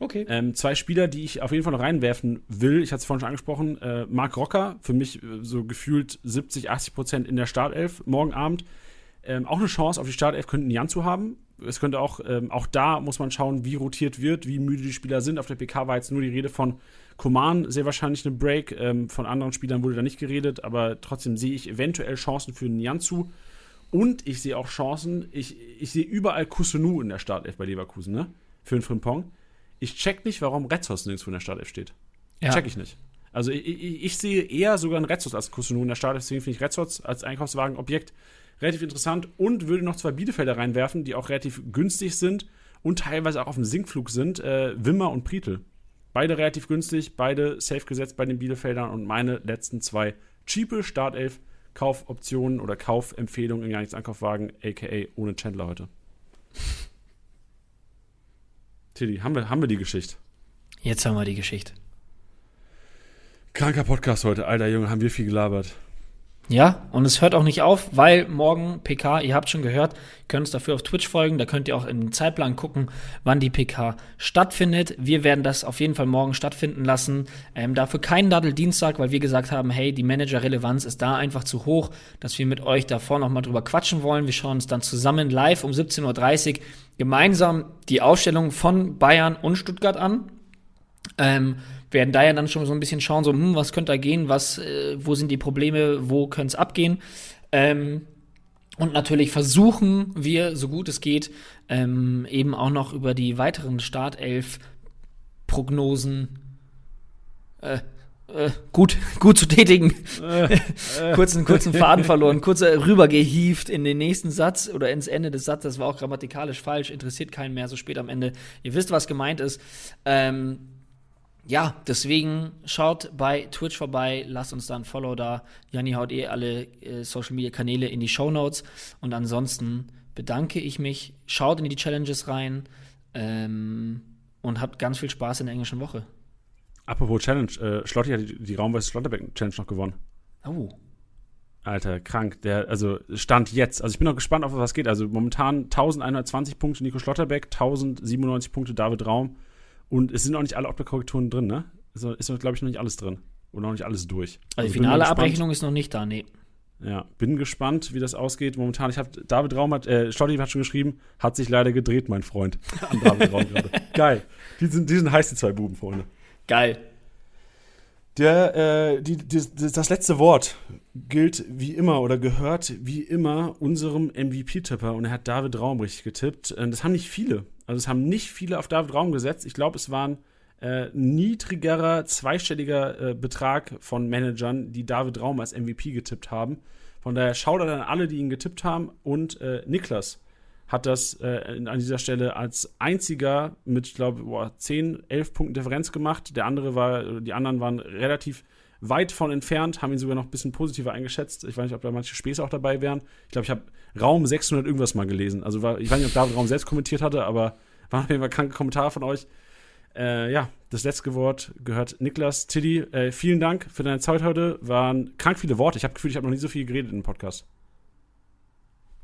B: Okay.
A: Ähm, zwei Spieler, die ich auf jeden Fall noch reinwerfen will, ich hatte es vorhin schon angesprochen, äh, Marc Rocker, für mich äh, so gefühlt 70, 80 Prozent in der Startelf morgen Abend. Ähm, auch eine Chance auf die Startelf könnten Jan zu haben. Es könnte auch, ähm, auch da muss man schauen, wie rotiert wird, wie müde die Spieler sind. Auf der PK war jetzt nur die Rede von Koman, sehr wahrscheinlich eine Break. Ähm, von anderen Spielern wurde da nicht geredet, aber trotzdem sehe ich eventuell Chancen für einen Jan zu. Und ich sehe auch Chancen, ich, ich sehe überall Kusunu in der Startelf bei Leverkusen, ne? Für den Frimpong. Ich check nicht, warum Retzos nirgendwo in der Startelf steht.
B: Ja.
A: Check ich nicht. Also ich, ich, ich sehe eher sogar einen Retzos als Kusunu in der Startelf, deswegen finde ich Retzos als Einkaufswagenobjekt relativ interessant und würde noch zwei Bielefelder reinwerfen, die auch relativ günstig sind und teilweise auch auf dem Sinkflug sind. Äh, Wimmer und Prietl. Beide relativ günstig, beide safe gesetzt bei den Bielefeldern und meine letzten zwei cheape Startelf Kaufoptionen oder Kaufempfehlungen in Janiks Einkaufswagen, aka ohne Chandler heute. Tilly, haben wir, haben wir die Geschichte?
B: Jetzt haben wir die Geschichte.
A: Kranker Podcast heute, alter Junge, haben wir viel gelabert.
B: Ja, und es hört auch nicht auf, weil morgen PK, ihr habt schon gehört, könnt uns dafür auf Twitch folgen, da könnt ihr auch den Zeitplan gucken, wann die PK stattfindet. Wir werden das auf jeden Fall morgen stattfinden lassen. Ähm, dafür keinen Dattel-Dienstag, weil wir gesagt haben, hey, die Manager-Relevanz ist da einfach zu hoch, dass wir mit euch davor nochmal drüber quatschen wollen. Wir schauen uns dann zusammen live um 17.30 Uhr gemeinsam die Ausstellung von Bayern und Stuttgart an. Ähm, werden da ja dann schon so ein bisschen schauen, so, hm, was könnte da gehen, was, äh, wo sind die Probleme, wo könnte es abgehen. Ähm, und natürlich versuchen wir, so gut es geht, ähm, eben auch noch über die weiteren Startelf-Prognosen äh, äh, gut, *laughs* gut zu tätigen. *laughs* kurzen, kurzen Faden *laughs* verloren, kurz rübergehieft in den nächsten Satz oder ins Ende des Satzes. Das war auch grammatikalisch falsch, interessiert keinen mehr so spät am Ende. Ihr wisst, was gemeint ist. Ähm, ja, deswegen schaut bei Twitch vorbei, lasst uns da ein Follow da. Janni haut eh alle äh, Social Media Kanäle in die Show Notes. Und ansonsten bedanke ich mich. Schaut in die Challenges rein ähm, und habt ganz viel Spaß in der englischen Woche.
A: Apropos Challenge, äh, Schlotti hat die, die Raumweise Schlotterbeck Challenge noch gewonnen.
B: Oh.
A: Alter, krank. Der, also Stand jetzt. Also ich bin noch gespannt, auf was geht. Also momentan 1120 Punkte Nico Schlotterbeck, 1097 Punkte David Raum. Und es sind auch nicht alle Optokorrekturen drin, ne? Also ist, glaube ich, noch nicht alles drin. Und noch nicht alles durch.
B: Also, also die finale Abrechnung ist noch nicht da, nee.
A: Ja, bin gespannt, wie das ausgeht. Momentan, ich habe David Raum hat, äh, Stotti hat schon geschrieben, hat sich leider gedreht, mein Freund. An David Raum gerade. *laughs* Geil. Die sind, die sind heiß, die zwei Buben, Freunde.
B: Geil.
A: Der, äh, die, die, das letzte Wort gilt wie immer oder gehört wie immer unserem MVP-Tipper und er hat David Raum richtig getippt. Äh, das haben nicht viele. Also es haben nicht viele auf David Raum gesetzt. Ich glaube, es waren äh, niedrigerer, zweistelliger äh, Betrag von Managern, die David Raum als MVP getippt haben. Von daher schaut an alle, die ihn getippt haben und äh, Niklas hat das äh, an dieser Stelle als einziger mit, ich glaube, 10, 11 Punkten Differenz gemacht. Der andere war, die anderen waren relativ weit von entfernt, haben ihn sogar noch ein bisschen positiver eingeschätzt. Ich weiß nicht, ob da manche Späße auch dabei wären. Ich glaube, ich habe Raum 600 irgendwas mal gelesen. Also war, ich weiß nicht, ob David Raum selbst kommentiert hatte, aber *laughs* waren auf jeden Fall kranke Kommentare von euch. Äh, ja, das letzte Wort gehört Niklas Tiddy. Äh, vielen Dank für deine Zeit heute. Waren krank viele Worte. Ich habe Gefühl, ich habe noch nie so viel geredet dem Podcast.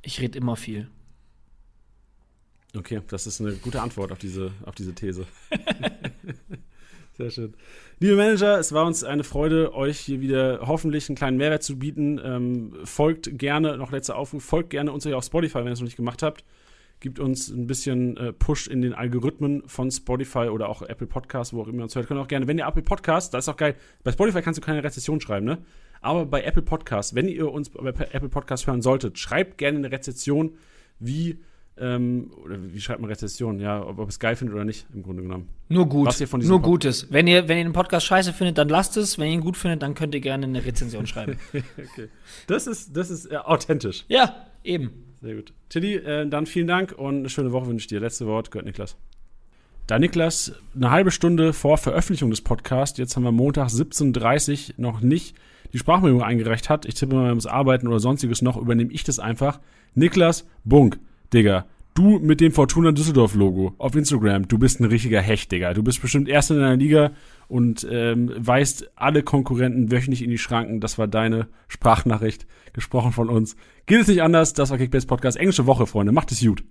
B: Ich rede immer viel.
A: Okay, das ist eine gute Antwort auf diese, auf diese These. *laughs* Sehr schön. Liebe Manager, es war uns eine Freude, euch hier wieder hoffentlich einen kleinen Mehrwert zu bieten. Ähm, folgt gerne, noch letzter Aufruf, folgt gerne uns auf Spotify, wenn ihr es noch nicht gemacht habt. Gibt uns ein bisschen äh, Push in den Algorithmen von Spotify oder auch Apple Podcasts, wo auch immer ihr uns hört. Könnt auch gerne, wenn ihr Apple Podcasts, das ist auch geil. Bei Spotify kannst du keine Rezession schreiben, ne? Aber bei Apple Podcasts, wenn ihr uns bei Apple Podcasts hören solltet, schreibt gerne eine Rezession, wie ähm, oder wie schreibt man Rezession? Ja, ob, ob es geil findet oder nicht, im Grunde genommen.
B: Nur gut. Was ihr von Nur Pod Gutes. Wenn ihr, wenn ihr den Podcast scheiße findet, dann lasst es. Wenn ihr ihn gut findet, dann könnt ihr gerne eine Rezension *laughs* schreiben.
A: okay. Das ist, das ist äh, authentisch.
B: Ja, eben.
A: Sehr gut. Tilly, äh, dann vielen Dank und eine schöne Woche wünsche ich dir. Letzte Wort gehört Niklas. Da Niklas eine halbe Stunde vor Veröffentlichung des Podcasts, jetzt haben wir Montag 17.30 Uhr, noch nicht die Sprachmeldung eingereicht hat, ich tippe mal, er muss arbeiten oder sonstiges noch, übernehme ich das einfach. Niklas Bunk. Digga, du mit dem Fortuna Düsseldorf Logo auf Instagram, du bist ein richtiger Hecht, Digga. Du bist bestimmt Erster in deiner Liga und ähm, weist alle Konkurrenten wöchentlich in die Schranken. Das war deine Sprachnachricht, gesprochen von uns. Geht es nicht anders? Das war Kickbase Podcast. Englische Woche, Freunde. Macht es gut.